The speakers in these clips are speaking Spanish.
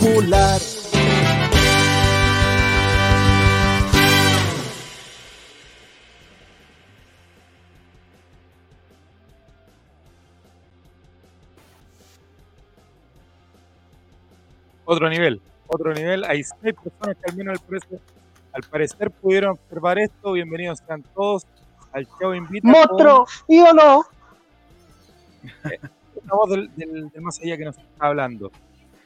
popular. Otro nivel, otro nivel. Hay seis personas que al menos al parecer, al parecer pudieron observar esto. Bienvenidos sean todos al show Invita. con ¡Monstruo! ¡Ídolo! La voz del, del- del más allá que nos está hablando.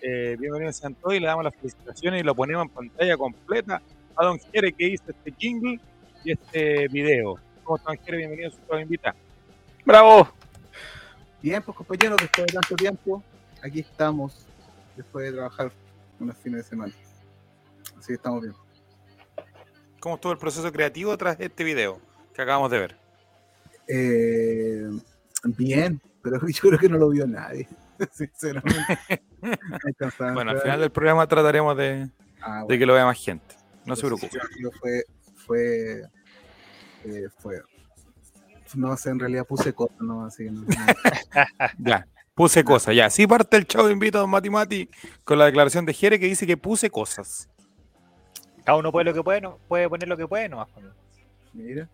Eh, bienvenidos sean todos y le damos las felicitaciones y lo ponemos en pantalla completa a Don Jere que hizo este jingle y este video. ¿Cómo está Don Jere? Bienvenido a su Invita. ¡Bravo! Bien, pues compañeros, después de tanto tiempo, aquí estamos, después de trabajar unos fines de semana. Así que estamos bien. ¿Cómo estuvo el proceso creativo tras este video que acabamos de ver? Eh, bien, pero yo creo que no lo vio nadie, sinceramente. Bueno, al final del programa trataremos de, Ah, de que lo vea más gente. No se preocupe. Fue, fue, eh, fue, no sé, en realidad puse cosas, no, así, no, no. Ya, puse cosas. Ya, sí parte el chavo invito a Don Mati Mati con la declaración de Jere que dice que puse cosas. Cada uno puede lo que puede, no, puede poner lo que puede nomás. Mira,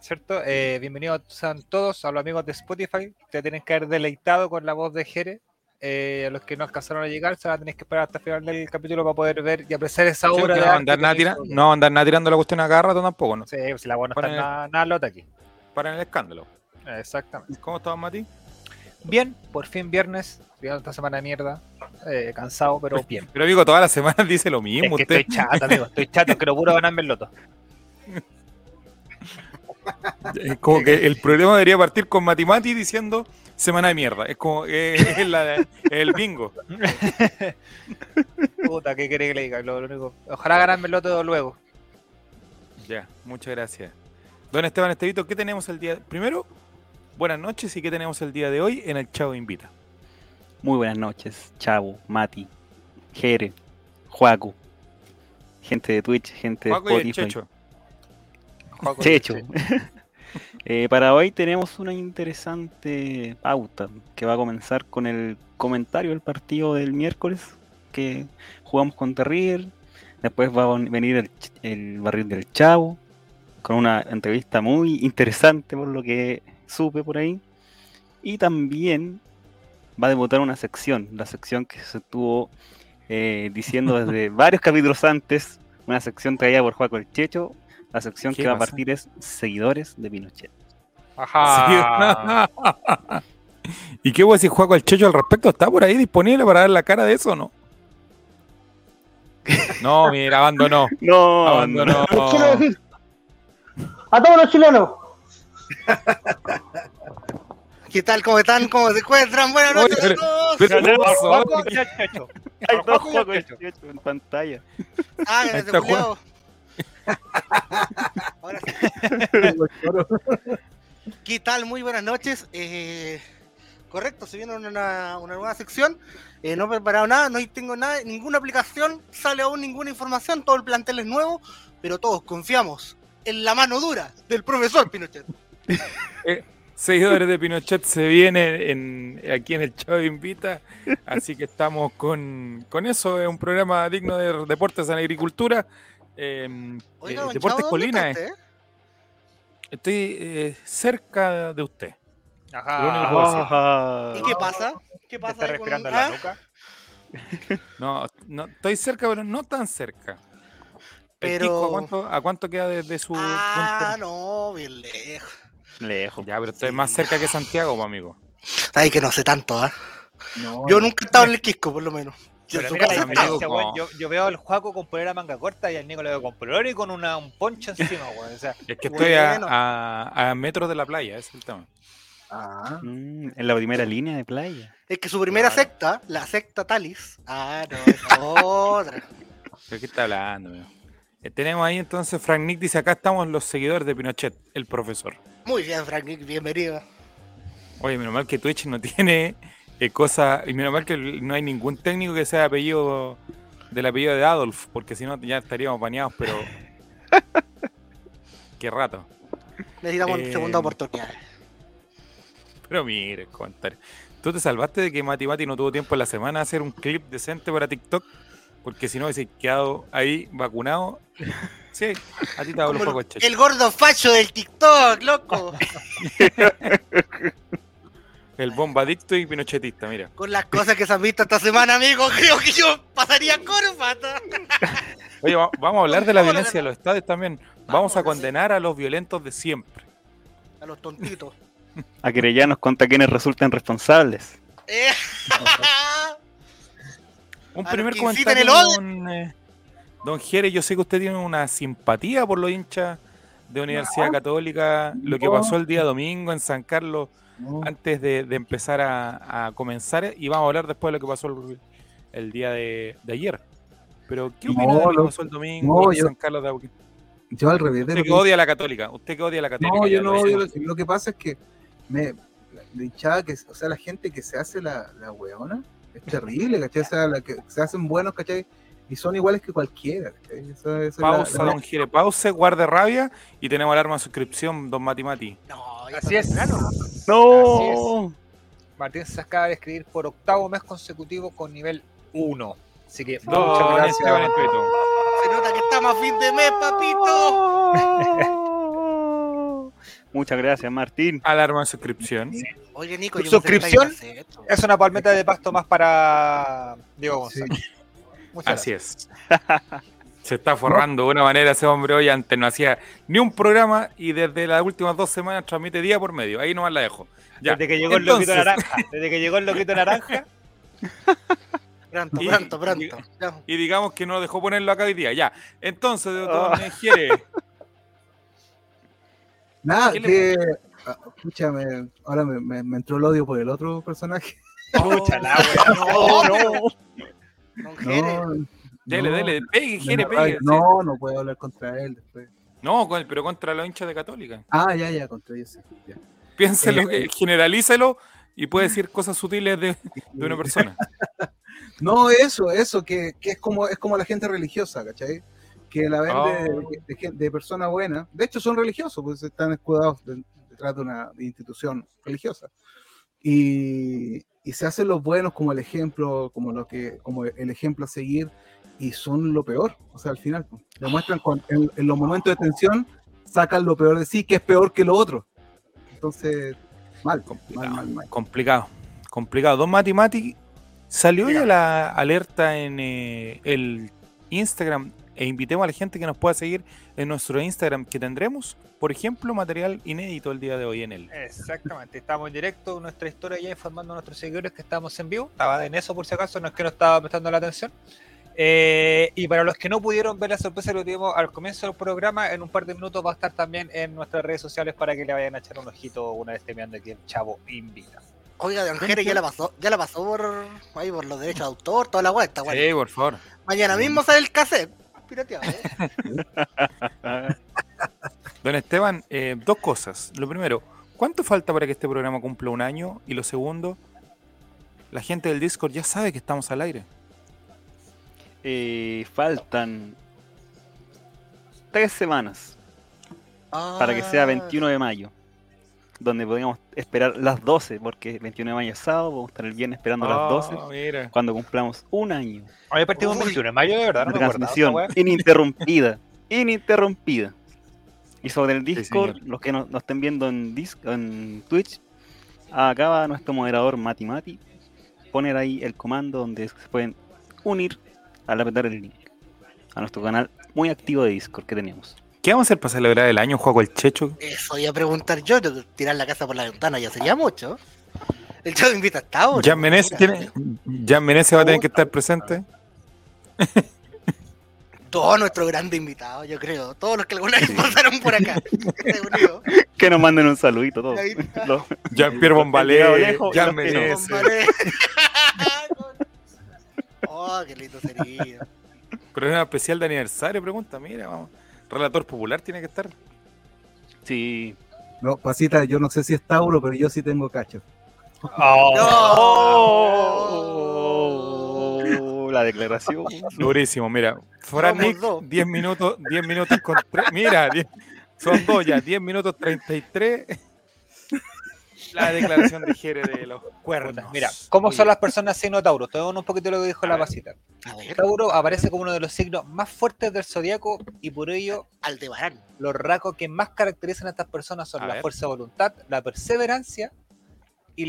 ¿Cierto? Eh, bienvenidos sean todos a los amigos de Spotify. Te tienen que haber deleitado con la voz de Jere. Eh, a los que no alcanzaron a llegar, se van a tener que esperar hasta el final del capítulo para poder ver y apreciar esa obra de no, andar nada tira- no andar nada tirando la cuestión a cada rato tampoco, ¿no? Sí, pues la voz no está nada, nada lota aquí. Para el escándalo. Exactamente. ¿Cómo estás, Mati? Bien, por fin viernes. Esta semana de mierda. Eh, cansado, pero bien. Pero amigo, todas las semanas dice lo Es mismo. que usted. estoy chato, amigo. Estoy chato, quiero puro ganarme el loto. Es como que el problema debería partir con Mati Mati diciendo semana de mierda. Es como que es la- el bingo. Puta, ¿qué querés que le diga? Lo, lo único. Ojalá ganarme el loto luego. Ya, muchas gracias. Don Esteban Estevito, ¿qué tenemos el día? Primero, buenas noches y qué tenemos el día de hoy en el Chavo Invita. Muy buenas noches, Chavo, Mati, Jere, Juaco, gente de Twitch, gente de y el Spotify. Checho. Checho. Eh, para hoy tenemos una interesante pauta que va a comenzar con el comentario del partido del miércoles que jugamos contra River. Después va a ven- venir el barril del Chavo con una entrevista muy interesante por lo que supe por ahí. Y también va a debutar una sección, la sección que se estuvo eh, diciendo desde varios capítulos antes, una sección traída por Juaco el Checho. La sección ¿Qué que va a partir es seguidores de Pinochet. Ajá. ¿Y qué voy a decir Juaco el Checho al respecto? ¿Está por ahí disponible para dar la cara de eso o no? No, mira, abandonó. No, Abandonó. ¿Qué quiero decir? A todos los chilenos. ¿Qué tal? ¿Cómo están? ¿Cómo se encuentran? Buenas Oye, noches a pero- todos. pero- ¿qué pasó? Juaco y el Checho. Hay dos Juaco el Checho. En pantalla. Ah, culiao. Ahora sí. ¿Qué tal? Muy buenas noches. Eh, correcto, se viene una, una nueva sección. Eh, no he preparado nada, no tengo nada, ninguna aplicación, sale aún ninguna información, todo el plantel es nuevo, pero todos confiamos en la mano dura del profesor Pinochet. Seguidores de Pinochet se viene en, aquí en el Chavo Invita. Así que estamos con, con eso. Es un programa digno de deportes en agricultura. Eh, Oiga, eh, deportes Chavo, ¿dónde Colina. eh. Estoy eh, cerca de usted. Lo único que Ajá. Ah, ¿Y qué pasa? ¿Qué ¿Te pasa? está con- respirando en ah? la nuca? No, no, estoy cerca, pero no tan cerca. Pero- Kiko, ¿a, cuánto, ¿A cuánto queda desde su Ah, punto? no, bien lejos. lejos. Ya, pero estoy más cerca que Santiago, amigo. Ay, que no sé tanto, ¿ah? no, Yo nunca he estado en el Quisco, por lo menos. Yo Pero mira la weón. Yo, yo veo al Juaco con polera manga corta y al Nico lo veo con polera y con una, un poncho encima, weón. O sea, Es que estoy a, Bueno. a, a metros de la playa, ese es el tema. Ah, Mm, en la primera línea de playa. Es que su primera Claro. secta, la secta Talis. Ah, no, es otra. ¿De qué está hablando? amigo? Eh, tenemos ahí entonces, Frank Nick dice, acá estamos los seguidores de Pinochet, el profesor. Muy bien, Frank Nick, bienvenido. Oye, menos mal que Twitch no tiene eh, cosa, y menos mal que no hay ningún técnico que sea apellido del apellido de Adolf, porque si no ya estaríamos baneados, pero... Qué rato. Necesitamos Eh, segunda oportunidad. Pero mire, comentario. ¿Tú te salvaste de que Mati Mati no tuvo tiempo en la semana de hacer un clip decente para TikTok? Porque si no hubiese quedado ahí vacunado. Sí, a ti te hablo un poco el gordo facho del TikTok, loco. El bombadicto y pinochetista, mira. Con las cosas que se han visto esta semana, amigo, creo que yo pasaría corbata. Oye, va- vamos a hablar de la violencia de los estados también. Vamos Vamos, a condenar a los violentos de siempre. A los tontitos. A querellarnos contra quienes resulten responsables. Eh, Un A primer comentario, don, eh, don Jere. Yo sé que usted tiene una simpatía por los hinchas de Universidad Católica. Lo que pasó el día domingo en San Carlos no. antes de, de empezar a, a comenzar y vamos a hablar después de lo que pasó el, el día de, de ayer. Pero, ¿qué No, opina de lo que pasó el domingo no, en San Carlos de Apoquindo? Yo al revés Usted que que odia a la católica, usted que odia a la católica. No, yo no odio. Lo, lo que pasa es que me, la hinchada que, o sea, la gente que se hace la, la weona es terrible, ¿cachai? O sea, la que se hacen buenos, ¿cachai? Y son iguales que cualquiera, ¿cachai? Esa- esa es la- Pausa, la- don Jere, pause, guarde rabia y tenemos alarma de suscripción, don Mati Mati. no, Así es. temprano. ¡No! Martín se acaba de escribir por octavo mes consecutivo con nivel 1. Así que muchas Don gracias. Espeto. Se nota que estamos a fin de mes, papito. Muchas gracias, Martín. Alarma de suscripción. Oye, Nico, yo ¿Suscripción? Es una palmeta de pasto más para Diego Sí. Muchas Así es. Se está forrando de una manera ese hombre hoy. Antes no hacía ni un programa y desde las últimas dos semanas transmite día por medio. Ahí nomás la dejo. Ya. Desde que llegó el loquito naranja. Desde que llegó el loquito naranja. Pronto, Y- pronto, pronto. y- digamos que no dejó ponerlo acá hoy día. Ya. Entonces, don Ah. Jere, Nada, ¿Qué le- que. ah, Escúchame, ahora me, me- me entró el odio por el otro personaje. Wea. No, no. Don Jere. No, dele, no, dele, pegue, Jere, pegue. No, no puedo hablar contra él después. No, pero contra los hinchas de Católica. Ah, ya, ya, contra ellos ya. Piénselo, Eh, eh, generalícelo y puede decir cosas sutiles de, de una persona. No, eso, eso, que, que es como es como la gente religiosa, ¿cachai? Que la vende Oh. de, de, de persona buena. De hecho, son religiosos, pues están escudados de- detrás de una institución religiosa. Y, y se hacen los buenos como el ejemplo, como lo que, como el ejemplo a seguir, y son lo peor. O sea, al final, pues, demuestran con- en, en los momentos de tensión, sacan lo peor de sí, que es peor que lo otro. Entonces, mal, mal, mal, mal. Complicado, complicado. Don Mati Mati, salió ya la alerta en eh, el Instagram e invitemos a la gente que nos pueda seguir en nuestro Instagram que tendremos, por ejemplo, material inédito el día de hoy en él. Exactamente, estamos en directo nuestra historia ya informando a nuestros seguidores que estamos en vivo. Estaba en eso por si acaso, no es que no estaba prestando la atención. Eh, y para los que no pudieron ver la sorpresa que tuvimos al comienzo del programa, en un par de minutos va a estar también en nuestras redes sociales para que le vayan a echar un ojito una vez terminando aquí el chavo invita. Oiga, Don Jere ya la pasó, ya la pasó por ahí por los derechos de autor, toda la vuelta, bueno. Sí, por favor. Mañana mismo sale el cassette. Pirateado, ¿eh? Don Esteban, eh, dos cosas. Lo primero, ¿cuánto falta para que este programa cumpla un año? Y lo segundo, la gente del Discord ya sabe que estamos al aire. Eh, faltan tres semanas para que sea Ah, 21 de mayo, donde podríamos esperar las 12, porque 21 de mayo es sábado, vamos a estar el viernes esperando las 12, Oh, mira. cuando cumplamos un año Hoy partimos Uy. 21 de mayo, de verdad, no transmisión ininterrumpida, ininterrumpida. Y sobre el Discord, los que nos, nos estén viendo en, Dis- en Twitch, acaba nuestro moderador Mati Mati poner ahí el comando donde se pueden unir al apretar el link a nuestro canal muy activo de Discord que tenemos. ¿Qué vamos a hacer para celebrar el año, Juego el Checho? Eso iba a preguntar yo, yo, tirar la casa por la ventana ya sería mucho. El chavo invita hasta ahora. Jan Menezes, tiene, Jan Menezes va a tener que estar presente. Todos nuestros grandes invitados, yo creo. Todos los que alguna vez pasaron por acá. Que nos manden un saludito todos. Los- Jean-Pierre Bombalé, Jan. Menezes. Oh, qué lindo sería. Programa especial de aniversario, pregunta, mira, vamos. Relator popular tiene que estar. Sí. No, pasita, yo no sé si es Tauro, pero yo sí tengo cacho. Oh, la declaración. Durísimo, mira. Fran Vamos, Nick, dos. 10 minutos, 10 minutos con tres. Mira, 10 son dos ya, 10 minutos 33. La declaración de Jere de los cuernos. Mira, ¿cómo Oye, son las personas signo Tauro? Te doy un poquito lo que dijo A la ver. pasita. Tauro aparece como uno de los signos más fuertes del zodiaco y por ello Aldebarán. los rasgos que más caracterizan a estas personas son A la ver. fuerza de voluntad, la perseverancia y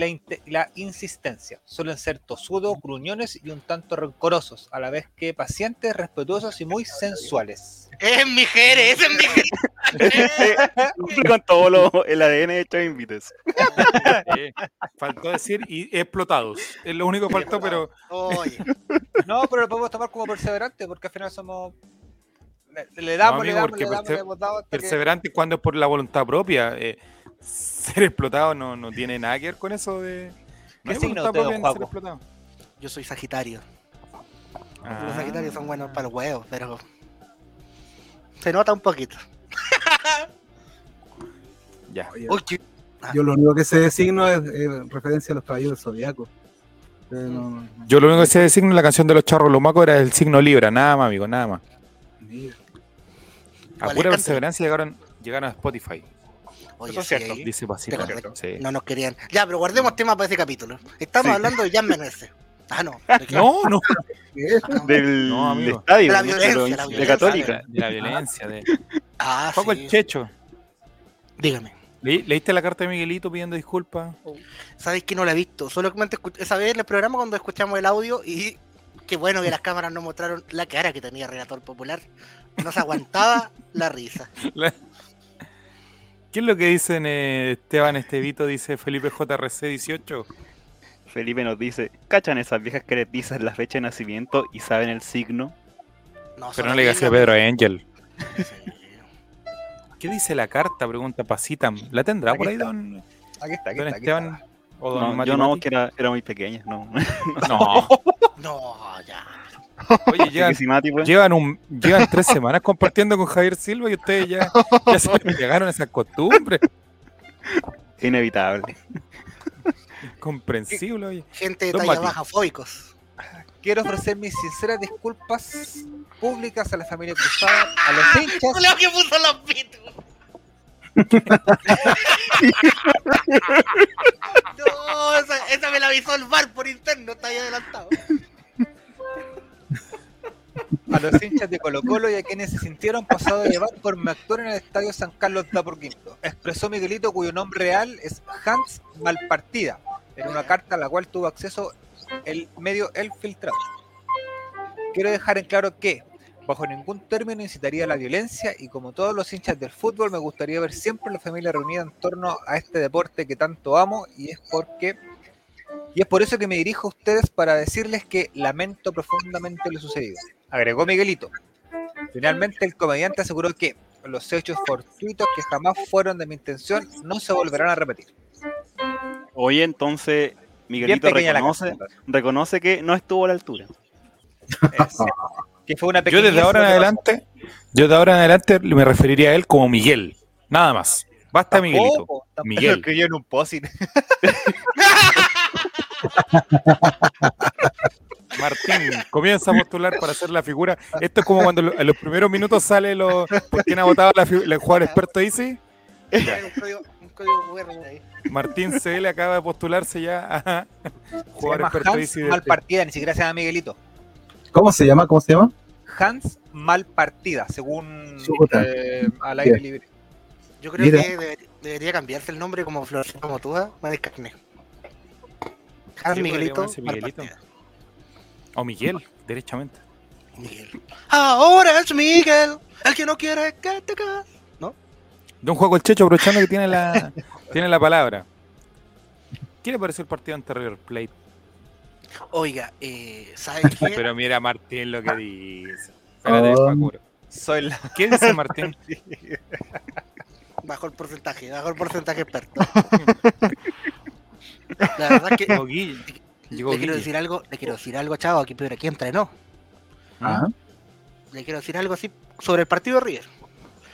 la, insistencia. Suelen ser tosudos, gruñones y un tanto rencorosos, a la vez que pacientes, respetuosos y muy sensuales. Es mi Jere, ese es mi Jere. Con todo lo, el ADN de Invites. faltó decir y explotados. Es lo único que faltó, pero Oye, No, pero lo podemos tomar como perseverante porque al final somos... Le, le damos, le amigo, damos, le damos, perse- le hemos dado hasta que- perseverante cuando es por la voluntad propia. eh, ser explotado no, no tiene nada que ver con eso de. No ¿Qué signo en ser explotado. yo soy Sagitario. Ah. Los Sagitarios son buenos para los huevos, pero. Se nota un poquito. Ya. Oye, qué- Yo lo único que sé de signo es referencia a los caballeros del zodiaco. Pero no- Yo lo único que sé de signo en la canción de los charros lumacos era el signo Libra, nada más, amigo, nada más. mira. A ¿Cuál pura perseverancia llegaron, llegaron a Spotify, Oye, Eso es sí, cierto. ahí dice. Sí. No nos querían. Ya, pero guardemos tema para ese capítulo. Estamos Sí. hablando de Jan Menezes. Ah, no. ¿de? No, no, Del No, amigo. estadio, La ¿no? violencia, de, la de violencia. Católica. de la violencia. De... Ah, Paco sí. el Checho. Dígame. ¿Le- ¿Leíste la carta de Miguelito pidiendo disculpas? ¿Sabéis que no la he visto? Solamente esa vez en el programa cuando escuchamos el audio y qué bueno que las cámaras nos mostraron la cara que tenía Relator Popular. No se aguantaba la risa. La- ¿Qué es lo que dicen eh, Esteban Estevito? Dice Felipe JRC 18. Felipe nos dice, ¿cachan esas viejas que les dicen la fecha de nacimiento y saben el signo? No, Pero no le digas a. Pedro Angel. Sí. ¿Qué dice la carta? Pregunta Pasita. ¿La tendrá Aquí por ahí, está. don, Aquí está, aquí don está. aquí Esteban? está. ¿O don No, yo no, que era, era muy pequeña. No. No. No, ya. Oye, llevan, que si Mati, pues, llevan, un, llevan tres semanas compartiendo con Javier Silva y ustedes ya, ya se les pegaron esas costumbres. inevitable. Incomprensible, oye. Gente de Don talla Mati. baja, fóbicos. Quiero ofrecer mis sinceras disculpas públicas a la familia Cruzada, a los hinchas Leo que puso los pitos. no, esa, esa me la avisó el bar por interno, está ahí adelantado. A los hinchas de Colo Colo y a quienes se sintieron pasados de llevar por mi actor en el estadio San Carlos de Apoquindo. Expresó Miguelito cuyo nombre real es Hans Malpartida, en una carta a la cual tuvo acceso el medio El Filtrado. Quiero dejar en claro que, bajo ningún término incitaría la violencia y como todos los hinchas del fútbol me gustaría ver siempre la familia reunida en torno a este deporte que tanto amo y es porque y es por eso que me dirijo a ustedes para decirles que lamento profundamente lo sucedido. Agregó Miguelito. Finalmente el comediante aseguró que los hechos fortuitos que jamás fueron de mi intención no se volverán a repetir. Oye, entonces, Miguelito reconoce, que no estuvo a la altura. es que fue una Yo desde ahora en adelante, yo de ahora en adelante me referiría a él como Miguel. Nada más. Basta pasó. Miguelito. Tampoco, tampoco Miguel. lo escribió en un post. Martín, comienza a postular para hacer la figura. Esto es como cuando lo- en los primeros minutos sale lo, por quién ha votado la, el jugador experto Easy. Hay un código, un código QR ahí. Martín CL acaba de postularse ya a jugador experto Hans Easy. de- Malpartida, ni siquiera se llama Miguelito. ¿Cómo se llama? ¿Cómo se llama? Hans Malpartida, según Chuta. eh, al aire Bien. libre. Yo creo Mira. que deber- debería cambiarse el nombre como Florcita Motúa, Maris Carne. Hans Sí, Miguelito, Miguelito. Malpartida. O Miguel, derechamente. Miguel. Ahora es Miguel, el que no quiere que te cases. Don Juego el Checho, aprovechando que tiene la, tiene la palabra. ¿Qué le pareció el partido ante River Plate? Oiga, eh, ¿sabes qué? Pero mira Martín lo que dice. De Oh. Soy la. ¿Qué dice Martín? Bajo el porcentaje, bajo el porcentaje experto. La verdad es que Guille. Llegó le quiero Guille. decir algo, le quiero decir algo, chavo, aquí, pero aquí entrenó. Ah, Le quiero decir algo así sobre el partido de River.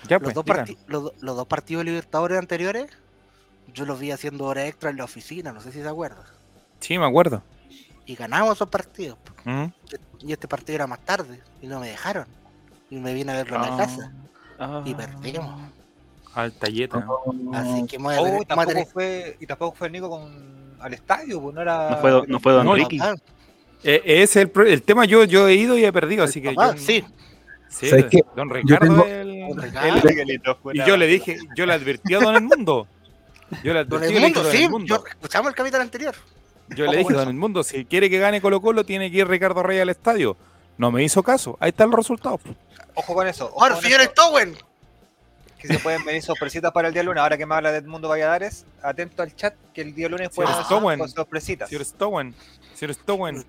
Ya, Los pues, dos, digan. parti- los, do- los dos partidos Libertadores anteriores, yo los vi haciendo hora extra en la oficina, no sé si se acuerdan. Sí, me acuerdo. Y ganamos esos partidos. Mm. Y este partido era más tarde, y no me dejaron. Y me vine a verlo en la Ah. casa, Ah. y perdimos. Alta yeta. Así que me voy a Oh, tener- me voy a tampoco tener- fue, y tampoco fue el Nico con, al estadio, pues no era. No fue, no fue Don No, Ricky. Ah, Eh, ese es el, el tema. Yo, yo he ido y he perdido, así que. yo- sí, Sí, ¿Sabes qué? Don Ricardo tengo- el- Don el- Ricardo. Fue Y yo le dije, yo le advertí a Don El Mundo. Yo le Don advertí, yo le dije, Edmundo, Don sí, El Mundo. yo- escuchamos el capítulo anterior. Yo le dije, Don El Mundo, si quiere que gane Colo Colo, tiene que ir Ricardo Rey al estadio. No me hizo caso. Ahí están los resultados. Ojo con eso. ojo Ahora, con señor Stowen, Que se pueden venir sorpresitas para el día lunes. Ahora que me habla de Edmundo Valladares, atento al chat que el día lunes puede Señor ser Stowen. con sorpresitas. Señor Stowen, señor Stowen,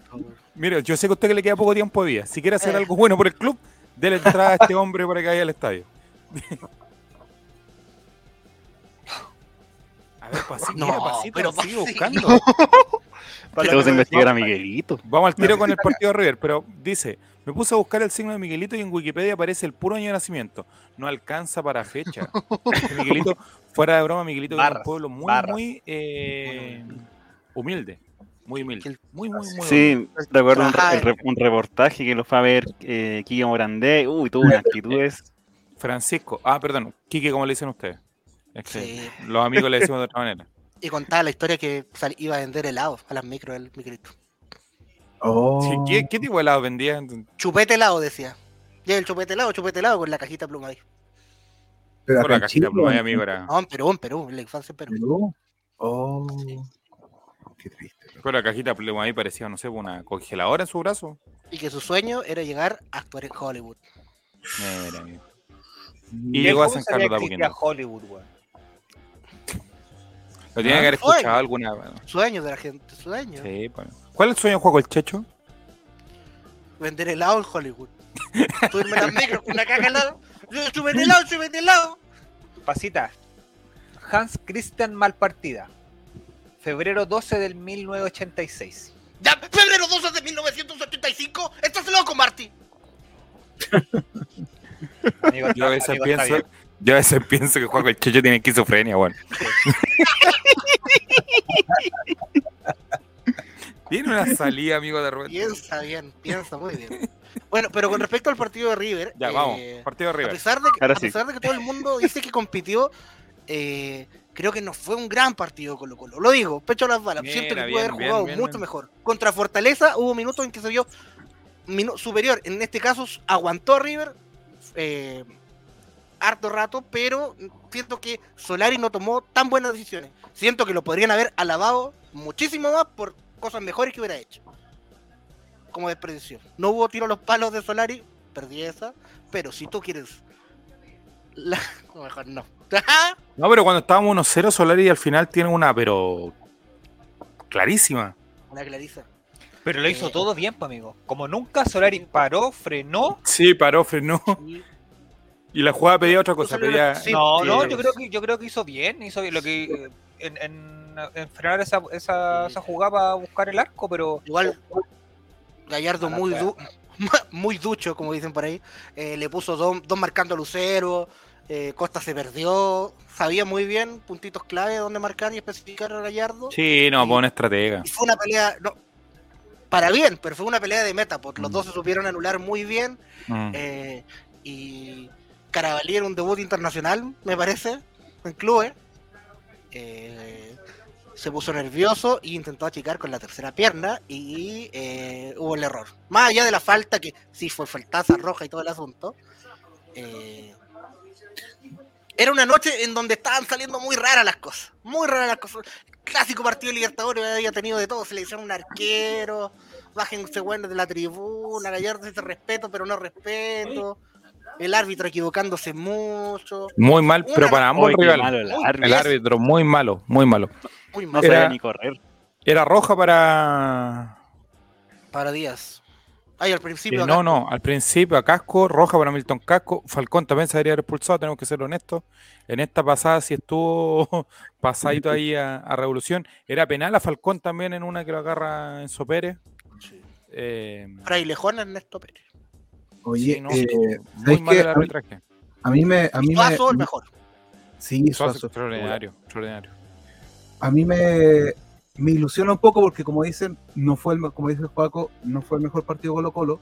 mire, yo sé que a usted que le queda poco tiempo de vida. Si quiere hacer Eh. algo bueno por el club, déle entrada a este hombre para que vaya al estadio. pasito, No, pasito, pero sigue buscando. Tenemos que investigar a Miguelito. Vamos al tiro con el partido de River, pero dice, me puse a buscar el signo de Miguelito y en Wikipedia aparece el puro año de nacimiento. No alcanza para fecha. Miguelito, fuera de broma, Miguelito viene de un Barras, pueblo muy, barras. muy eh, humilde. Muy humilde. Muy, muy, muy humilde. Sí, recuerdo un, el un reportaje que lo fue a ver eh, Kike Morandé. Uy, tuvo unas actitudes. Francisco. Ah, perdón. Quique, como le dicen ustedes. Es que Sí. los amigos le decimos de otra manera. y contaba la historia que sal- iba a vender helado a las micro del Miguelito. oh. Sí, ¿Qué, qué tipo de helado vendía? Chupete helado, decía. Ya el chupete helado, chupete helado con la cajita pluma ahí. Pero acá la cajita Chile, pluma, ¿no? amigo, era. No, en Perú, en Perú, en la infancia en Perú. Perú. Oh, qué triste. Con la cajita pluma ahí parecía, no sé, una congeladora en su brazo. Y que su sueño era llegar a actuar en Hollywood. Mira, amigo. Y ¿Quién llegó a San Carlos de. Hollywood, weón? Lo tiene que haber escuchado alguna vez. Sueño de la gente, sueño. Sí, pues. ¿Cuál es el sueño de Juego el Checho? Vender helado en Hollywood. Subirme las micros con una caja de helado. Chupete helado, chupete helado. Pasita. Hans Christian Malpartida. Febrero 12 del 1986. Ya, febrero 12 de 1985. Estás loco, Marty. Amigo, Yo a veces amigo, está pienso, bien. Yo a veces pienso que Juego el Checho tiene esquizofrenia, bueno. Tiene una salida, amigo de Rubén. Piensa bien, piensa muy bien. Bueno, pero con respecto al partido de River. Ya, eh, vamos. Partido de A River. pesar de que, Ahora a sí. pesar de que todo el mundo dice que compitió, eh, creo que no fue un gran partido Colo Colo. Lo digo, pecho a las balas. Bien, Siento que bien, pudo haber jugado bien, mucho bien. mejor. Contra Fortaleza hubo minutos en que se vio superior. En este caso aguantó River eh, harto rato, pero siento que Solari no tomó tan buenas decisiones. Siento que lo podrían haber alabado muchísimo más por cosas mejores que hubiera hecho. Como desperdicio. No hubo tiro a los palos de Solari, perdí esa, pero si tú quieres... La... no, Mejor no. No, pero cuando estábamos 1-0, Solari al final tiene una, pero. clarísima. Una clariza. Pero lo hizo Eh. todo bien, pues, amigo. Como nunca, Solari paró, frenó. Sí, paró, frenó. Y- Y la jugada pedía otra cosa. Pedía, sí, no, sí. no, yo creo que yo creo que hizo bien, hizo bien lo que en, en, en frenar esa, esa, esa jugada para buscar el arco, pero Igual Gallardo muy du- muy ducho, como dicen por ahí. Eh, le puso dos, dos marcando a Lucero. eh, Costa se perdió. Sabía muy bien puntitos clave donde marcar y especificar a Gallardo. Sí, no, pone estratega. Y fue una pelea, no, para bien, pero fue una pelea de meta, porque los Mm. dos se supieron anular muy bien. Mm. eh, y Carabalí era un debut internacional, me parece, en clubes. Eh, se puso nervioso e intentó achicar con la tercera pierna y eh, hubo el error. Más allá de la falta, que sí fue faltaza roja y todo el asunto. eh, era una noche en donde estaban saliendo muy raras las cosas. Muy raras las cosas. Clásico partido de Libertadores había tenido de todo. Se le hicieron un arquero. Bájense buenos de la tribuna. Gallardo dice respeto, pero no respeto. El árbitro equivocándose mucho. Muy mal, pero para ambos rivales. malo el. El árbitro, muy malo, muy malo. Muy No mal. Era- sabía ni correr. Era roja para. Para Díaz. Ay, al Eh, principio. acá. no, no, al principio a Casco, roja para Milton Casco, Falcón también se debería haber expulsado, tenemos que ser honestos. En esta pasada, si estuvo pasadito ahí a, a Revolución, era penal a Falcón también en una que lo agarra Enzo Pérez. Eh, Frailejón Ernesto Pérez. Oye, sí, no, eh, muy ¿sabes mal el A mí- arbitraje. A mí me. A mí me, Suazo el mejor. Sí, Suazo Suazo. extraordinario, extraordinario. A mí me, me ilusiona un poco porque, como dicen, no fue el, como dice Paco, no fue el mejor partido Colo Colo.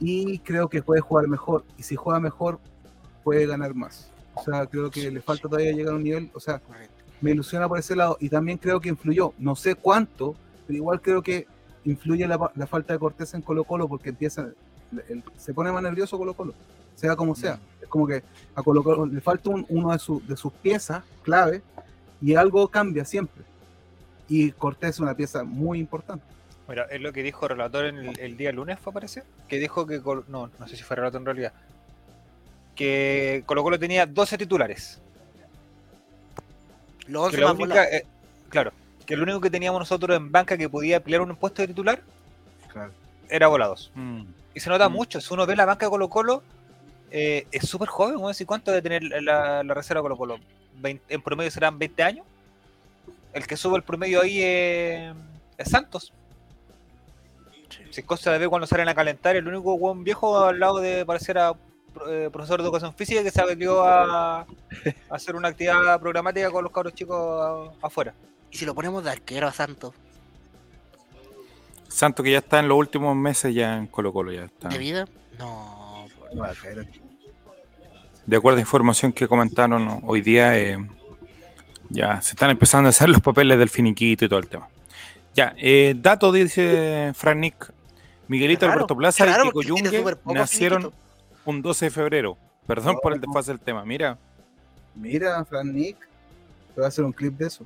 Y creo que puede jugar mejor. Y si juega mejor, puede ganar más. O sea, creo que le falta todavía llegar a un nivel. O sea, me ilusiona por ese lado. Y también creo que influyó. No sé cuánto, pero igual creo que influye la, la falta de corteza en Colo Colo porque empieza. El- se pone más nervioso Colo Colo. Sea como sea. Es como que a Colo Colo le falta un- uno de, su- de sus piezas clave y algo cambia siempre. Y Cortés es una pieza muy importante. Mira, es lo que dijo el relator en el, el día lunes, fue parece, que dijo que Colo- no, no sé si fue relator en realidad, que Colo Colo tenía 12 titulares. Los Que 11 la más única, eh, claro, que lo único que teníamos nosotros en banca que podía pelear un puesto de titular Claro. era volados. Mm. Y se nota Mm. mucho, si uno ve la banca de Colo Colo, eh, es súper joven, ¿no? ¿Y cuánto debe tener la, la reserva Colo Colo? ¿20 ¿En promedio serán 20 años? El que sube el promedio ahí es, es Santos. Si es cosa de ver cuando salen a calentar, el único buen viejo al lado de parecer a eh, profesor de educación física que se metió a, a hacer una actividad programática con los cabros chicos a- afuera. Y si lo ponemos de arquero a Santos, Santo que ya está en los últimos meses ya en Colo Colo, ya está. de vida, no. No va a caer aquí. De acuerdo a información que comentaron hoy día, eh, ya se están empezando a hacer los papeles del finiquito y todo el tema. Ya, eh, dato dice Frank Nick. Miguelito Alberto Plaza y Kiko Yungue nacieron finiquito. un 12 de febrero. Perdón por el desfase del tema. Mira, Mira, Fran Nick, te voy a hacer un clip de eso.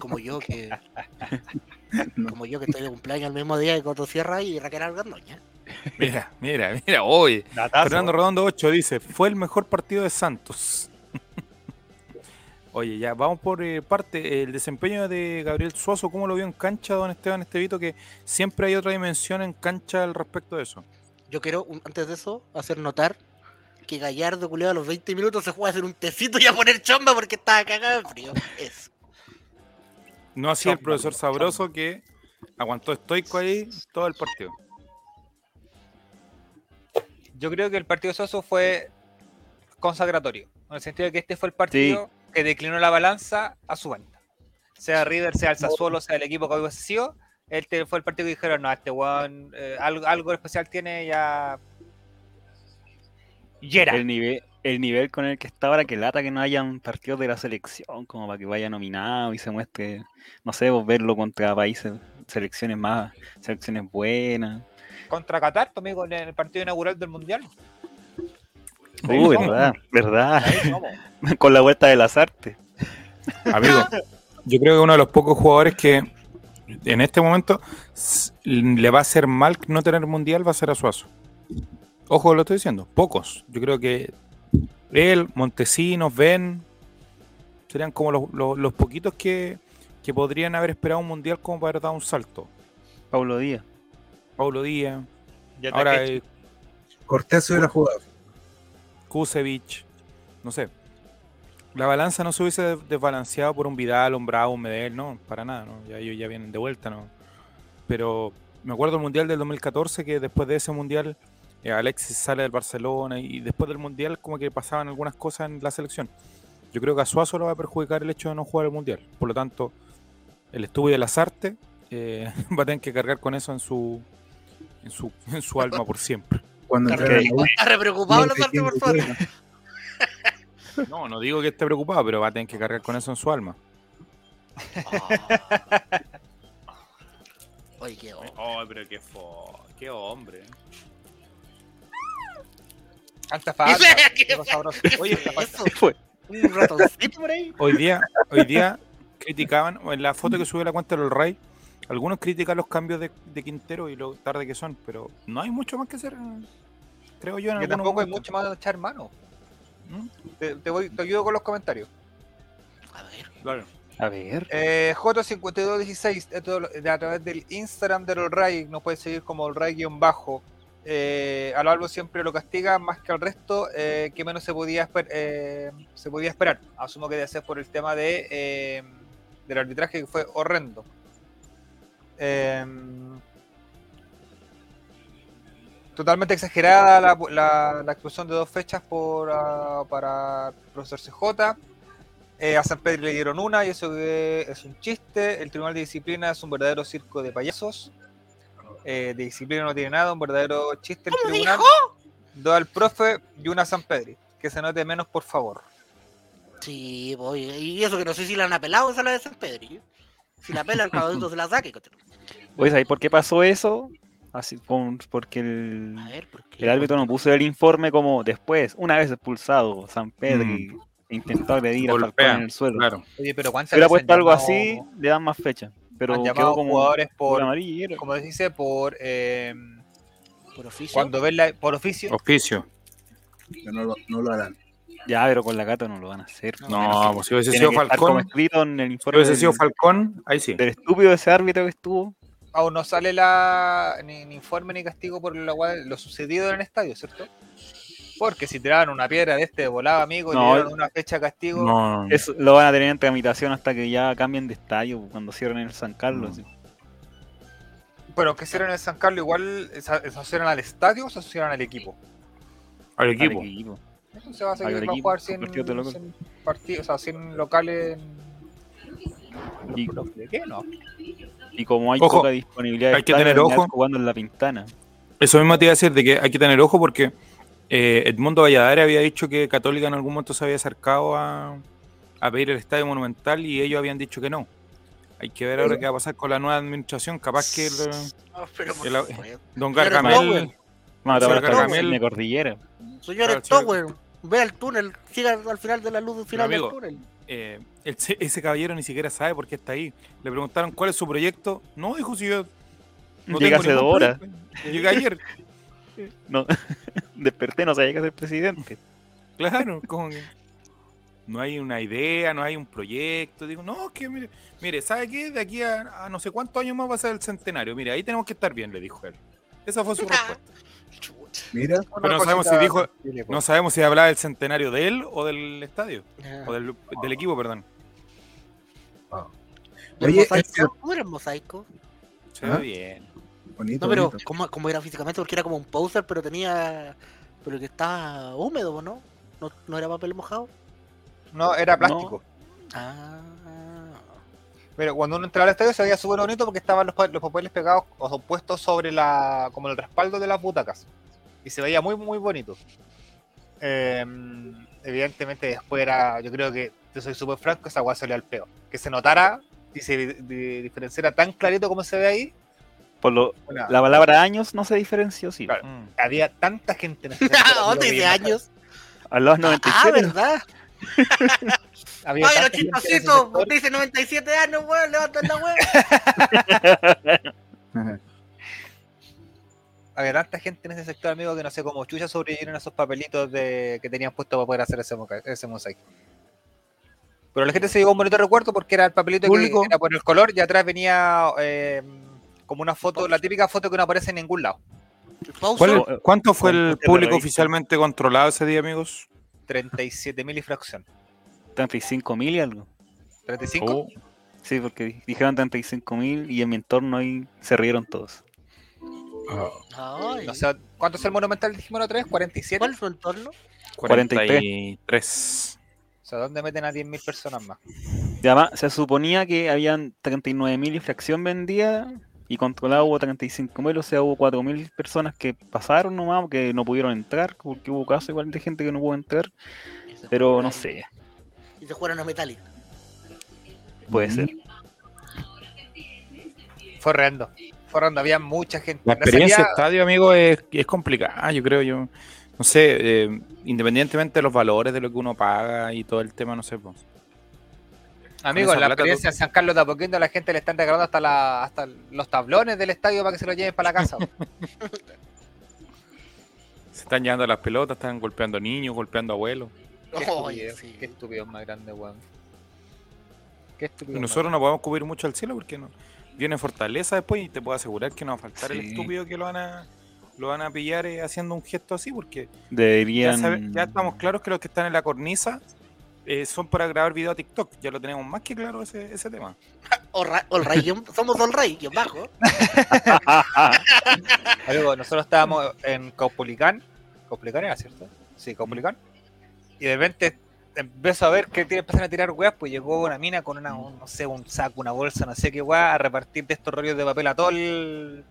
Como yo que. No. Como yo que estoy de cumpleaños el mismo día que Coto Sierra y Raquel Argandoña. mira, mira, mira. Hoy, Datazo. Fernando Redondo 8 dice: Fue el mejor partido de Santos. Oye, ya vamos por eh, parte. El desempeño de Gabriel Suazo, ¿cómo lo vio en cancha, don Esteban Estevito? Que siempre hay otra dimensión en cancha al respecto de eso. Yo quiero, antes de eso, hacer notar que Gallardo, culiado, a los 20 minutos se fue a hacer un tecito y a poner chomba porque estaba cagado de frío. Eso. No así el profesor. Sabroso que aguantó estoico ahí todo el partido. Yo creo que el partido de Soso fue consagratorio, en el sentido de que este fue el partido que declinó la balanza a su venta. Sea River, sea el Sassuolo, sea el equipo que hubiese sido, este fue el partido que dijeron, no, este weón, eh, algo, algo especial tiene ya... Y era. El nivel, el nivel con el que está ahora, que lata que no hayan partidos de la selección, como para que vaya nominado y se muestre, no sé, vos verlo contra países, selecciones más, selecciones buenas. Contra Qatar, amigo, en el partido inaugural del Mundial. Uh, somos. verdad, verdad. Con la vuelta de las artes. Amigo, yo creo que uno de los pocos jugadores que en este momento le va a hacer mal no tener mundial va a ser a Suazo. Ojo, lo estoy diciendo, pocos. Yo creo que él, Montesinos, Ben, serían como los, los- los poquitos que, que podrían haber esperado un mundial como para haber dado un salto. Paulo Díaz. Paulo Díaz, Ya ahora eh, Cortés hubiera jugado. Kusevich, no sé. La balanza no se hubiese des- desbalanceado por un Vidal, un Bravo, un Medel, no, para nada, no. Ya ellos ya vienen de vuelta, no. Pero me acuerdo del Mundial del 2014 que después de ese Mundial Alexis sale del Barcelona y después del Mundial como que pasaban algunas cosas en la selección. Yo creo que a Suazo lo va a perjudicar el hecho de no jugar el Mundial. Por lo tanto, el estudio de las artes eh, va a tener que cargar con eso en su, en su, en su alma por siempre. Cuando Está re, la está preocupado Lazarte, quién por favor. No, no digo que esté preocupado, pero va a tener que cargar con eso en su alma. Oye, qué hombre. Oh, pero qué, qué hombre. Alta falta. ¿Qué algo sabroso. Oye, un ratoncito por ahí. Hoy día, hoy día criticaban, o en la foto que subió la cuenta del Ray, algunos critican los cambios de, de Quintero y lo tarde que son, pero no hay mucho más que hacer, creo yo. En Que tampoco hay mucho más de echar mano. ¿Mm? Te, te voy, te ayudo con los comentarios. A ver. Claro. A ver. Eh, J5216, esto lo- de- a través del Instagram del Olray, nos puede seguir como Olray-bajo. Eh, a lo largo siempre lo castiga más que al resto, eh, que menos se podía, eh, se podía esperar. Asumo que debe ser por el tema de, eh, del arbitraje que fue horrendo. Eh, totalmente exagerada la, la, de dos fechas por, ah, para profesor CJ. Eh, a San Pedro le dieron una y eso es un chiste. El Tribunal de Disciplina es un verdadero circo de payasos. Eh, de disciplina no tiene nada, un verdadero chiste el ¿Cómo tribunal. dijo? Dos al profe y una a San Pedro. Que se note menos, por favor. Sí, voy. Y eso que no sé si la han apelado esa la de San Pedro. ¿eh? Si la apelan, cada uno se la saque. Oye, ¿sabes por qué pasó eso? Así, con- porque el, el árbitro no puso el informe como después, una vez expulsado, San Pedro Mm. intentó agredir a Falcón Golpea, en el suelo. Claro. Oye, pero Si ¿cuántas hubiera veces puesto algo así, le dan más fecha. Pero han quedó llamado como jugadores por, como se dice, por, eh, Por oficio. cuando ven la, por oficio. Oficio. Que no lo, no lo harán. Ya, pero con la gata no lo van a hacer. No, pues si hubiese sido Falcón, escrito en el si informe hubiese sido del, Falcón, ahí sí. del estúpido ese árbitro que estuvo. Aún no sale la, ni, ni informe ni castigo por lo, lo sucedido en el estadio, ¿cierto? Porque si tiraban una piedra de este volaba, amigo, y No, le dieron una fecha de castigo. No, Eso lo van a tener en tramitación hasta que ya cambien de estadio, cuando cierren el San Carlos. Mm. Pero que hicieron en el San Carlos, igual se asociaron al estadio o se asociaron al equipo. al al equipo. equipo. Se va a seguir, va a equipo, jugar con 100 partidos de local. 100 partidos, o sea, 100 locales en... Y, ¿De qué no? y como hay Ojo, poca disponibilidad de hay que tener ojo. jugando en la pintana. Eso mismo te iba a decir de que hay que tener ojo porque eh, Edmundo Valladares había dicho que Católica en algún momento se había acercado a, a pedir el estadio monumental y ellos habían dicho que no. Hay que ver ahora qué va a pasar con la nueva administración. Capaz que el, No, pero por el- favor. Don Gargamel. Señor tapar hasta Gargamel. la cordillera. Señores Claro, Tower, ve al túnel, siga al final de la luz del final del amigo, túnel. eh, el- ese caballero ni siquiera sabe por qué está ahí. Le preguntaron cuál es su proyecto. No, dijo si yo. No Llega tengo hace dos horas. Llegué ayer. No, desperté, no sabía que ser presidente. Claro, como que no hay una idea, no hay un proyecto. Digo, no, que mire, mire, ¿sabe qué? De aquí a, a no sé cuántos años más va a ser el centenario. Mire, ahí tenemos que estar bien, le dijo él. Esa fue su respuesta. Chucha. Mira, Pero no sabemos si dijo, no sabemos si hablaba del centenario de él o del estadio, o del, del equipo, perdón. ¿El Oye, mosaico? este- ¿Cómo era el mosaico? Se ¿Ah? ve bien. Bonito. No, pero bonito. ¿cómo, cómo era físicamente? Porque era como un poser, pero tenía. Pero que estaba húmedo, ¿no? ¿No, no era papel mojado? No, era plástico. Ah. Pero cuando uno entraba al estadio se veía súper bonito porque estaban los, los papeles pegados o puestos sobre la. como el respaldo de las butacas. Y se veía muy, muy bonito. Eh, evidentemente después era. Yo creo que, yo soy súper franco, esa agua salió al peo. Que se notara y se di- di- diferenciara tan clarito como se ve ahí. Por lo, la palabra años no se diferenció, sí. Claro. Mm. había tanta gente en ese sector, ¿Dónde dice años? Al lado Ah, 97. ¿verdad? Había Ay, los chistositos. Usted dice 97 años, weón. Levanten la weón. Había tanta gente en ese sector, amigo, que no sé cómo chucha sobrevivieron a esos papelitos de, que tenían puesto para poder hacer ese, moca- ese mosaico. Pero la gente se llevó un bonito recuerdo porque era el papelito Público. que era por el color y atrás venía eh, como una foto, la típica foto que no aparece en ningún lado. ¿Cuál Pausa. es- ¿Cuánto fue el público oficialmente controlado ese día, amigos? 37.000 y fracción. 35 mil y algo. ¿35? Oh, Sí, porque di- dijeron 35 mil y en mi entorno ahí se rieron todos. Ay. O sea, ¿cuánto es el monumental? Dijimos la otra vez, 47. ¿Cuál es su entorno? 43. O sea, ¿dónde meten a 10.000 personas más? Y además, se suponía que habían 39 mil y fracción vendida y controlado hubo 35 mil, o sea, hubo 4 mil personas que pasaron nomás, que no pudieron entrar, porque hubo casos igual de gente que no pudo entrar, pero no sé, Y se fueron a Metallica. puede ser. Fue horrendo. Fue horrendo, había mucha gente. La No experiencia estadio, amigo, es, es complicada, yo creo. yo No sé, eh, independientemente de los valores de lo que uno paga y todo el tema, no sé. Pues. Amigos, esa la experiencia en San Carlos de Apoquindo a la gente le están regalando hasta, la, hasta los tablones del estadio para que se lo lleven para la casa. Se están llevando las pelotas, están golpeando niños, golpeando abuelos. Qué Ay, estupidez, sí. qué estúpido más grande, weón. Qué estúpido. Y nosotros no podemos cubrir mucho al cielo porque no, viene Fortaleza después y te puedo asegurar que no va a faltar el estúpido que lo van a lo van a pillar eh, haciendo un gesto así porque ya, Deberían. sabe- ya estamos claros que los que están en la cornisa eh, son para grabar video a TikTok. Ya lo tenemos más que claro ese, ese tema. All right, all right, somos all right, guion bajo. Amigo, nosotros estábamos en Caupolicán. ¿Caupolicán era, cierto? Sí, Caupolicán. Y de repente empezó a ver que tiene- empiezan a tirar weas, pues llegó una mina con una, un- no sé, un saco, una bolsa, no sé qué wea, a repartir de estos rollos de papel a todo el.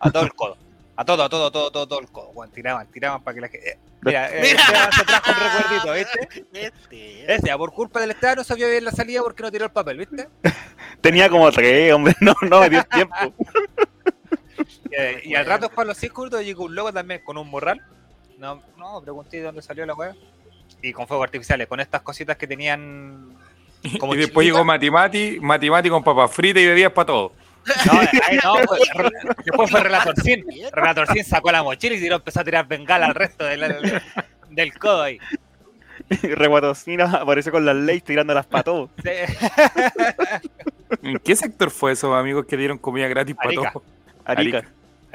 a todo el codo. A todo, a todo, a todo, todo, todo el codo. tiraban, tiraban para que la gente. eh, Mira, eh, Mira. Esteban se trajo un recuerdito, ¿viste? Este, Ese, por culpa del Esteban no sabía bien la salida porque no tiró el papel, ¿viste? Tenía como tres, hombre. No, no me dio tiempo. Eh, y al rato, para los 5 minutos, llegó un loco también con un morral. No, no, pregunté de dónde salió la weá. Y con fuegos artificiales, con estas cositas que tenían. Como y después chilitas. llegó Matimati, Matimati con papas fritas y bebidas para todo. No, ahí no, fue- re- después fue Relatorcín. Relatorcín sacó la mochila y tiró, empezó a tirar bengala al resto del, del, del codo ahí. Reguatocina apareció con las leyes tirándolas para todos. Sí. ¿En qué sector fue eso, amigos, que dieron comida gratis para todos? Arica. Arica.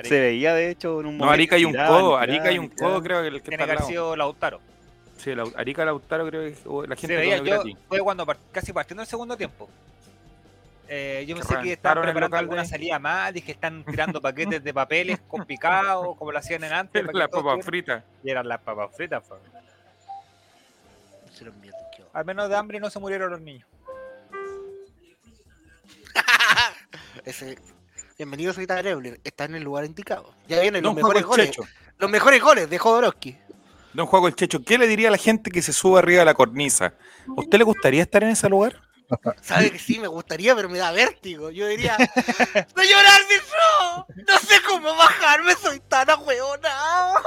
Se veía, de hecho, en un No, momento. Arica hay un codo, Arica hay un codo, creo que el que Tiene está que haber sido Lautaro. Sí, el Au- Arica Lautaro creo que o la Se gente veía, comió yo, gratis. fue cuando par- casi partiendo el segundo tiempo. Eh, yo pensé que estaban preparando alguna de- salida más, dije están tirando paquetes de papeles con picado, como lo hacían en antes. Las papas fritas. Y eran las papas fritas. bien, tío. Al menos de hambre no se murieron los niños. Ese, bienvenido soy está en el lugar indicado. Ya vienen los Don mejores goles. Checho. Los mejores goles de Jodorowsky. Don Juaco el Checho, ¿qué le diría a la gente que se sube arriba de la cornisa? ¿A usted le gustaría estar en ese lugar? Sabe que sí, me gustaría, pero me da vértigo. Yo diría, ¡Señor árbitro! No sé cómo bajarme, soy tan ahueonado.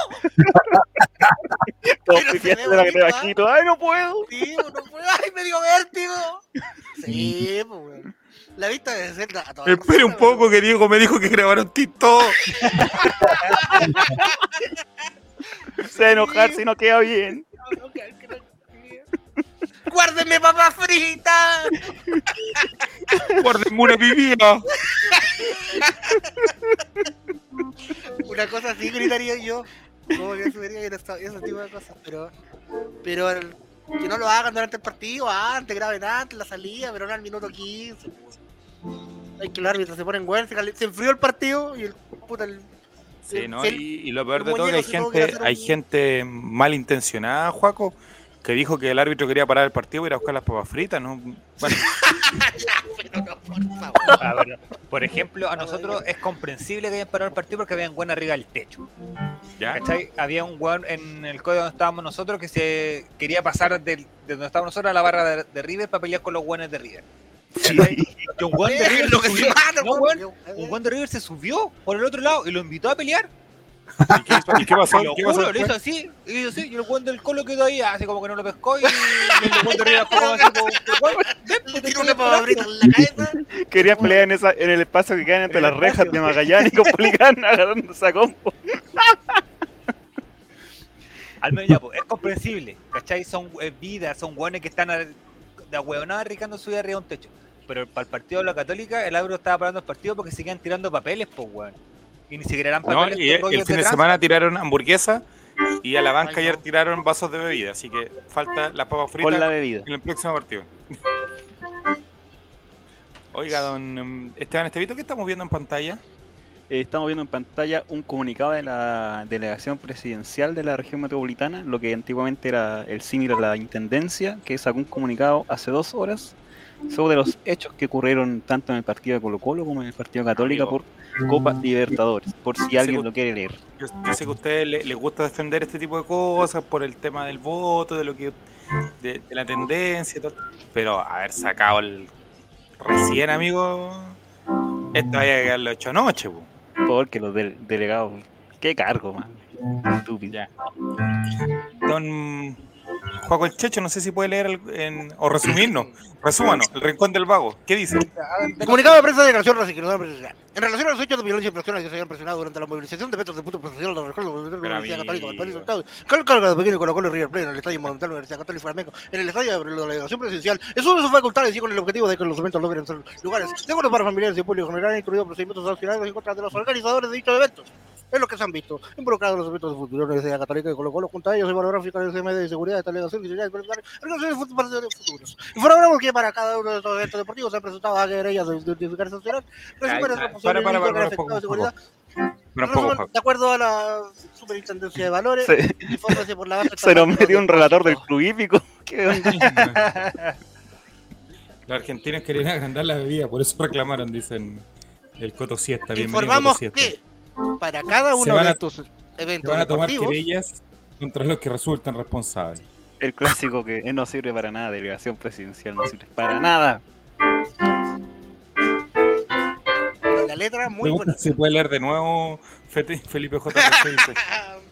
Bajito. ¡Ay, no puedo! Sí, no puedo. ¡Ay, me dio vértigo! Sí, pues. La vista debe ser a toda Espere un poco, que Diego me dijo que grabaron TikTok. Se va a enojar si no queda bien. weón. ¡Guárdeme papas fritas! Guárdenme una vivía. Una cosa así gritaría yo. Como que subiría y ese tipo de cosas. Pero, pero el- que no lo hagan durante el partido, antes, graben antes, la salida, pero no al minuto 15. Hay que los árbitros se ponen weón, se, se enfrió el partido y el puta el. Sí, ¿no? el- Y, y lo peor de todo es que hay gente, hay gente malintencionada, Juaco, que dijo que el árbitro quería parar el partido y ir a buscar las papas fritas, ¿no? Bueno, Pero no, por favor. Por ejemplo, a nosotros es comprensible que hayan parado el partido porque habían weón arriba del techo. ya. ¿Cachai? Había un weón en el código donde estábamos nosotros que se quería pasar de donde estábamos nosotros a la barra de, de River para pelear con los weones de River. Y un weón de River Lo se que se subió, no, weón, un weón de River se subió por el otro lado y lo invitó a pelear. ¿Y qué, y qué pasó? Y lo ¿Qué pasó juro, lo hizo así, lo hizo así, y el weón del colo quedó ahí, así como que no lo pescó y el weón de fue como así como, weón, ven, pues. Quería pelear en, esa, en el espacio que quedan entre las rejas de Magallanes y Copolicán agarrándose a compo. Al menos ya, pues, es comprensible, ¿cachai? Son eh, vidas, son weones que están a- de ahueonadas arriesgando su vida arriba de un techo. Pero para el partido de la Católica, el árbitro estaba parando el partido porque seguían tirando papeles, pues, weón. Y ni siquiera eran No, papeles y con el, fin de semana tiraron hamburguesa y a la banca Ay, ayer no. tiraron vasos de bebida, así que falta las papas fritas Con la bebida. en el próximo partido. Oiga, don em, Esteban Estevito, ¿qué estamos viendo en pantalla? Eh, Estamos viendo en pantalla un comunicado de la delegación presidencial de la región metropolitana, lo que antiguamente era el símil a la intendencia, que sacó un comunicado hace dos horas sobre los hechos que ocurrieron tanto en el partido de Colo Colo como en el partido Católica Amigo. por Copa Libertadores, por si alguien gu- lo quiere leer. Yo, yo sé que a ustedes le- les gusta defender este tipo de cosas por el tema del voto, de lo que de, de la tendencia y todo, pero haber sacado el recién, amigo, esto vaya a quedarlo hecho anoche, po. Porque los del- delegados, qué cargo, man. Estúpido. Ya. Don Juaco el Checho, no sé si puede leer el- en- o resumirnos. Resúmanos, el rincón del vago. ¿Qué dice? El comunicado de prensa de declaración En relación a los hechos de violencia y presiones que se habían presionado durante la movilización de metros de punto profesional de la Universidad Católica del País Estado, cargo de pequeño Colo Colo y River Plate en el Estadio Monumental de la Universidad Católica y Flamengo, en el estadio de la delegación presidencial, es uno de sus facultades y con el objetivo de que los eventos logren ser lugares seguros para familiares y público general, incluidos procedimientos sancionados en contra de los organizadores de dichos eventos. Es lo que se han visto involucrados en los eventos de futuro de la Universidad Católica y Colo Colo, junto a ellos, evaluográfica del CMD de seguridad, esta delegación y seguridad partidos futuros. Informamos que para cada uno de estos eventos deportivos se han presentado a querellas de identificar para, para, para, afectado un de seguridad. Pero un poco, Resumen, de acuerdo a la Superintendencia de Valores, Se, por la base se nos metió un de- relator del club hípico. Los argentinos querían agrandar la bebida, por eso reclamaron, dicen el Coto Siesta. Bienvenido, Informamos Coto Siesta. que para cada Se uno de a- estos Se eventos van a tomar querellas contra los que resultan responsables. El clásico que eh, no sirve para nada, delegación presidencial no sirve para nada. la letra muy buena. si puede leer de nuevo Felipe J.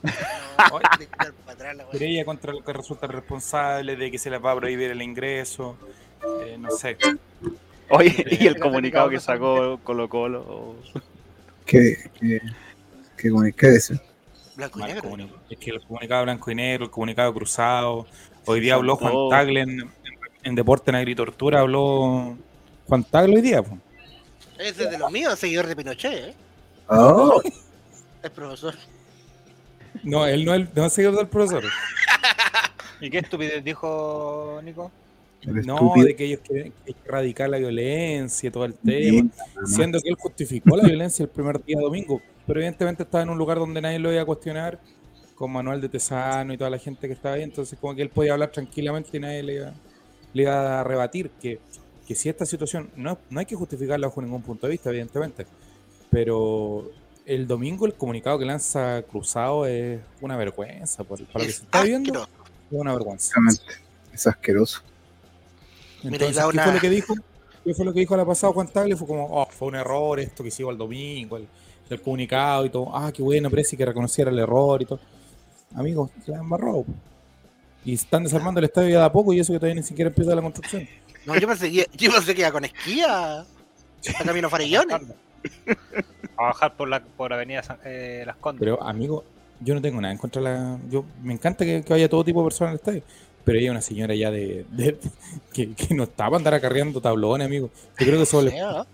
No. Querella contra los que resultan responsables de que se les va a prohibir el ingreso. eh, no sé. Oye, y el comunicado que sacó Colo Colo. ¿Qué, qué, qué, comuni- qué dice? Blanco y negro. Es que el comunicado blanco y negro, el comunicado cruzado. Hoy día habló Juan. Tagle en, en- en Deporte en Agritortura, habló Juan Tagle hoy día. po. Es de los míos, seguidor de Pinochet, ¿eh? Oh, Es profesor. No, él no es el no es seguidor del profesor. ¿Y qué estupidez dijo Nico? No, estúpido. de que ellos quieren que hay que erradicar la violencia y todo el Bien, tema. Siendo que él justificó la violencia el primer día domingo, pero evidentemente estaba en un lugar donde nadie lo iba a cuestionar, con Manuel de Tesano y toda la gente que estaba ahí, entonces como que él podía hablar tranquilamente y nadie le iba, le iba a rebatir que, que si esta situación, no, no hay que justificarla bajo ningún punto de vista, evidentemente, pero el domingo el comunicado que lanza Cruzado es una vergüenza, por, para lo que se Es está viendo, es una vergüenza. Exactamente. Es asqueroso. Mira, Entonces, ¿qué fue lo que dijo? ¿Qué fue lo que dijo la pasada Juan Tagle? Fue como, oh, fue un error esto que hicimos el domingo, el, el comunicado y todo. Ah, qué bueno, parece que reconociera el error y todo. Amigos, se la embarró. po. Y están desarmando el estadio ya de a poco y eso que todavía ni siquiera empieza la construcción. No, yo pensé, que- yo pensé que iba con esquía. A Camino Farellones. A bajar por la por Avenida San- eh, Las Condes. Pero, amigo, yo no tengo nada en contra de la. Yo, me encanta que, que vaya todo tipo de personas al estadio. Pero ella es una señora ya de. de- que, que no está para andar acarreando tablones, amigo. Yo creo que Sí, ¿no?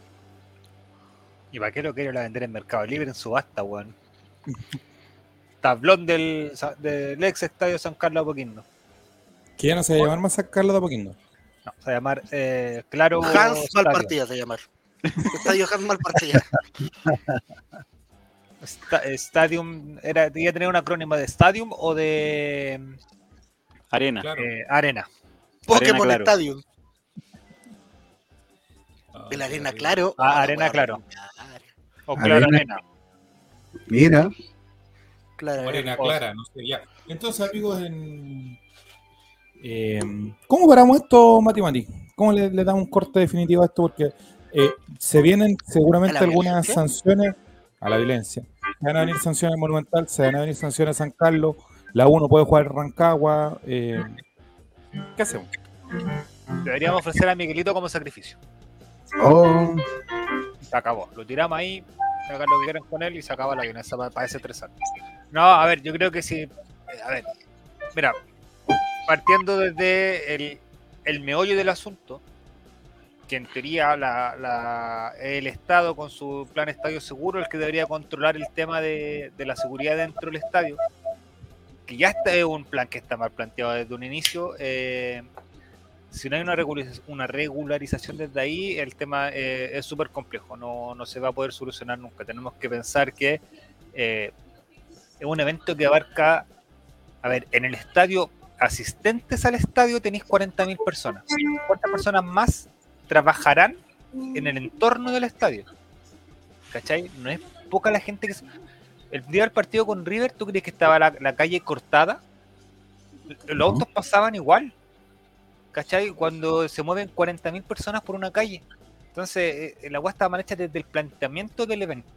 ¿Y para qué lo quiere la vender en Mercado Libre en subasta, weón? Tablón del, del ex estadio San Carlos Apoquindo. que ya no se va a llamar más San Carlos de Apoquindo. No, se va a llamar eh, Claro. Hans Estadio. Malpartida se llama. Estadio Hans Malpartida. Sta- Stadium. Era, ¿Debía tener un acrónimo de Stadium o de Arena. Claro. eh, Arena? Pokémon Claro. Stadium. Ah, El Arena Claro. Ah, la Arena Claro. O Claro Arena. Arena. Mira, Claro, Morena o- Clara, no sé, ya. Entonces, amigos, en... eh, ¿cómo paramos esto, Mati Mati? ¿Cómo le, le damos un corte definitivo a esto? Porque eh, se vienen seguramente ¿A la algunas violencia? sanciones a la violencia. Se van a venir sanciones en Monumental, se van a venir sanciones a San Carlos, la 1 puede jugar Rancagua. eh, ¿Qué hacemos? Deberíamos ofrecer a Miguelito como sacrificio. oh, Se acabó. Lo tiramos ahí, hagan lo que quieran con él y se acaba la violencia para, ese tres años. No, a ver, yo creo que sí. eh, A ver, mira, partiendo desde el, el meollo del asunto, que en teoría la, la- el Estado con su plan estadio seguro el que debería controlar el tema de, de la seguridad dentro del estadio, ya está es un plan que está mal planteado desde un inicio. eh, si no hay una regularización, una regularización desde ahí, el tema eh, es súper complejo, no, no se va a poder solucionar nunca. Tenemos que pensar que eh, es un evento que abarca, a ver, en el estadio, asistentes al estadio tenéis 40.000 personas. ¿Cuántas personas más trabajarán en el entorno del estadio? ¿Cachai? No es poca la gente que... El día del partido con River, ¿tú crees que estaba la, la calle cortada? Los autos pasaban igual. ¿Cachai? Cuando se mueven 40.000 personas por una calle. Entonces, eh, la agua está mal hecha desde el planteamiento del evento.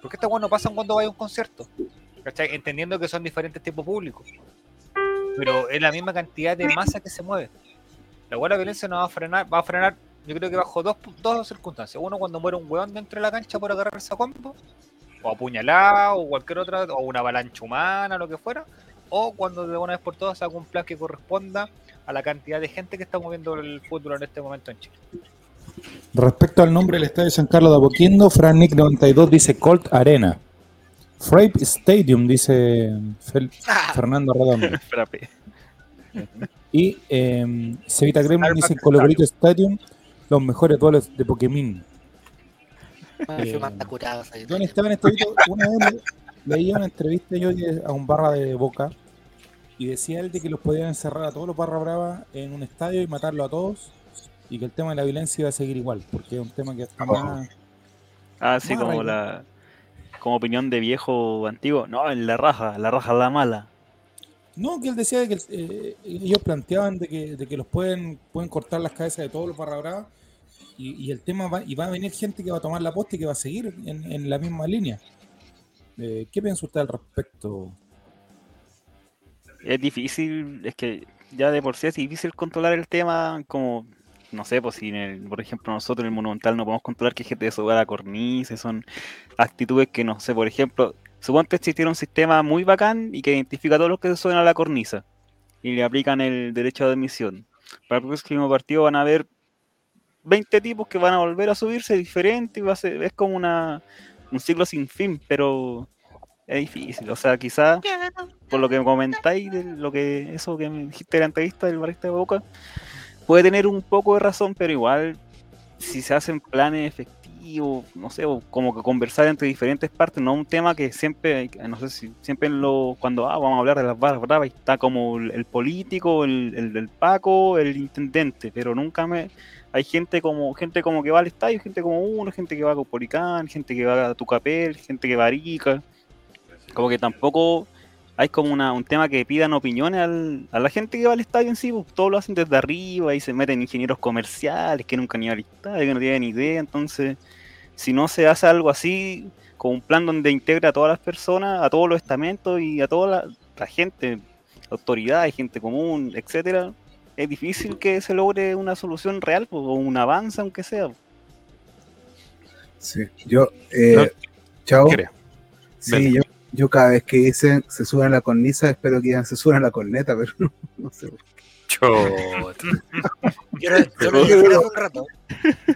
Porque esta agua no pasa cuando vaya a un concierto. ¿Cachai? Entendiendo que son diferentes tipos públicos. pero es la misma cantidad de masa que se mueve. La buena violencia no va a frenar, va a frenar, yo creo que bajo dos, dos circunstancias. Uno, cuando muere un weón dentro de la cancha por agarrarse a combo, o apuñalado, o cualquier otra, o una avalancha humana, lo que fuera, o cuando de una vez por todas se haga un plan que corresponda a la cantidad de gente que está moviendo el fútbol en este momento en Chile. Respecto al nombre del estadio San Carlos de Apoquindo, Fran Nick 92 dice Colt Arena. Frape Stadium, dice Fel- Fernando Redondo. Y eh, Cevita Gremlin dice Colo Colito Stadium, los mejores duelos de Pokémon. Yo Eh, manda curados ahí. Don Esteban Estevito, una vez le- leía una entrevista yo de- a un barra de Boca y decía él de que los podían encerrar a todos los barra bravas en un estadio y matarlo a todos y que el tema de la violencia iba a seguir igual, porque es un tema que está más... Ah, sí, Más como la como opinión de viejo antiguo. No, en la raja, la raja la mala. No, que él decía de que eh, ellos planteaban de que, de que los pueden, pueden cortar las cabezas de todos los barra bravas y, el tema va, y va a venir gente que va a tomar la posta y que va a seguir en, en la misma línea. Eh, ¿Qué piensa usted al respecto? Es difícil, es que ya de por sí es difícil controlar el tema, como, no sé, pues si, en el- por ejemplo, nosotros en el Monumental no podemos controlar que gente suba la cornisa, son actitudes que, no sé, por ejemplo, suponte existiera un sistema muy bacán y que identifica a todos los que se suben a la cornisa y le aplican el derecho de admisión. Para el próximo partido van a haber 20 tipos que van a volver a subirse diferente y va a ser, es como una, un ciclo sin fin, pero es difícil, o sea, quizás por lo que me comentáis, de lo que eso que me dijiste de la entrevista del barista de Boca, puede tener un poco de razón, pero igual, si se hacen planes efectivos, no sé, o como que conversar entre diferentes partes, no un tema que siempre, no sé si siempre en lo, cuando ah, vamos a hablar de las barras bravas, está como el, el político, el, el del Paco, el intendente, pero nunca me. Hay gente como gente como que va al estadio, gente como uno, gente que va a Copolicán, gente que va a Tucapel, gente que va a Arica. Como que tampoco hay como una, un tema que pidan opiniones al- a la gente que va al estadio en sí, pues, todos lo hacen desde arriba y se meten ingenieros comerciales que nunca han ido al estadio, que no tienen idea, entonces si no se hace algo así, con un plan donde integra a todas las personas, a todos los estamentos y a toda la, la gente, autoridades, gente común, etcétera, es difícil que se logre una solución real pues, o un avance aunque sea. Sí, yo, eh, chao. Sí, yo, yo cada vez que dicen se suben la cornisa, espero que digan se suben a la corneta, pero no, no sé. Yo yo lo iba a decir hace un rato.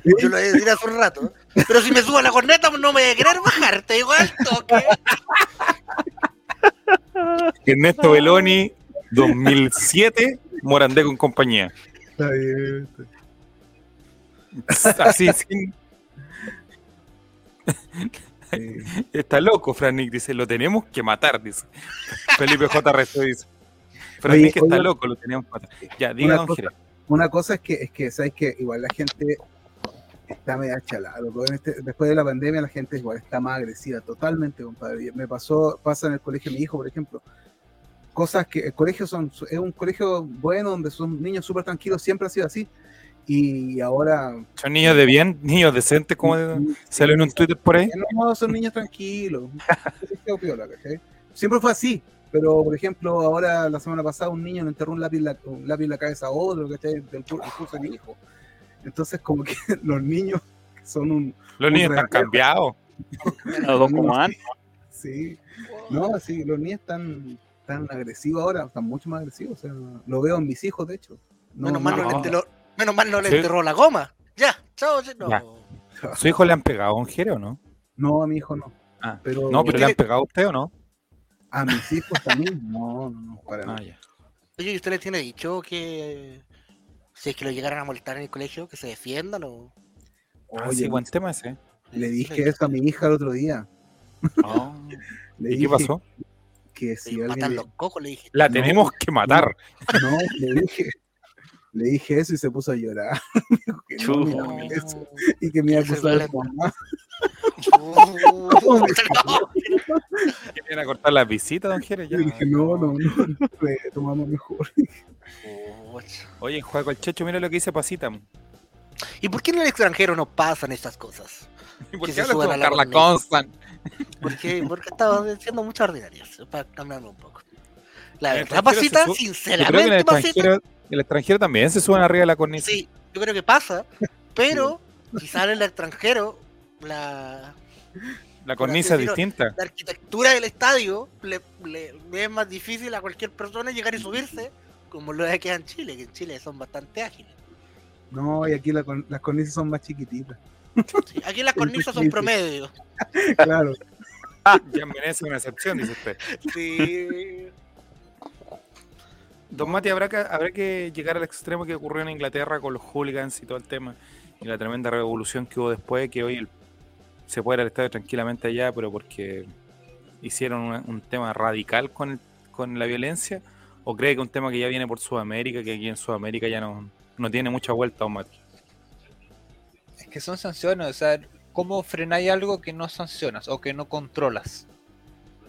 Yo lo iba a decir hace un rato. Pero si me subo a la corneta, no me voy a querer bajarte igual toque. Ernesto Beloni, 2007, Morandé con compañía. Está bien. Así, sin- Sí. está loco, Fran Nick, dice, lo tenemos que matar, dice. Felipe J. Resto dice. Fran Oye, Nick está oiga. loco, lo tenemos que matar. Ya, diga, Una don cosa-. Una cosa es que, es que, ¿sabes que Igual la gente está media chalada. este- después de la pandemia la gente igual está más agresiva, totalmente, compadre. Me pasó, pasa en el colegio de mi hijo, por ejemplo. Cosas que el colegio son, es un colegio bueno donde son niños súper tranquilos, siempre ha sido así. Y ahora... Son niños de bien, niños decentes, como salió en un Twitter por ahí. No, son niños tranquilos. Siempre fue así. Pero, por ejemplo, ahora la semana pasada un niño le enterró un lápiz, en la- un lápiz en la cabeza a otro, ¿cachai? Del del curso de mi hijo. Entonces, como que los niños son un... Los Un niños están cambiados. No, dos como antes. Sí. No, sí, los niños están tan agresivos ahora, están mucho más agresivos. O sea, lo veo en mis hijos, de hecho. No, menos, mal no no, le enterró, menos mal no le Sí. enterró la goma. Ya, chao. No. Ya. ¿Su hijo le han pegado a un Jerez o no? no, a mi hijo no. Ah, Pero No, pero le han pegado a usted o no? a mis hijos también. No, no, no, para Ah, nada. ya. Oye, ¿y usted le tiene dicho que si es que lo llegaran a molestar en el colegio, que se defiendan o...? Ah, Oye, sí, buen tema ese. le dije eso a mi hija el otro día. Ah, Le ¿Y qué pasó? Que si alguien matan le- los cocos, le dije. La No. tenemos que matar. No, le dije, le dije eso y se puso a llorar. Que no, Chu. mira, No. eso, y que me iba a acusar su mamá. Uh, ¿Quieren a cortar las visitas, don Jerez? Le dije, no, no, no, mamá mejor. Oye, en Juego al Checho, mira lo que dice Pasita. ¿Y por qué en el extranjero no pasan estas cosas? ¿Y por Que qué se hablas con Carla. Constant? Porque, porque estaba diciendo muchas ordinarias, para cambiarlo un poco. La verdad, pasita, sube- Yo creo que en el sinceramente, pasita. extranjero, el extranjero también se suben arriba de la cornisa. Sí, yo creo que pasa, pero quizás en el extranjero la, La cornisa es distinta. la arquitectura del estadio le, le- le es más difícil a cualquier persona llegar y subirse, como lo es que en Chile, que en Chile son bastante ágiles. No, y aquí la las cornisas son más chiquititas. Sí, Aquí las cornisas son promedio. Claro. Ya es una excepción, dice usted. Sí. Don Mati, ¿habrá que, habrá que llegar al extremo que ocurrió en Inglaterra con los hooligans y todo el tema y la tremenda revolución que hubo después, que hoy el- se puede ir al estadio tranquilamente allá, pero porque hicieron una- un tema radical con, el- con la violencia, o cree que es un tema que ya viene por Sudamérica, que aquí en Sudamérica ya no, no tiene mucha vuelta, Don Mati. Que son sanciones, o sea, ¿cómo frenáis algo que no sancionas o que no controlas?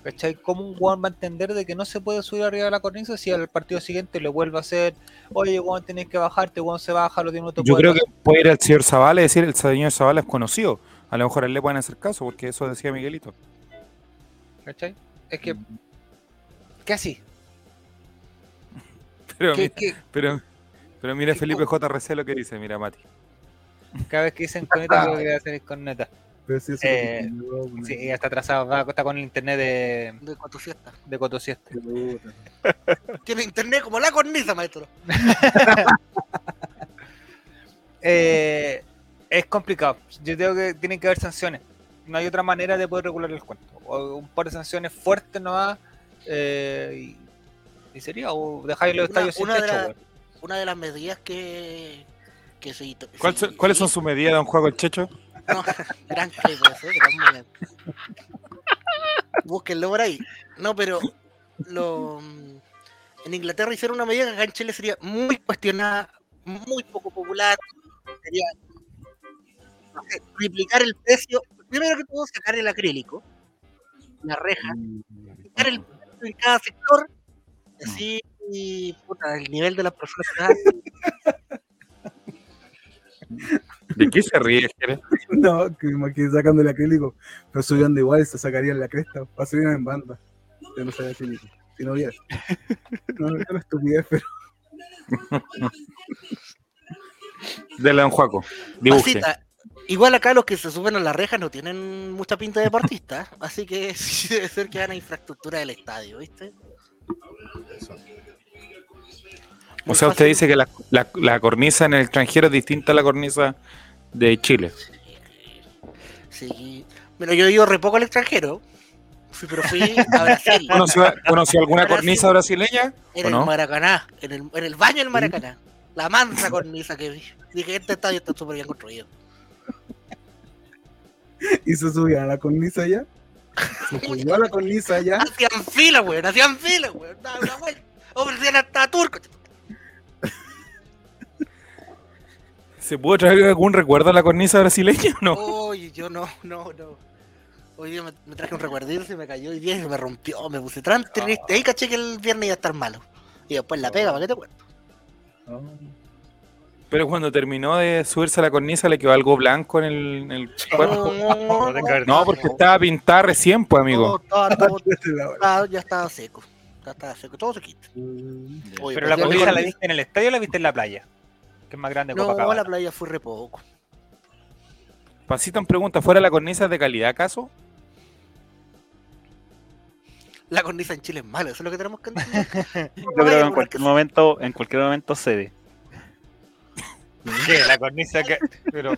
¿Cachai? ¿Cómo un Juan va a entender de que no se puede subir arriba de la cornisa si al partido siguiente le vuelve a hacer, oye, Juan, tenés que bajarte, Juan se baja, los 10 minutos Yo creo que pasar"? puede ir al señor Zavala y decir, el señor Zavala es conocido. A lo mejor a él le pueden hacer caso, porque eso decía Miguelito. ¿Cachai? Es que, ¿qué así? Pero, ¿Qué- mi- qué- pero, pero mira Felipe JRC lo que dice, mira Mati. Cada vez que dicen coneta, creo que va a ser con neta. Pero sí, eso Eh, es Sí, ya está atrasado, va, está con el internet de, De cuatro fiestas. de Cotosiesta. Tiene internet como la cornisa, maestro. Eh, es complicado. Yo creo que tienen que haber sanciones. No hay otra manera de poder regular el cuento. O un par de sanciones fuertes nomás. Eh, y, y sería, o dejáis los Una- estadios sin una de techo, la-. Una de las medidas que, que se hizo- ¿Cuál se- son- ¿Cuáles son sus medidas, don Juego el Checho? No, gran clip ese, gran momento. Búsquenlo por ahí. No, pero lo, en Inglaterra hicieron una medida que acá en Chile sería muy cuestionada, muy poco popular. Sería no sé, triplicar el precio. Primero que todo, sacar el acrílico, la reja, sacar el precio en cada sector. Así, y, puta, el nivel de las personas ¿De qué se ríe? No, que me imaginé sacando el acrílico, pero subiendo igual se sacarían la cresta, subir en banda. Yo no sabía acrílico. Si no hubiera. No, no es una estupidez, pero Dele a don Juaco. Dibuje. Pasita, Igual acá los que se suben a la reja no tienen mucha pinta de deportistas, así que sí debe ser que van a infraestructura del estadio, ¿viste? O sea, usted dice que la, la- la cornisa en el extranjero es distinta a la cornisa de Chile. Sí. Bueno, yo he ido re poco al extranjero, fui, pero fui a Brasil, ¿Conoció, conoció alguna Brasil. cornisa brasileña? en ¿O el no? Maracaná, en el, en el baño del Maracaná. La mansa cornisa que vi. Dije, este estadio está súper bien construido. y se subían a la cornisa allá. Se subió a la cornisa allá. Hacían fila, weón, hacían fila, weón. Daba una vuelta. Ofrecían hasta turco. ¿Se pudo traer algún recuerdo a la cornisa brasileña o no? Oye, yo no, no, no. Hoy día me, me traje un recuerdito, se me cayó y día se me rompió, me puse tan triste. Ahí caché que el viernes iba a estar malo. Y después la pega, ¿para qué te cuento? Pero cuando terminó de subirse a la cornisa le quedó algo blanco en el, en el cuerpo. No, porque estaba pintada recién, pues, amigo. Todo, estaba- todo- La estaba- ya estaba seco. Ya estaba seco, todo sequito. Oye, Pero la pues, cornisa yo- la viste en el estadio o la viste en la playa? Que es más grande que No, Copacabana. la playa fue re poco. Pasita en pregunta, ¿fuera la cornisa es de calidad acaso? La cornisa en Chile es mala, eso es lo que tenemos que entender. Yo creo que en cualquier momento, en cualquier momento cede. ¿Qué? La cornisa que. Pero.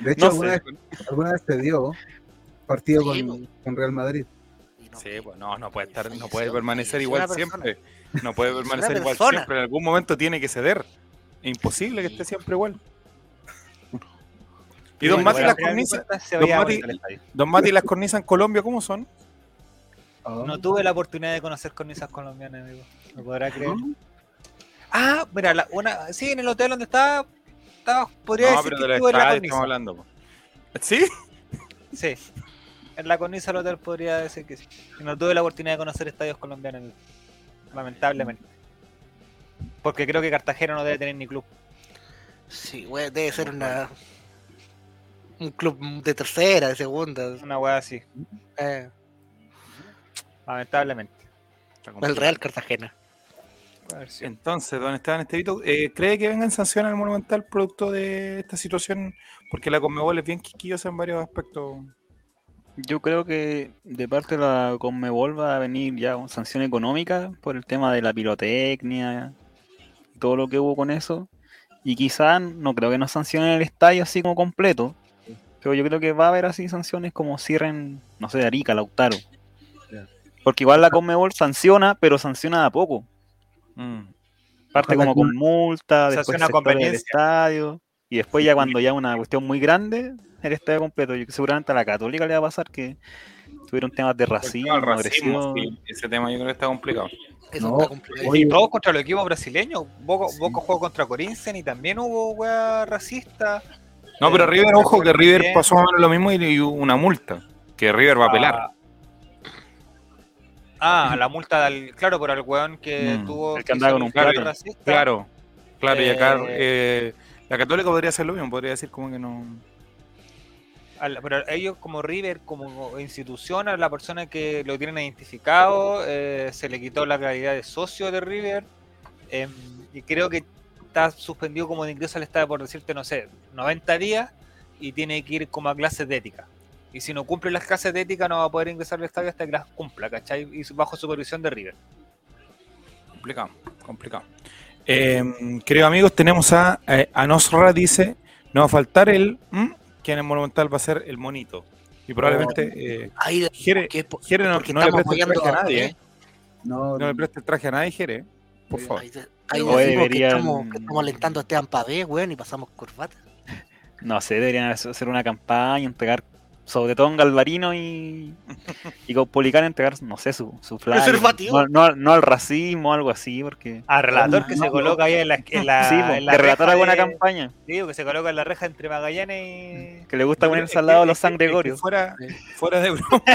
De hecho, No alguna, vez, alguna vez te dio partido Sí, con, con Real Madrid. No, Sí, pues no, no puede estar, no puede permanecer igual siempre. No puede permanecer igual siempre. En algún momento tiene que ceder. Es imposible que esté siempre igual. ¿Y don Mati las cornisas? Don Mati-. Don las cornisas en Colombia cómo son? Ah, No tuve la oportunidad de conocer cornisas colombianas, amigo. ¿Me podrá creer? Ah, mira, la, una, sí, en el hotel donde estaba, estaba podría No, decir pero que de la estuve en la cornisa. estamos hablando. po. ¿Sí? Sí, en la cornisa del hotel podría decir que sí. Y no tuve la oportunidad de conocer estadios colombianos, amigo. lamentablemente. Porque creo que Cartagena no debe tener ni club. Sí, güey, debe ser una. Un club de tercera, de segunda. Una weá así, Eh, lamentablemente. El. Real Cartagena. Entonces, don Esteban Estevito, eh, ¿cree que vengan sanciones al Monumental producto de esta situación? Porque la Conmebol es bien quisquillosa en varios aspectos. Yo creo que de parte de la Conmebol va a venir ya una sanción económica por el tema de la pirotecnia todo lo que hubo con eso. Y quizás no creo que nos sancionen el estadio así como completo. Pero yo creo que va a haber así sanciones como cierren, no sé, Arica, Lautaro. Porque igual la Conmebol sanciona, pero sanciona de a poco. Mm. Parte como con multa, después del estadio. Y después ya cuando ya una cuestión muy grande, el estadio completo. Yo, seguramente a la Católica le va a pasar que tuvieron temas de racismo, El racismo, agresión. sí, ese tema yo creo que está complicado. Eso No, está complicado. oye, Y todos contra los equipos brasileños. Boca, Sí. Boca jugó contra Corinthians y también hubo weá racista. No, pero Eh, River, ojo, que River pasó más o menos lo mismo y, una multa. Que River va a apelar. Ah, Ah, la multa del. Claro, por el weón que Mm. tuvo. El que andaba con un plato. racista. Claro, claro, y acá Eh, eh, la Católica podría hacer lo mismo, podría decir como que no. Pero ellos como River, como institución, a la persona que lo tienen identificado, eh, se le quitó la calidad de socio de River em, y creo que está suspendido como de ingreso al estadio por decirte, no sé, 90 días y tiene que ir como a clases de ética. Y si no cumple las clases de ética no va a poder ingresar al estadio hasta que las cumpla, ¿cachai? Y bajo supervisión de River. Complicado, complicado. Eh, queridos amigos, tenemos a, eh, a Nosra, dice, no va a faltar el. Que en el Monumental va a ser el monito. Y probablemente eh, Ahí de- Jere, Jere no, no le preste el traje a nadie, ¿eh? ¿eh? no, No le preste el traje a nadie, Jere, por favor. Ahí, ahí decimos que deberían- estamos, que estamos alentando a Esteban Pavé, weón, y pasamos corbata. No sé, deberían hacer una campaña, entregar, sobre todo en Galvarino y, y con Policán entregar, no sé, su, su flag. No, no, no al racismo, algo así, porque... Al relator que No, se no. coloca ahí en la, en la, sí, po, en la que relatar reja alguna de- campaña, Digo, que se coloca en la reja entre Magallanes y... que le gusta ponerse al lado de los que- San es que Gregorio. Fuera, fuera de broma.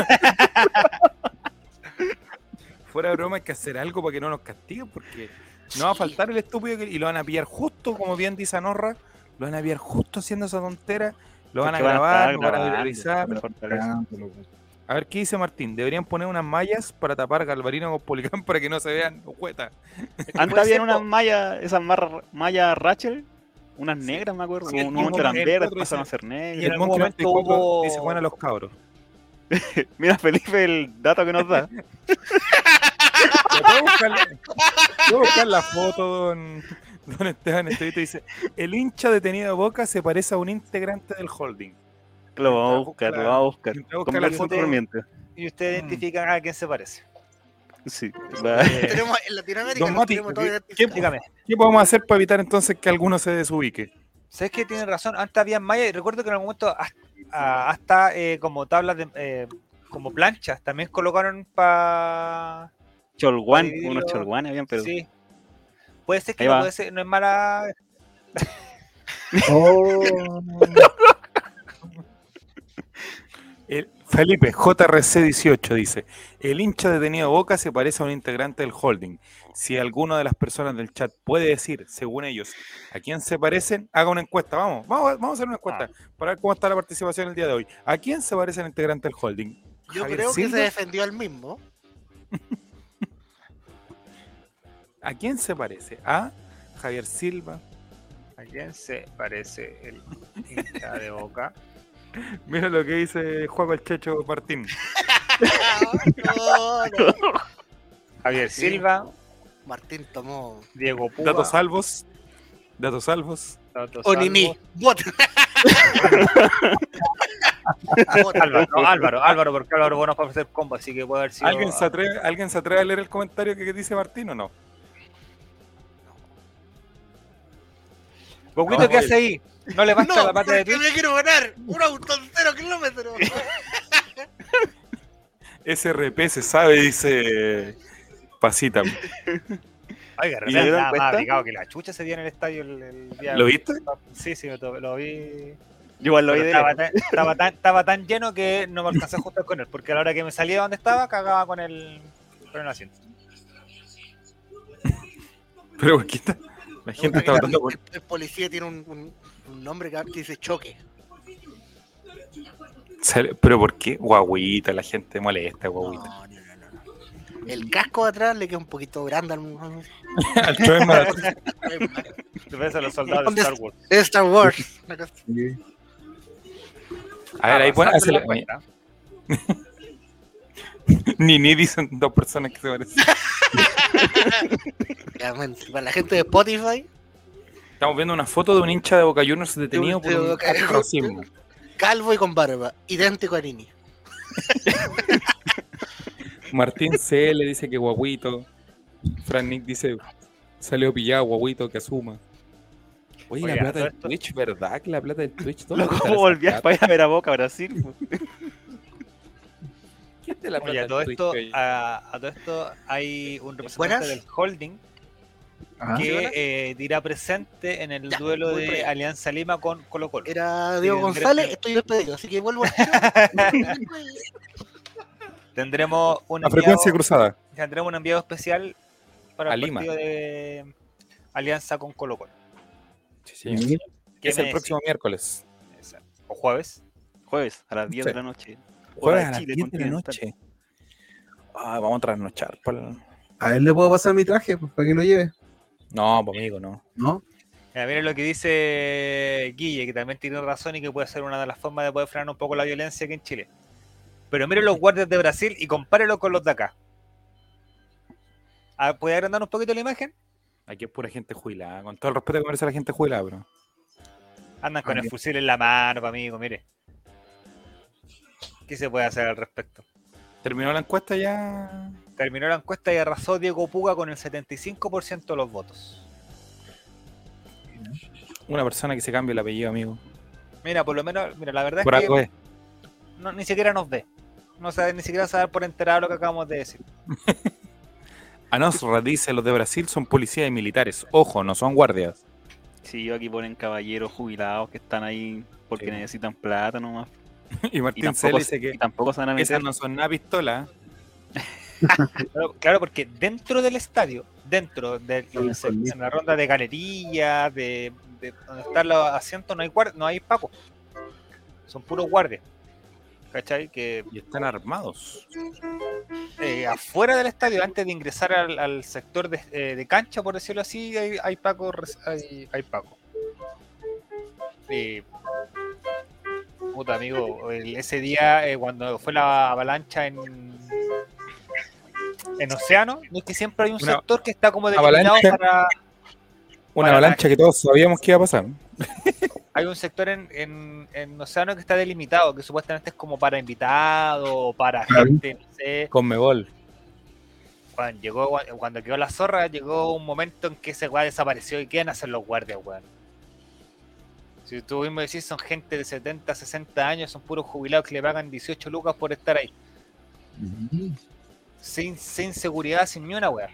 fuera de broma hay que hacer algo para que no nos castiguen, porque no va a faltar el estúpido que- y lo van a pillar justo, como bien dice Anorra, lo van a pillar justo haciendo esa tontera, lo van a grabar, estar lo van a viralizar. A ver qué dice Martín, deberían poner unas mallas para tapar Galvarino con Policán para que no se vean. Antes Puede había ser, unas mallas, esas mar- mallas Rachel, unas negras, me acuerdo. Sí, y un- eran el verdes, pasaron a ser Y negras. en el algún Monkey momento 94 hubo- dice Juan a los cabros. Mira, Felipe, el dato que nos da. ¿Puedo buscar, la- puedo buscar la foto, don, don Esteban Estevito? Dice, el hincha detenido de Boca se parece a un integrante del holding. Lo vamos a buscar, busca- lo vamos a buscar. busca. Y ustedes Mm. identifican a quién se parece. Sí. Eh, Tenemos en Latinoamérica, Don Mati, tenemos ¿qué- identificados. dígame. ¿Qué podemos hacer para evitar entonces que alguno se desubique? ¿Sabes que tienen razón? Antes había malla y recuerdo que en algún momento hasta, hasta, eh, como tablas de eh, como planchas también colocaron para Cholguán, unos cholguanes habían, pero sí. Puede ser que no puede ser, no es mala. Oh, El Felipe JRC18 dice, el hincha detenido de Boca se parece a un integrante del holding. Si alguna de las personas del chat puede decir, según ellos, a quién se parecen, haga una encuesta. Vamos, vamos, a- vamos a hacer una encuesta para ver cómo está la participación el día de hoy. ¿A quién se parece el integrante del holding? Yo ¿Javier creo que se defendió al mismo. ¿A quién se parece? ¿A Javier Silva? ¿A quién se parece el hincha de boca? Mira lo que dice Juan el Checho Martín. No, no. Javier. Silva, Martín tomó. Diego Púa, Datos salvos. Datos salvos. Tato Onini. Salvo. Bot. Bot. Álvaro, no, Álvaro, Álvaro, porque Álvaro bueno para hacer combo, así que puede haber sido. ¿Alguien se, atreve, ¿Alguien se atreve a leer el comentario que dice Martín o no? Boquito, No, ¿qué hace ahí? No levanta No, la pata de Twitch. me quiero ganar un auto cero kilómetros. SRP se sabe, dice Pasita. Oiga, ¿Y se dieron nada más cuenta? picado que la chucha se dio en el estadio el, el día. ¿Lo viste? Sí, sí, lo, lo vi. Yo igual lo vi de estaba, tan, estaba, tan, estaba tan lleno que no me alcancé a ajustar con él, porque a la hora que me salía de donde estaba, cagaba con el, con el asiento. Pero aquí está. La gente está votando por. el, el policía tiene un, un- un nombre que dice choque. Sale- Pero ¿por qué? Guaguita, la gente molesta, No, guaguita. no, no, no, no. El casco de atrás le queda un poquito grande al ves a los soldados de Star Wars. Star Wars. A ver, ahí pone. Avanzando en la cuenta. Ni ni dicen dos personas que se parecen. Para la gente de Spotify, Estamos viendo una foto de un hincha de Boca Juniors detenido por De un Boca de Juniors. racismo. calvo y con barba, idéntico a Nini. Martín CL dice que guaguito. Fran Nick dice salió pillado, guaguito, que asuma. Oye, Oye, la plata del esto- Twitch, ¿verdad? Que la plata del Twitch. ¿dónde Loco, estará ¿cómo volvías para ir a ver a Boca Brasil? ¿Quién de la plata Oye, a todo esto, a, a todo esto hay un representante ¿Buenas? del holding Ah, que eh, dirá presente en el Ya, duelo de. Alianza Lima con Colo Colo. Era Diego Sí, González, estoy despedido, así que vuelvo a Tendremos un enviado, frecuencia cruzada. tendremos un enviado especial para A el Lima. partido de Alianza con Colo Colo. Sí, señor. ¿Qué Es el próximo miércoles. O jueves. Jueves, a las 10 Sí. de la noche. Jueves Hora a las Chile 10 de la noche. Ah, vamos a trasnochar. pa'l- A él le puedo pasar mi traje pues, para que lo lleve, No, pues amigo, no. ¿no? Mira, lo que dice Guille, que también tiene razón y que puede ser una de las formas de poder frenar un poco la violencia aquí en Chile. Pero miren los guardias de Brasil y compárelo con los de acá. Ah, ¿Puede agrandar un poquito la imagen? Aquí es pura gente jubilada. Con todo el respeto que merece la gente jubilada, bro. Andan con el fusil en la mano, amigo, mire. ¿Qué se puede hacer al respecto? Terminó la encuesta ya. Terminó la encuesta y arrasó Diego Puga con el 75% de los votos. Una persona que se cambia el apellido, amigo. Mira, por lo menos, mira, la verdad Por es que es. no- ni siquiera nos ve. No sabe, ni siquiera saber por enterado lo que acabamos de decir. Anosra dice: los de Brasil son policías y militares. Ojo, no son guardias. Sí, aquí ponen caballeros jubilados que están ahí porque Sí. necesitan plata nomás. Y Martín tampoco, Cel dice que y tampoco se van a meter. esas no son nada pistola. Claro, claro, porque dentro del estadio, dentro de se- en la ronda de galerías, de, de donde están los asientos, no hay guard- no hay pacos. Son puros guardias. ¿Cachai? Que Y están armados. eh, afuera del estadio, antes de ingresar al, al sector de, eh, de cancha, por decirlo así, hay, hay pacos. Hay, hay pacos. Puta amigo, el- ese día eh, cuando fue la avalancha en en Océano, no es que siempre hay un Una sector que está como delimitado avalancha. para. Una Para avalancha que todos sabíamos que iba a pasar. Hay un sector en, en, en Océano que está delimitado, que supuestamente es como para invitados o para gente, no sé. Con Mebol. Cuando, llegó, cuando quedó la zorra, llegó un momento en que ese weá desapareció y a hacer los guardias, weón. Si tú mismo decís, son gente de 70, 60 años, son puros jubilados que le pagan 18 lucas por estar ahí. Sin, sin seguridad, sin ni una weá.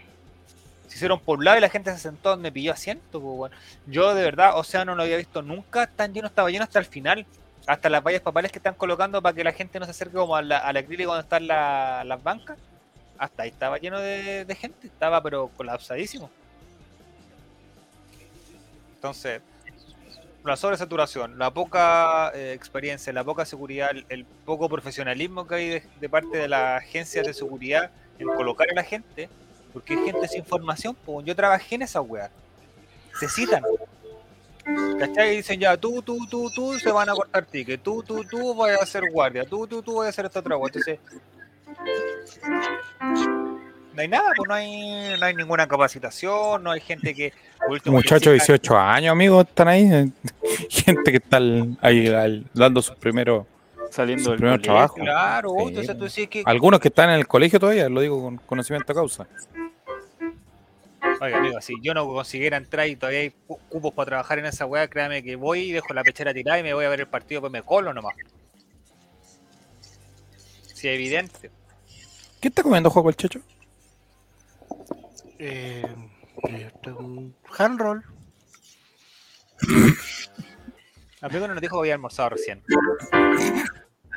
Se hicieron por un lado y la gente se sentó donde pilló asiento, pues. Yo de verdad, o sea, no lo había visto nunca tan lleno, estaba lleno hasta el final. Hasta las vallas papales que están colocando para que la gente no se acerque como a la, a la acrílica cuando están la- las bancas. Hasta ahí estaba lleno de, de gente, estaba pero colapsadísimo. Entonces, la sobresaturación, la poca eh, experiencia, la poca seguridad, el, poco profesionalismo que hay de, parte de las agencias de seguridad en colocar a la gente, porque hay gente sin formación, yo trabajé en esa weá. Se citan. ¿Cachai? Y dicen ya, tú, tú, tú, tú, se van a cortar ticket, tú, tú, tú vas a ser guardia, tú, tú, tú vas a hacer esta otra weá. Entonces, no hay nada, pues no hay, no hay ninguna capacitación, no hay gente que. Muchachos de exija- 18 años, amigos, están ahí. eh, Gente que está ahí al- dando sus primeros. Saliendo Su del primer trabajo. Claro, Sí, entonces tú decís que. Algunos que están en el colegio todavía, lo digo con conocimiento de causa. Oiga, amigo, si yo no consiguiera entrar y todavía hay cu- cupos para trabajar en esa weá, créame que voy y dejo la pechera tirada y me voy a ver el partido, pues me colo nomás. Sí, evidente. ¿Qué está comiendo Juego el Checho? Eh, eh, un hand roll. Amigo no nos dijo que había almorzado recién.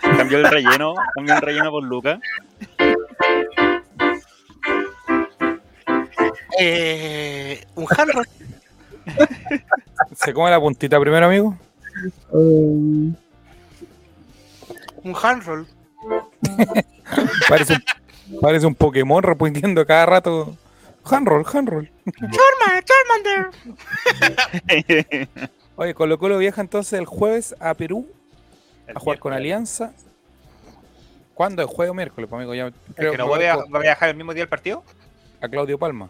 Cambió el relleno, cambió el relleno por Lucas. Eh, un hand roll. ¿Se come la puntita primero, amigo? Un hand roll. Parece un, Parece un Pokémon respondiendo cada rato. Handroll, handroll. Charmander, Charmander. Oye, Colo Colo viaja entonces el jueves a Perú a jugar con. Alianza. ¿Cuándo? ¿El jueves o miércoles? pues, amigo? Ya ¿El creo que no que va a, voy a viajar el mismo día del partido? a Claudio Palma.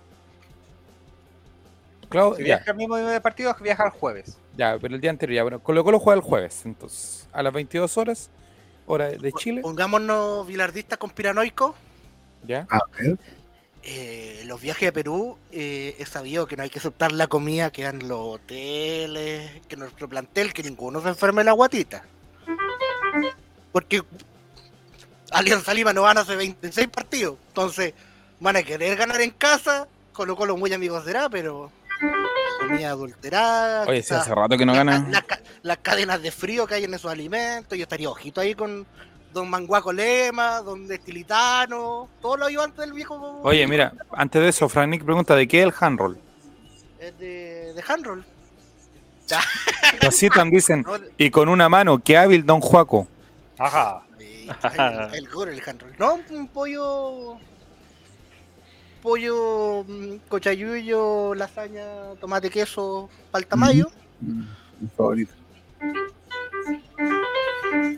Claudio, Si ya, viaja el mismo día del partido, viaja el jueves. ya, pero el día anterior ya. Bueno, Colo Colo juega el jueves, entonces, a las 22 horas, hora de Chile. Pongámonos bilardistas conspiranoicos. ¿Ya? A ver. Eh, los viajes a Perú, eh, he sabido que no hay que aceptar la comida que dan los hoteles, que nuestro plantel, que ninguno se enferme la guatita. Porque Alianza Lima no van hace 26 partidos, entonces van a querer ganar en casa, Colo Colo muy amigos será, pero comida adulterada, Oye, si hace rato que no la- gana. la ca- las cadenas de frío que hay en esos alimentos, yo estaría ojito ahí con Don Manguaco Lema, Don Destilitano, todos los ayudantes del viejo Oye, mira, antes de eso, Frank Nick pregunta de qué es el handroll. es de, de Handroll. Lo citan, dicen, y con una mano, qué hábil Don Juaco. Ajá. El, el el Handroll. No, un pollo. Pollo, mm, cochayuyo, lasaña, tomate, queso, paltamayo. Mm, Mi favorito.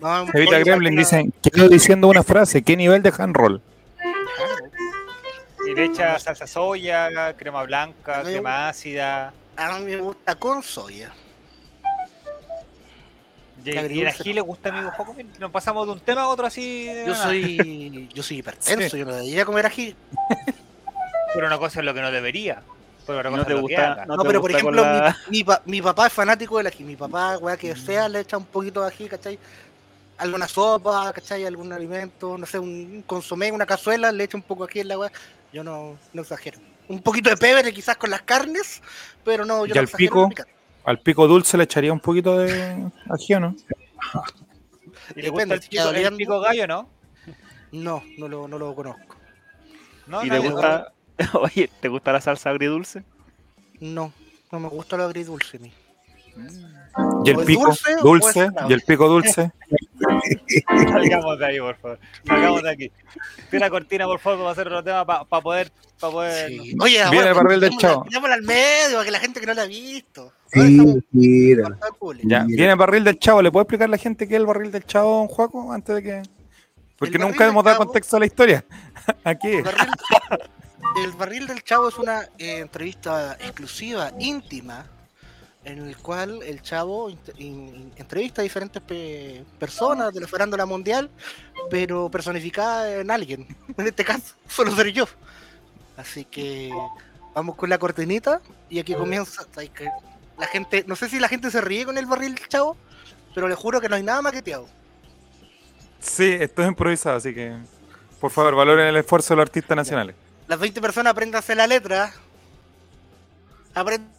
No, Evita Gremlin dicen, quedo diciendo una frase, ¿qué nivel de handroll? Handroll. Y le echa salsa soya, crema blanca, No, crema ácida. A mí me gusta con soya. Y, La y ají le gusta, amigo Joco. Nos pasamos de un tema a otro así. de Yo nada. soy, yo soy hipertenso, yo no debería comer ají. Pero una cosa es lo que no debería. Pero No te gusta, no No, te pero por gusta con ejemplo, la- mi, mi, pa- mi papá es fanático del ají. Mi papá, weá, que sea, le echa un poquito de ají, ¿cachai? Alguna sopa, ¿cachai? Algún alimento, no sé, un consomé, una cazuela, le echa un poco aquí en la weá. Yo no, no exagero. Un poquito de pebre quizás con las carnes, pero no, yo ¿Y no al exagero pico? Al pico dulce le echaría un poquito de ají, ¿o no? ¿Y le gusta Depende, el pico, el pico gallo, no? No, no lo, no lo conozco. ¿No? ¿Y le gusta, oye, ¿te gusta la salsa agridulce? No, no me gusta lo agridulce a mí. ¿Y el ¿O es pico dulce dulce? ¿Y el pico dulce? Salgamos de ahí, por favor. Salgamos de aquí. Tira cortina, por favor, para hacer otro tema, para poder. Pa poder Sí. Oye, Viene ahora, el barril del Chavo. tirémosla al medio, para que la gente que no la ha visto. Sí, mira. Ya, Mira. viene el barril del chavo. ¿Le puede explicar a la gente qué es el barril del chavo, don Juaco, antes de que...? Porque El nunca hemos dado contexto a la historia. Aquí. El barril, el barril del Chavo es una eh, entrevista exclusiva, íntima, en el cual el Chavo entrevista a diferentes pe- personas de la farándula mundial, pero personificada en alguien. En este caso, solo seré yo. Así que vamos con la cortinita y aquí comienza. La gente, no sé si la gente se ríe con el barril del Chavo, pero le juro que no hay nada maqueteado. Sí, esto es improvisado, así que... Por favor, valoren el esfuerzo de los artistas nacionales. Las 20 personas apréndanse la letra. Aprend-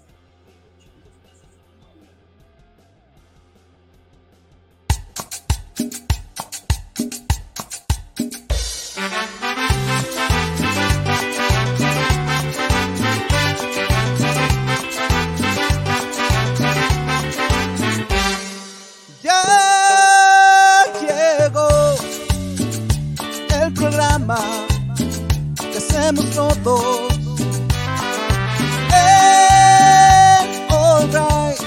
todos. En All Right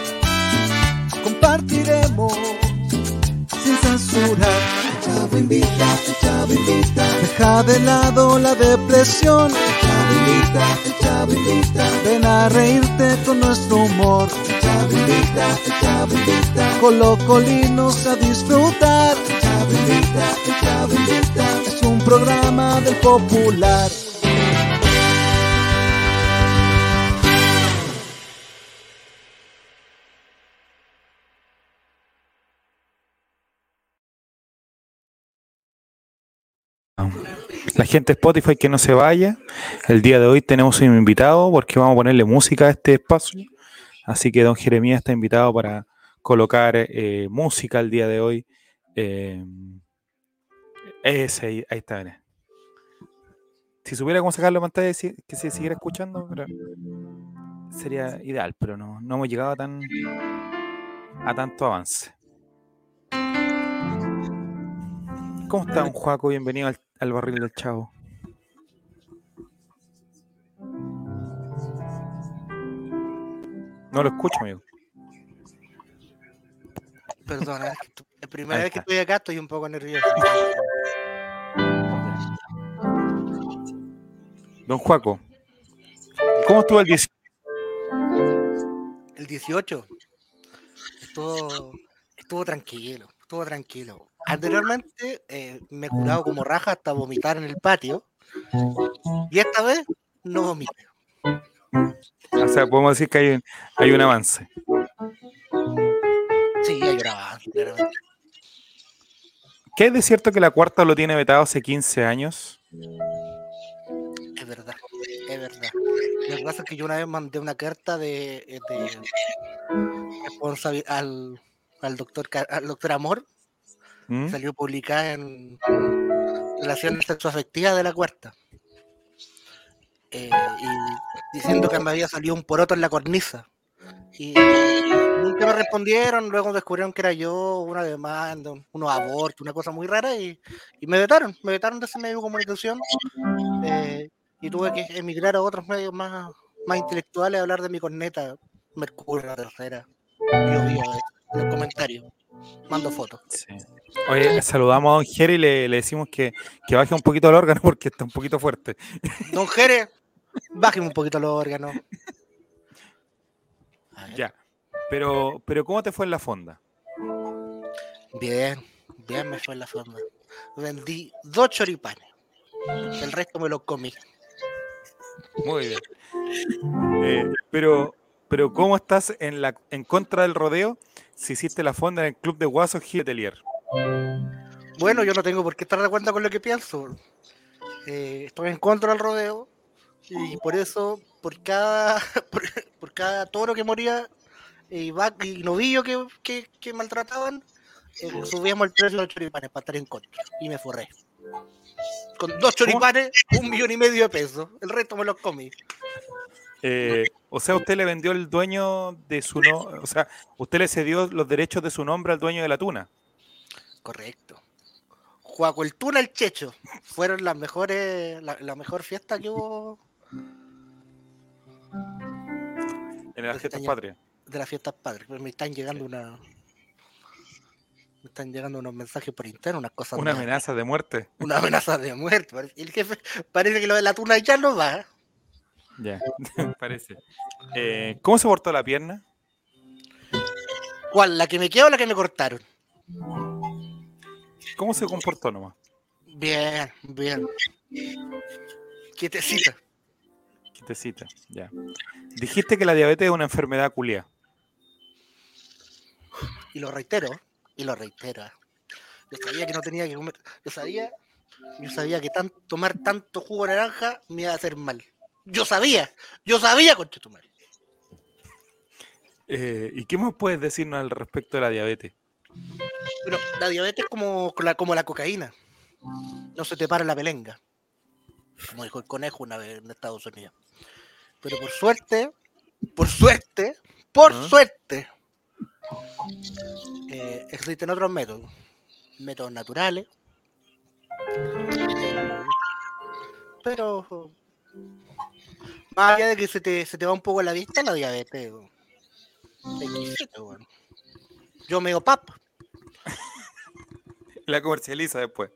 compartiremos sin censura. El Chavo invita, el Chavo invita. Deja de lado la depresión. El Chavo invita, el Chavo invita. Ven a reírte con nuestro humor. El Chavo invita, el Chavo invita. Colocolinos a disfrutar. El Chavo invita, el Chavo invita. Es un programa del popular. La gente de Spotify que no se vaya. El día de hoy tenemos un invitado porque vamos a ponerle música a este espacio. Así que don Jeremías está invitado para colocar eh, música el día de hoy. Eh, ese, ahí, está, mira. Si supiera cómo sacarlo en pantalla, que se siguiera escuchando, sería ideal, pero no, no hemos llegado a tan a tanto avance. ¿Cómo está, un Juaco? Bienvenido al, al barril del chavo. No lo escucho, amigo. Perdona, es que la primera vez que estoy acá estoy un poco nervioso. Don Juaco, ¿cómo estuvo el 18? El 18. Estuvo, estuvo tranquilo, estuvo tranquilo. Anteriormente eh, me he curado como raja hasta vomitar en el patio. Y esta vez no vomité. O sea, podemos decir que hay un, hay un avance. Sí, hay grabado, claramente. ¿Qué es de cierto que la cuarta lo tiene vetado hace 15 años? Es verdad, es verdad. Lo que pasa es que yo una vez mandé una carta de, eh, de al, al doctor al doctor Amor, ¿Mm? salió publicada en Relaciones Sexoafectivas de la Cuarta. Eh, y diciendo que me había salido un poroto en la cornisa. Y nunca me respondieron, luego descubrieron que era yo, una demanda, un- unos abortos, una cosa muy rara, y, me vetaron, me vetaron de ese medio de comunicación. eh, y tuve que emigrar a otros medios más, más intelectuales a hablar de mi corneta, Mercurio, la tercera. En los comentarios. Mando fotos. Sí. Oye, saludamos a don Jerry y le, le decimos que, que baje un poquito el órgano porque está un poquito fuerte. Don Jere, bájeme un poquito los órganos. A ver. Ya. Pero, pero ¿cómo te fue en la fonda? Bien, bien me fue en la fonda. Vendí dos choripanes. El resto me los comí. Muy bien. Eh, pero, pero ¿cómo estás en la en contra del rodeo si hiciste la fonda en el club de Guasos Giletelier? Bueno, yo no tengo por qué estar de acuerdo con lo que pienso. Eh, estoy en contra del rodeo y por eso, por cada, por, por cada toro que moría y, vaca- y novillo que, que, que maltrataban, eh, subíamos el precio de los choripanes para estar en contra. Y me forré. Con dos choripanes, un millón y medio de pesos. El resto me los comí. Eh, o sea, usted le vendió el dueño de su no, o sea, usted le cedió los derechos de su nombre al dueño de la tuna. Correcto. Juaco el Tuna, el Checho. Fueron las mejores, la, la mejor fiesta que hubo En las Pues fiestas patrias. de las fiestas. Pues me están llegando una. Me están llegando unos mensajes por interno, unas cosas. Una amenaza de muerte. Una amenaza de muerte. El jefe parece que lo de la tuna ya no va. Ya, parece. Eh, ¿Cómo se portó la pierna? ¿Cuál? ¿La que me quedó o la que me cortaron? ¿Cómo se comportó nomás? Bien, bien. Quietecita. Quitecita, ya. Dijiste que la diabetes es una enfermedad culia. Y lo reitero, y lo reitero. Yo sabía que no tenía que comer. Yo sabía, yo sabía que tan, tomar tanto jugo de naranja me iba a hacer mal. Yo sabía, yo sabía, tu madre. Eh, ¿Y qué más puedes decirnos al respecto de la diabetes? Pero la diabetes es como, como la, como la cocaína. No se te para la pelenga. Como dijo el conejo una vez en Estados Unidos. Pero por suerte, por suerte, por ¿Ah? suerte, eh, existen otros métodos. Métodos naturales. Eh, Pero más allá de que se te, se te va un poco la vista, la diabetes. Yo me pap. La comercializa después.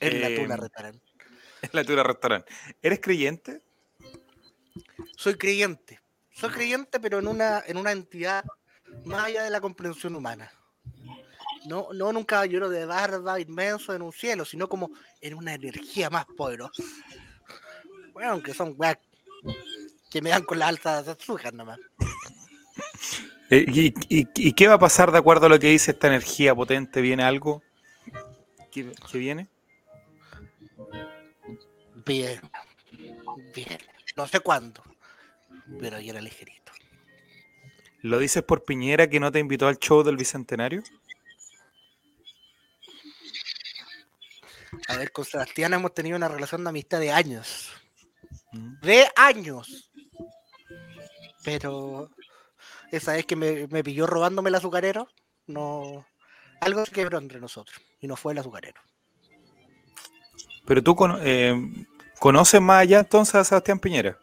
En la Eh, tuna restaurante. En la tuna restaurante. ¿Eres creyente? Soy creyente. Soy creyente, pero en una, en una entidad más allá de la comprensión humana. No, no en un caballero de barba inmenso en un cielo, sino como en una energía más poderosa. Bueno, aunque son weas que me dan con las altas azúcar nomás. Eh, ¿Y, y- y qué va a pasar de acuerdo a lo que dice esta energía potente? ¿Viene algo? ¿Qué, qué viene? Bien. Bien. No sé cuándo. Pero ayer era ligerito. ¿Lo dices por Piñera que no te invitó al show del Bicentenario? A ver, con Sebastián hemos tenido una relación de amistad de años. Mm. De años. Pero esa vez que me, me pilló robándome el azucarero, no. Algo se quebró entre nosotros. Y no fue el azucarero. Pero tú eh, conoces más allá entonces a Sebastián Piñera.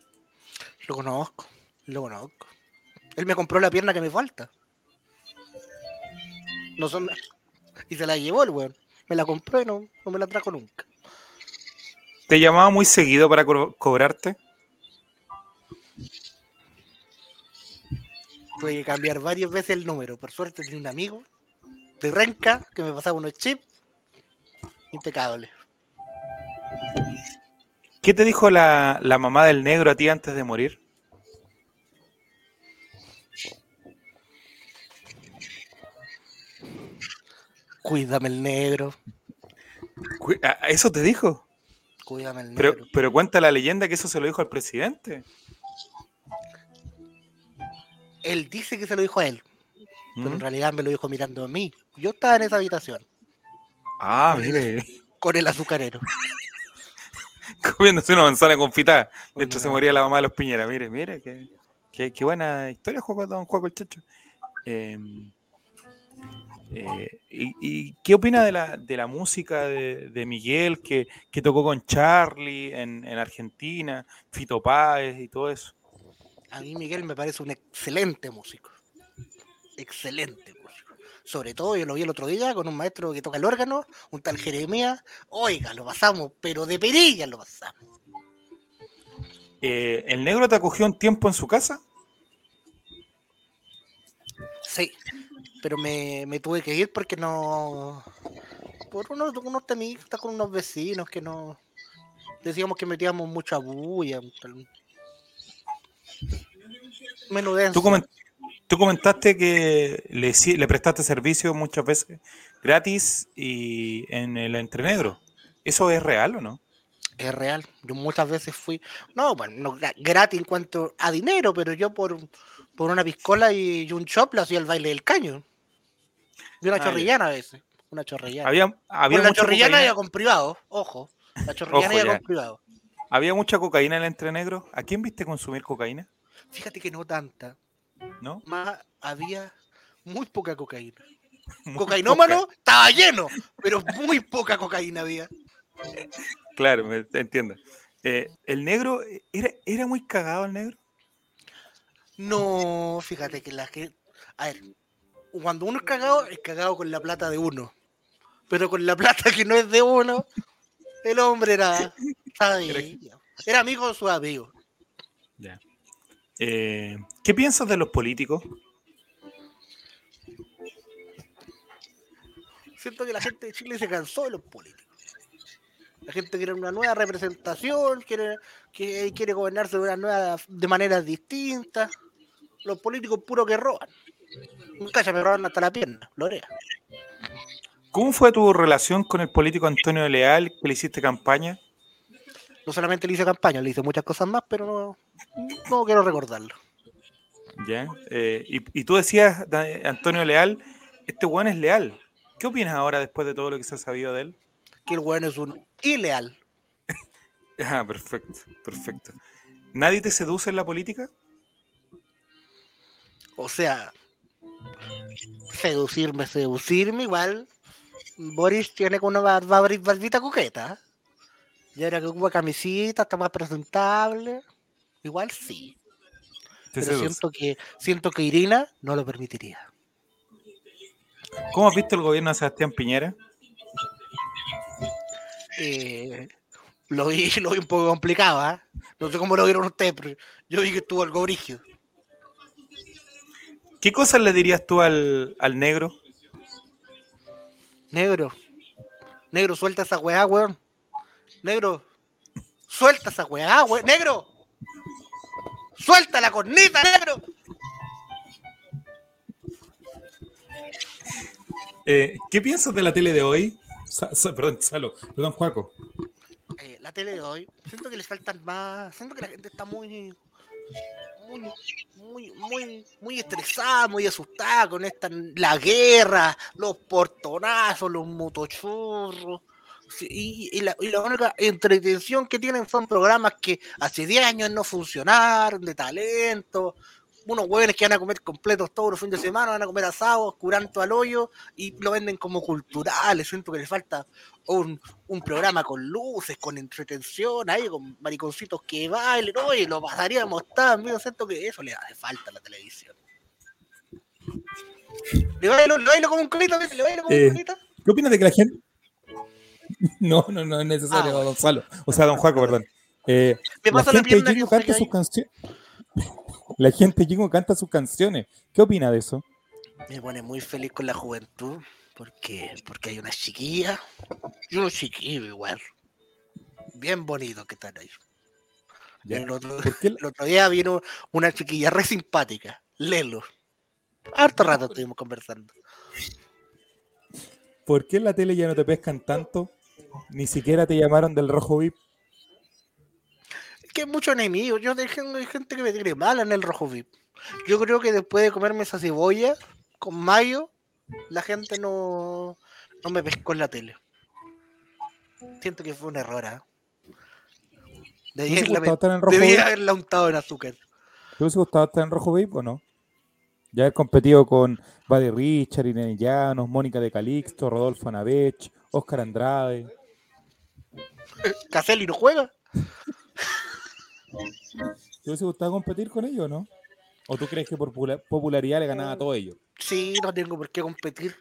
Lo conozco, lo conozco. Él me compró la pierna que me falta. No son... Y se la llevó el weón. Me la compró y no, no me la trajo nunca. ¿Te llamaba muy seguido para co- cobrarte? Tuve que cambiar varias veces el número. Por suerte tenía un amigo de Renca que me pasaba unos chips. Impecable. ¿Qué te dijo la, la mamá del negro a ti antes de morir? Cuídame el negro. Cu- ¿a- a ¿Eso te dijo? Cuídame el Pero, negro. pero cuenta la leyenda que eso se lo dijo al presidente. Él dice que se lo dijo a él. Pero en ¿Mm? realidad me lo dijo mirando a mí. Yo estaba en esa habitación. Ah, mire, Con el azucarero. comiéndose una manzana confitada. Mientras se Una- moría la mamá de los Piñera. Mire, mire, qué, qué, qué buena historia, Juaco, don Juaco el Chacho. Eh, eh, y, y qué opina de la, de la música de, de Miguel que, que tocó con Charlie en, en Argentina, Fito Páez y todo eso? A mí Miguel me parece un excelente músico. Excelente músico. Sobre todo yo lo vi el otro día con un maestro que toca el órgano, un tal Jeremías. Oiga, lo pasamos, pero de perilla lo pasamos. Eh, ¿El negro te acogió un tiempo en su casa? Sí, pero me, me tuve que ir porque no. Por unos, unos temitas con unos vecinos que no. Decíamos que metíamos mucha bulla. Menudencia. Tú, comen- tú comentaste que le, si- le prestaste servicio muchas veces gratis y en el entrenegro. ¿Eso es real o no? Es real. Yo muchas veces fui. No, bueno, no gra- gratis en cuanto a dinero, pero yo por, por una piscola y, y un chop le hacía el baile del caño. Y una Ah, chorrillana a veces. Una chorrillana. Había, había, con la chorrillana cocaína, iba con privado, ojo. La chorrillana Ojo, iba ya. con privado. había mucha cocaína en el entrenegro. ¿A quién viste consumir cocaína? Fíjate que no tanta. ¿No? Más había muy poca cocaína. Muy Cocainómano poca. estaba lleno, pero muy poca cocaína había. Claro, me entiendo. Eh, ¿El negro era, era muy cagado el negro? No, fíjate que la gente. A ver, cuando uno es cagado, es cagado con la plata de uno. Pero con la plata que no es de uno, el hombre era. Era amigo de sus amigos. Ya. Eh, ¿Qué piensas de los políticos? Siento que la gente de Chile se cansó de los políticos. La gente quiere una nueva representación, quiere, que, quiere gobernarse de, una nueva, de maneras distintas. Los políticos puro que roban. Nunca se me roban hasta la pierna, Lorea. ¿Cómo fue tu relación con el político Antonio Leal que le hiciste campaña? No solamente le hice campaña, le hice muchas cosas más, pero no, no quiero recordarlo. ¿Ya? Eh, y, y tú decías, Antonio Leal, este weón es leal. ¿Qué opinas ahora después de todo lo que se ha sabido de él? Que el weón es un ileal. Ah, perfecto, perfecto. ¿Nadie te seduce en la política? O sea, seducirme, seducirme, igual. Boris tiene con una bar- bar- barbita coqueta. Y ahora que ocupa camisita, está más presentable. Igual sí. Pero seduce. siento que, siento que Irina no lo permitiría. ¿Cómo has visto el gobierno de Sebastián Piñera? Eh, lo, vi, lo vi un poco complicado, ¿ah? No sé cómo lo vieron ustedes, pero yo vi que estuvo algo brígido. ¿Qué cosas le dirías tú al, al negro? Negro. Negro, suelta esa weá, weón. Negro. Suelta esa weá, weón. Negro. Suelta la cornita, negro. Eh, ¿Qué piensas de la tele de hoy? Sa- sa- perdón, Salo, perdón, Juaco. Eh, la tele de hoy, siento que le faltan más. Siento que la gente está muy. Muy, muy, muy, muy estresada, muy asustada con esta la guerra, los portonazos, los motochurros. Y, y la, y la única entretención que tienen son programas que hace 10 años no funcionaron, de talento. Unos huevones que van a comer completos todos los fines de semana, van a comer asados, curanto al hoyo y lo venden como culturales. Siento que les falta un, un programa con luces, con entretención, ahí con mariconcitos que bailen, oye, lo pasaríamos tan bien. Siento que eso le hace falta a la televisión. ¿Le bailo, le bailo como un colito? ¿Le bailo como Eh, un colito? ¿Qué opinas de que la gente.? No, no, no es necesario, Ah. Gonzalo. O sea, don Juaco, perdón. Eh, Me la pasa la gente de se canta sus canciones. La gente Jingo canta sus canciones. ¿Qué opina de eso? Me pone muy feliz con la juventud porque, porque hay una chiquilla y unos chiquillos igual. Bien bonitos que están ahí. El, otro, ¿Por qué, el otro día vino una chiquilla re simpática, Lelo. Harto rato estuvimos conversando. por qué en la tele ya no te pescan tanto? Ni siquiera te llamaron del rojo VIP. Que hay muchos enemigos. Yo hay gente que me tiene mala en el rojo VIP. Yo creo que después de comerme esa cebolla con mayo, la gente no, no me pescó en la tele. Siento que fue un error, ¿ah? ¿Te Debí hubiese haberla, gustado estar en rojo debí VIP? haberla untado en azúcar. ¿Te hubiese gustado estar en rojo VIP o no? Ya haber competido con Buddy Richard, Irene Llanos, Mónica de Calixto, Rodolfo Anabech, Oscar Andrade. Caselli no juega. ¿Te hubiese gustado competir con ellos o no? ¿O tú crees que por popula- popularidad le ganaba a todos ellos? Sí, no tengo por qué competir.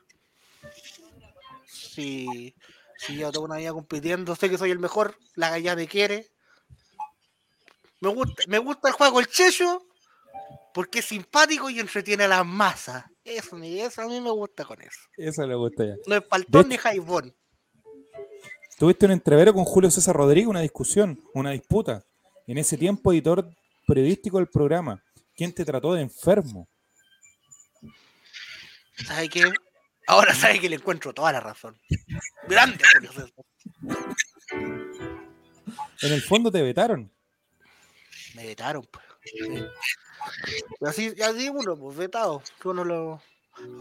Sí, sí, yo toda una vida compitiendo, sé que soy el mejor, la galla me quiere. Me gusta, me gusta el juego el Checho porque es simpático y entretiene a las masas. Eso, eso a mí me gusta con eso. Eso le gusta ya. No es paltón De ni jaibón. Tuviste un entrevero con Julio César Rodríguez, una discusión, una disputa. En ese tiempo, editor periodístico del programa. ¿Quién te trató de enfermo? ¿Sabe qué? Ahora sabe que le encuentro toda la razón. Grande, Julio César. En el fondo te vetaron. Me vetaron, pues. Sí. Y así, así uno, pues, vetado. Que Uno lo,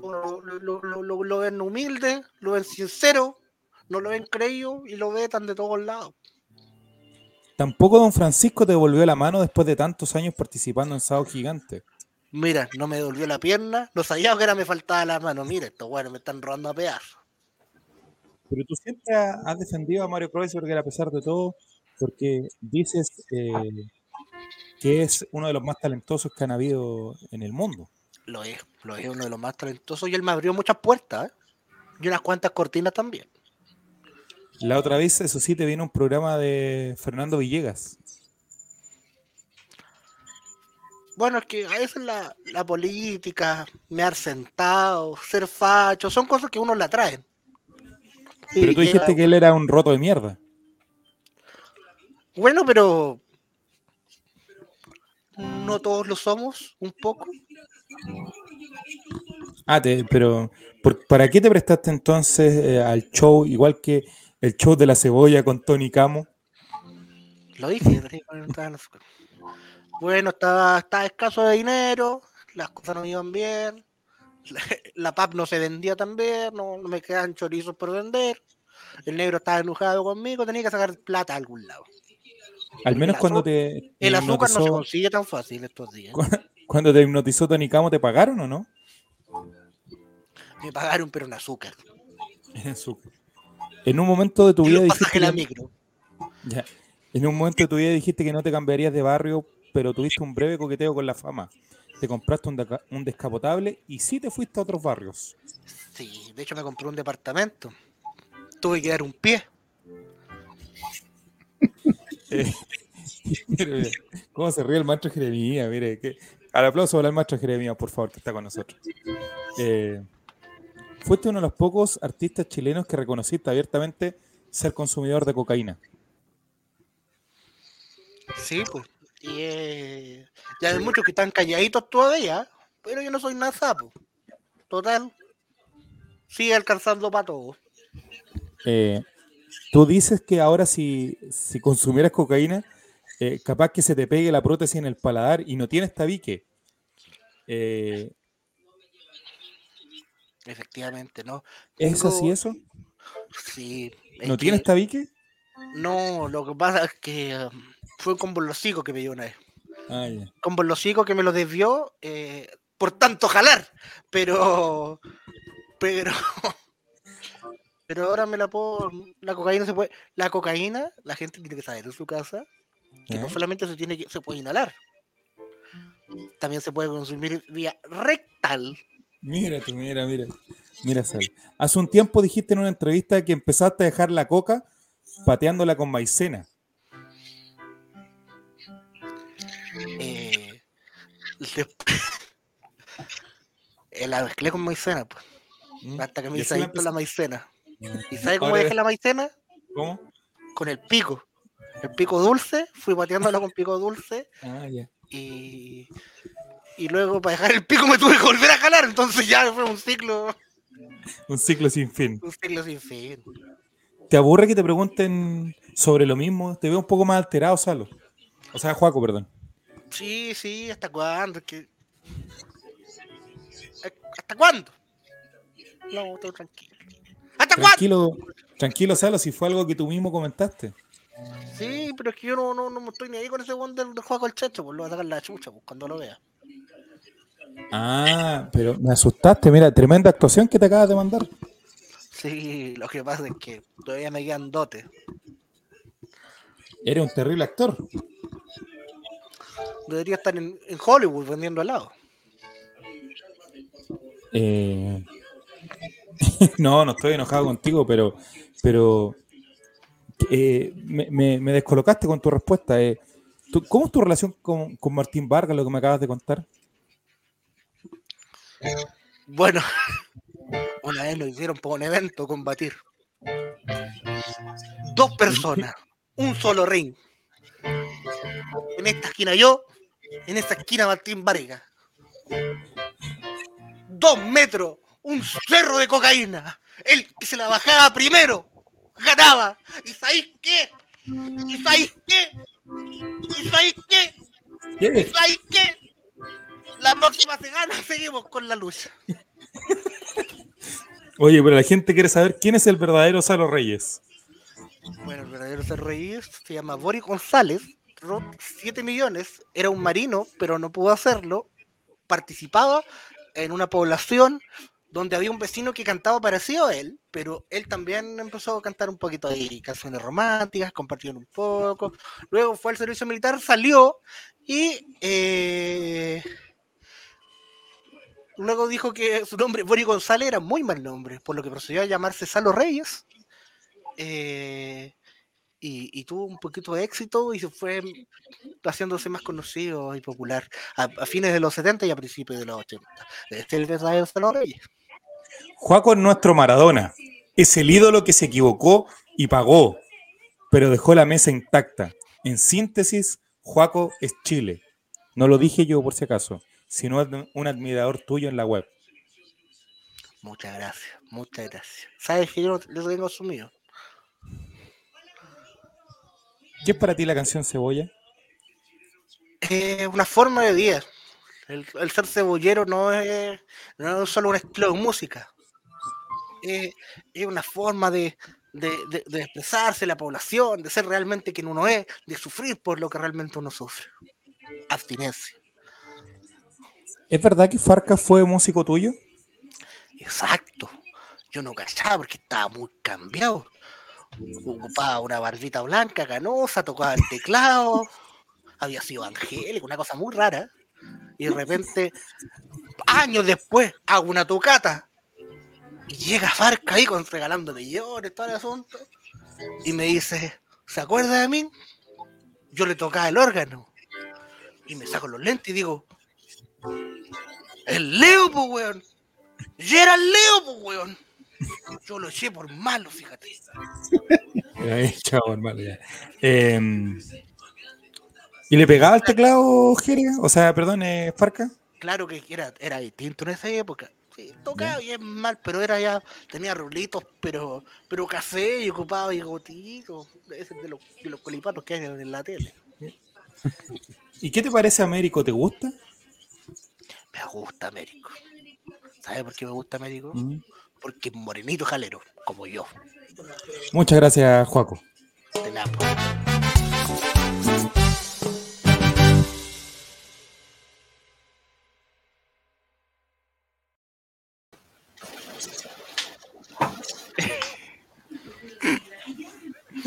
uno lo, lo, lo- lo- lo ven humilde, lo ven sincero, no lo ven creído y lo vetan de todos lados. Tampoco don Francisco te devolvió la mano después de tantos años participando en Sábado Gigante. Mira, no me devolvió la pierna, no sabía que era me faltaba la mano. Mira, estos bueno me están robando a pedazos. Pero tú siempre ha- has defendido a Mario Kreuzberger a pesar de todo, porque dices eh, que es uno de los más talentosos que han habido en el mundo. Lo es, lo es uno de los más talentosos y él me abrió muchas puertas, ¿eh? Y unas cuantas cortinas también. La otra vez, eso sí, te vino un programa de Fernando Villegas. Bueno, es que a veces la, la política, me har sentado, ser facho, son cosas que uno la traen. Pero tú dijiste que él era un roto de mierda. Bueno, pero no todos lo somos, un poco. Ah, te- pero ¿por- ¿para qué te prestaste entonces eh, al show, igual que el show de la cebolla con Tony Camo? Lo dije. Bueno, estaba, estaba escaso de dinero, las cosas no iban bien, la, la PAP no se vendía tan bien, no, no me quedaban chorizos por vender, el negro estaba enojado conmigo, tenía que sacar plata a algún lado. Al menos El cuando azúcar- te, te El azúcar no se consigue tan fácil estos días. cuando te hipnotizó Tony Camo, ¿te pagaron o no? Me pagaron, pero en azúcar. En azúcar. En un momento de tu vida dijiste la que, micro. ya. en un momento de tu vida dijiste que no te cambiarías de barrio, pero tuviste un breve coqueteo con la fama. Te compraste un, descapotable y sí te fuiste a otros barrios. Sí, de hecho me compré un departamento. Tuve que dar un pie. Eh, ¿Cómo se ríe el maestro Jeremías? Mire, que, al aplauso para el maestro Jeremías, por favor, que está con nosotros. Eh, fuiste uno de los pocos artistas chilenos que reconociste abiertamente ser consumidor de cocaína. Sí, pues. Y eh, ya hay muchos que están calladitos todavía, pero yo no soy nada sapo. Total. Sigue alcanzando para todos. Eh, tú dices que ahora si, si consumieras cocaína, eh, capaz que se te pegue la prótesis en el paladar y no tienes tabique. Eh, Efectivamente, ¿no? ¿Es Tengo- así eso? Sí. es ¿No que- tienes tabique? No, lo que pasa es que um, fue con los hocico que me dio una vez. Ah, con Bolosico que me lo desvió eh, por tanto jalar. Pero. Pero. Pero ahora me la puedo. La cocaína se puede. La cocaína, la gente tiene que saber en su casa que no ¿Eh? solamente se tiene que, se puede inhalar. También se puede consumir vía rectal. Mira tú, mira, mira. Mira, Sal. Hace un tiempo dijiste en una entrevista que empezaste a dejar la coca pateándola con maicena. Eh, después- Eh, la mezclé con maicena, pues, ¿Mm? hasta que me hice la la maicena. ¿Y sabe cómo Ahora dejé la maicena? ¿Cómo? Con el pico. El pico dulce, fui pateándola con pico dulce Ah, ya. y, y luego para dejar el pico me tuve que volver a jalar, entonces ya fue un ciclo, Un ciclo sin fin. un ciclo sin fin. ¿Te aburre que te pregunten sobre lo mismo? Te veo un poco más alterado, Salo. O sea, Juaco, perdón. Sí, sí, ¿hasta cuándo? ¿Hasta cuándo? No, estoy tranquilo. ¿Hasta cuándo? Tranquilo, tranquilo, Salo, si fue algo que tú mismo comentaste. Sí, pero es que yo no, no, no estoy ni ahí con ese buen del, del juego al checho, pues lo voy a sacar la chucha pues, cuando lo vea. Ah, pero me asustaste. Mira, tremenda actuación que te acabas de mandar. Sí, lo que pasa es que todavía me quedan dotes. Eres un terrible actor. Debería estar en, en Hollywood vendiendo helado. Eh, no, no estoy enojado contigo, pero, pero eh, me, me- me descolocaste con tu respuesta. eh. ¿Tú- ¿Cómo es tu relación con, con Martín Vargas, lo que me acabas de contar? Bueno, una vez lo hicieron por un evento combatir. Dos personas, un solo ring. En esta esquina yo, en esta esquina Martín Vargas. Dos metros, un cerro de cocaína. El que se la bajaba primero ganaba. ¿Y sabéis qué? ¿Y sabéis qué? ¿Y sabéis qué? ¿Y sabéis qué? La próxima semana seguimos con la lucha. Oye, pero la gente quiere saber quién es el verdadero Salo Reyes. Bueno, el verdadero Ser Reyes se llama Boris González, 7 millones, era un marino, pero no pudo hacerlo. Participaba en una población donde había un vecino que cantaba parecido a él, pero él también empezó a cantar un poquito ahí, canciones románticas, compartieron un poco. Luego fue al servicio militar, salió y eh, luego dijo que su nombre, Boris González, era muy mal nombre, por lo que procedió a llamarse Salo Reyes. Eh, y, tuvo un poquito de éxito y se fue haciéndose más conocido y popular a, a fines de los 70 y a principios de los 80. Este es el verdadero Salo Reyes. Juaco es nuestro Maradona. Es el ídolo que se equivocó y pagó, pero dejó la mesa intacta. En síntesis, Juaco es Chile. No lo dije yo por si acaso, sino un admirador tuyo en la web. Muchas gracias, muchas gracias. Sabes que yo no lo tengo asumido. ¿Qué es para ti la canción Cebolla? Es una forma de vida. El, el ser cebollero no es, no es solo un estilo de música. Es, es una forma de, de, de- de expresarse la población, de ser realmente quien uno es, de sufrir por lo que realmente uno sufre. Abstinencia. ¿Es verdad que Farca fue músico tuyo? Exacto. Yo no cachaba porque estaba muy cambiado. Ocupaba una barbita blanca, canosa, tocaba el teclado. Había sido angélico, una cosa muy rara. Y de repente, años después, hago una tocata. Y llega Farca ahí con regalando millones, todo el asunto. Y me dice, ¿se acuerda de mí? Yo le tocaba el órgano. Y me saco los lentes y digo, el Leo, pues, weón. Y era el Leo, pues, weón. Yo lo eché por malo, fíjate. Ay, chao, hermano, ya. Em, ¿Y le pegaba al teclado, Jerga? O sea, perdón, eh, Farca. Claro que era, era distinto en esa época. Sí, tocaba bien mal, pero era ya, tenía rulitos, pero, pero café y ocupaba bigotitos, de los, de los colipatos que hay en la tele. ¿Y qué te parece Américo? ¿Te gusta? Me gusta Américo. ¿Sabe por qué me gusta Américo? Mm. Porque morenito jalero, como yo. Muchas gracias, Juaco. De nada. Pues.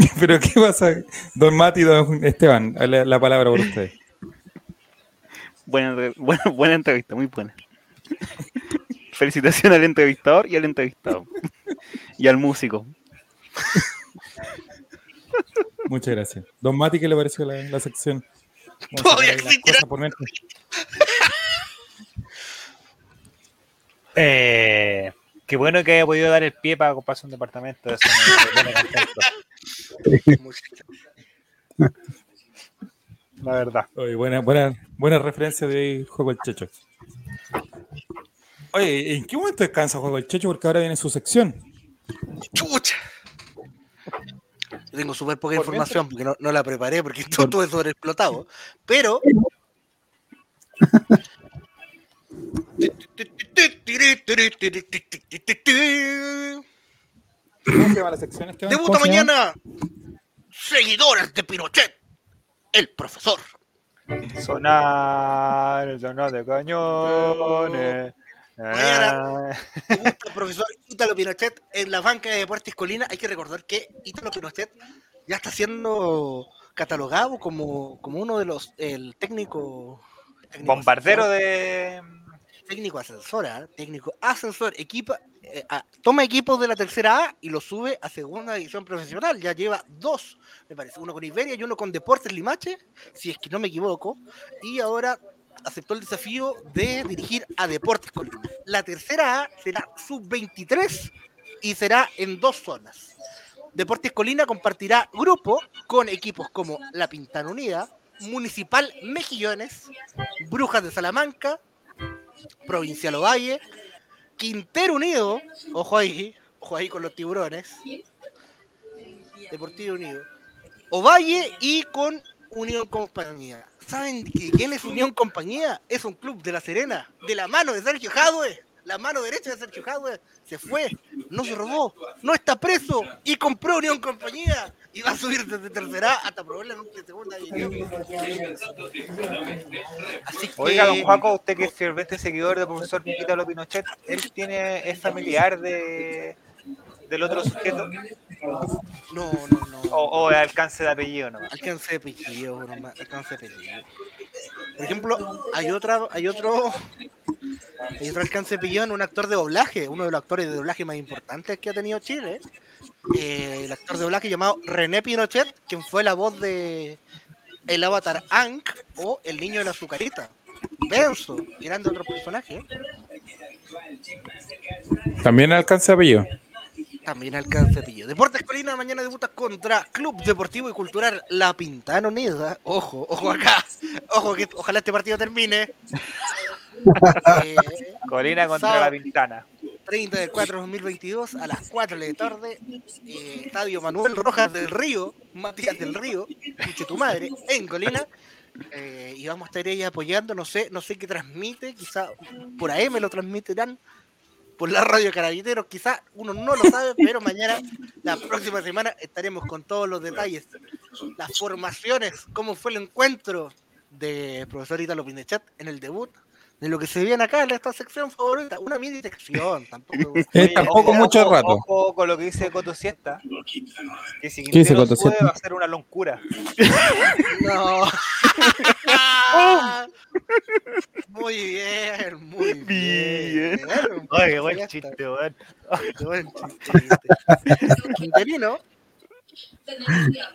Pero ¿qué pasa? Don Mati y don Esteban, la, la palabra por usted. Buena, buena, buena entrevista, muy buena. Felicitaciones al entrevistador y al entrevistado. y al músico. Muchas gracias. Don Mati, ¿qué le pareció la, la sección? Todavía. Eh, qué bueno que haya podido dar el pie para comprarse un departamento. Eso me, me. La verdad. Oye, buena, buena, buena referencia de Juego el Checho. Oye, ¿en qué momento descansa Juego el Checho? Porque ahora viene su sección. ¡Chucha! Yo tengo súper poca información porque no, no la preparé porque todo, todo es sobreexplotado. Pero. ¿Cómo se llama la sección? Debuta mañana. Seguidores de Pinochet. El profesor. Sonar el sonar de cañones. Mañana. Debuta el profesor Ítalo Pinochet en la banca de Deportes Colina. Hay que recordar que Ítalo Pinochet ya está siendo catalogado como, como uno de los. El técnico. técnico Bombardero de. Técnico ascensora, técnico ascensor, equipa, eh, ah, toma equipos de la tercera A y los sube a segunda división profesional. Ya lleva dos, me parece, uno con Iberia y uno con Deportes Limache, si es que no me equivoco, y ahora aceptó el desafío de dirigir a Deportes Colina. La tercera A será sub-23 y será en dos zonas. Deportes Colina compartirá grupo con equipos como La Pintana Unida, Municipal Mejillones, Brujas de Salamanca, Provincial Ovalle, Quintero Unido, ojo ahí, ojo ahí con los tiburones, Deportivo Unido, Ovalle y con Unión Compañía. ¿Saben que quién es Unión Compañía? Es un club de La Serena, de la mano de Sergio Jadwe, la mano derecha de Sergio Jadwe, se fue, no se robó, no está preso y compró Unión Compañía va a subir desde tercera hasta probablemente segunda división. Así que... Oiga, don Juaco, usted que es ferviente seguidor del profesor Ítalo Pinochet, ¿él tiene, es familiar de, del otro sujeto? No, no, no. ¿O, o alcance de apellido no? Alcance de apellido, nomás, alcance de apellido. Por ejemplo, hay otra, hay otro, hay otro alcance de apellido en un actor de doblaje, uno de los actores de doblaje más importantes que ha tenido Chile. Eh, el actor de doblaje llamado René Pinochet, quien fue la voz de el avatar Ankh o el niño de la azucarita. Benzo, grande otro personaje. También alcanza apellido. También alcance de apellido. Deportes Colina mañana debuta contra Club Deportivo y Cultural La Pintana Unida. Ojo, ojo acá. Ojo que ojalá este partido termine. Eh, Colina contra Sábado. la Pintana. 30 del 4 de 2022 a las 4 de la tarde. eh, Estadio Manuel Rojas del Río, Matías del Río, escuche tu madre, en Colina. Eh, y vamos a estar ahí apoyando, no sé, no sé qué transmite, quizá por AM lo transmitirán, por la radio Carabineros, quizá uno no lo sabe, pero mañana, la próxima semana, estaremos con todos los detalles, las formaciones, cómo fue el encuentro de profesor Italo Pinochet en el debut, de lo que se viene acá en esta sección favorita, una mini sección, tampoco. Eh, tampoco mucho ojo, rato. Ojo con lo que dice Coto Siesta. Que si ¿Qué dice Coto sube, Siesta? va a ser una locura. No. muy bien, muy bien. Bien. Muy Oye, buen bien. chiste, weón. Qué buen chiste. Quinterino,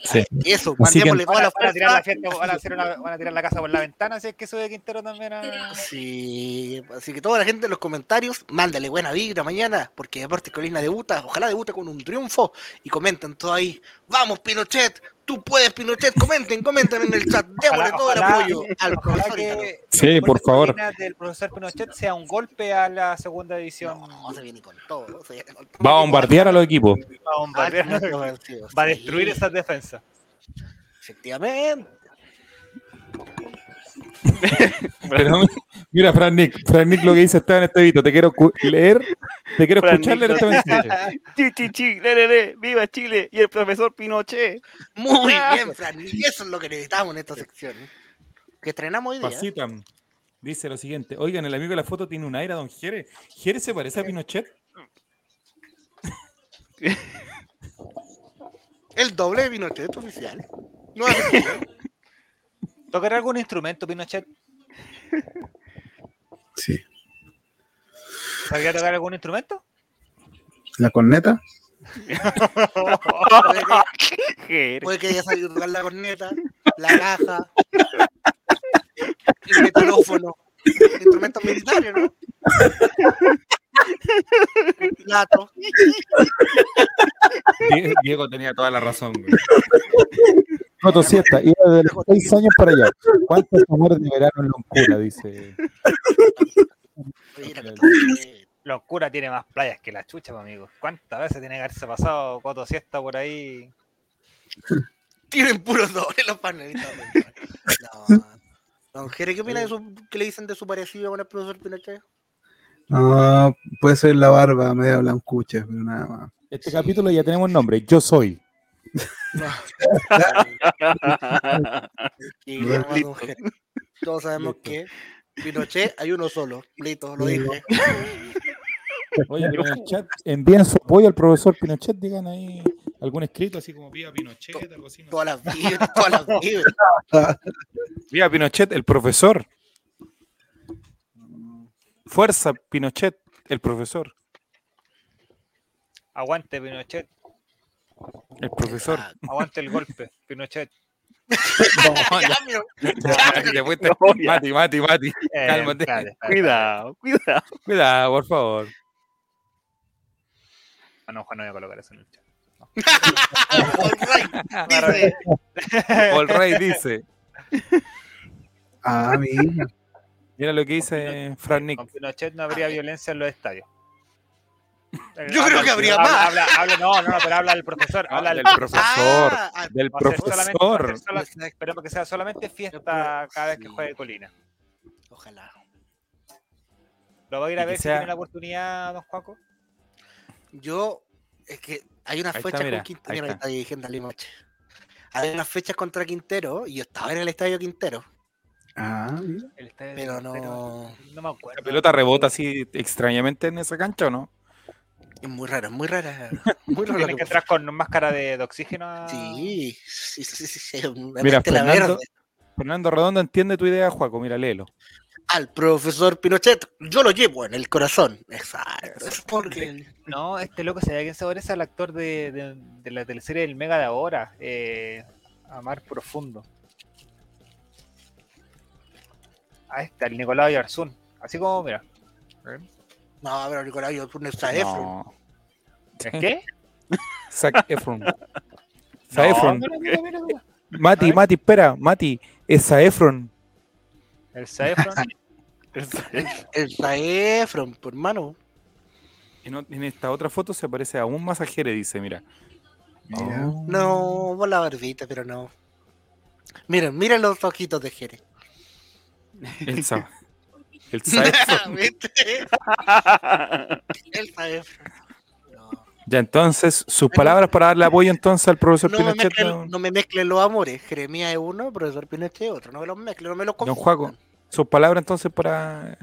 Sí. eso, mandémosle la Van a tirar la fuerza. fiesta, van a, hacer una- van a tirar la casa por la ventana si es que sube Quintero también a. Sí, así que toda la gente en los comentarios, mándale buena vibra mañana, porque Deportes Colina debuta, ojalá debute con un triunfo y comenten todo ahí. Vamos Pinochet, tú puedes Pinochet, comenten, comenten en el chat, démosle todo el apoyo al profesor que Sí, por favor. Del profesor Pinochet sea un golpe a la segunda división. No, se viene con todo. se viene con todo. Va a bombardear a los equipos. Va a bombardear, Altamente va ofensivo, a sí, destruir esas defensas. Efectivamente. Pero, mira, Fran Nick, Fran Nick lo que dice está en este video. Te quiero leer, te quiero Fran escuchar leer Nick este mensaje. Chi, chi, chi, le, le, le, viva Chile y el profesor Pinochet. Muy bien, Fran. Y eso es lo que necesitamos en esta sección. Que estrenamos hoy día. Dice lo siguiente: Oigan, el amigo de la foto tiene un aire a Don Jere. ¿Jere se parece a Pinochet? El doble de Pinochet oficial. No hace ¿Tocará algún instrumento, Pinochet? Sí. ¿Sabía tocar algún instrumento? La corneta. puede, que, Jere. puede que haya sabido tocar la corneta, la caja, el metalófono, instrumentos militares, ¿no? El plato. Die- Diego tenía toda la razón, güey. Noto siesta, iba desde los seis años para allá. ¿Cuántos amores de verano en Loncura? Dice. Oscura tiene más playas que la chucha, pues, amigo. ¿Cuántas veces tiene que haberse pasado Coto Siesta por ahí? Tienen puros dobles los panelitos. No. Don Jere, ¿qué opina de su, qué le dicen de su parecido con el profesor Pinochet? No, puede ser la barba media blancucha, pero nada más. Este capítulo ya tenemos nombre. Yo soy. Y. Todos sabemos que Pinochet hay uno solo. Listo, lo dije. Oye, pero en el chat envíen su apoyo al profesor Pinochet. Digan ahí algún escrito así como viva Pinochet, algo así. ¿no? Todas las vidas, todas las vidas. Viva Pinochet, el profesor. Fuerza, Pinochet, el profesor. Aguante, Pinochet. El profesor. Aguante el golpe, Pinochet. No, ya. Mati, Mati, Mati. Eh, Cálmate. Cuidado, cuidado. Cuidado, por favor. Ah, no, Juan, no voy a colocar eso en el chat. All right dice. Ah, mira. Mira lo que dice Fran Nick. Con Pinochet no habría violencia en los estadios. Eh, Yo creo que habría habla- más. Habla, habla- no, no, pero habla el profesor. Habla Del el profesor. Ah, ah, Del Va profesor. esperemos que sea solamente fiesta cada vez que juegue Colina. Ojalá. ¿Lo va a ir a ver si sea- tiene la oportunidad, don Juaco? Yo, es que hay unas Ahí está, fechas mira, con Quintero. Mira, está. está dirigiendo a Limache. Hay unas fechas contra Quintero y yo estaba en el estadio Quintero, Ah, mira. El estadio pero Quintero, no. No me acuerdo. La pelota rebota así extrañamente en esa cancha, ¿o no? Es muy raro, es muy rara. Muy raro. Tiene que entrar con máscara de, de oxígeno. Sí, sí, sí, sí, Mira, Fernando-. Fernando Redondo entiende tu idea, Juaco. Mira, léelo. Al profesor Pinochet, yo lo llevo en el corazón. Exacto. Es porque. No, este loco se ve quién se parece al actor de, de- de la teleserie del Mega de ahora, eh, Amar Profundo. Ah, este, el Nicolás Yarzún. Así como, mira. No, pero Nicolás, yo puse esa Efron. No. ¿Es qué? Zac Efron. No, Zac Efron. mira, mira, mira, mira. Mati, Mati, espera. Mati, es Zac Efron. El Saefron. El Efron, por mano. En, esta otra foto se parece aún más a Jere, dice, mira. Mira. Oh. No, por la barbita, pero no. Miren, miren los ojitos de Jere. El El. ¿Viste? El. No, Ya, entonces, sus palabras para darle apoyo entonces al profesor no me, Pinochet. don- no me mezclen los amores. Jeremías es uno, profesor Pinochet es otro. No me los mezclen, no me los Don confundan. Juaco, sus palabras entonces para,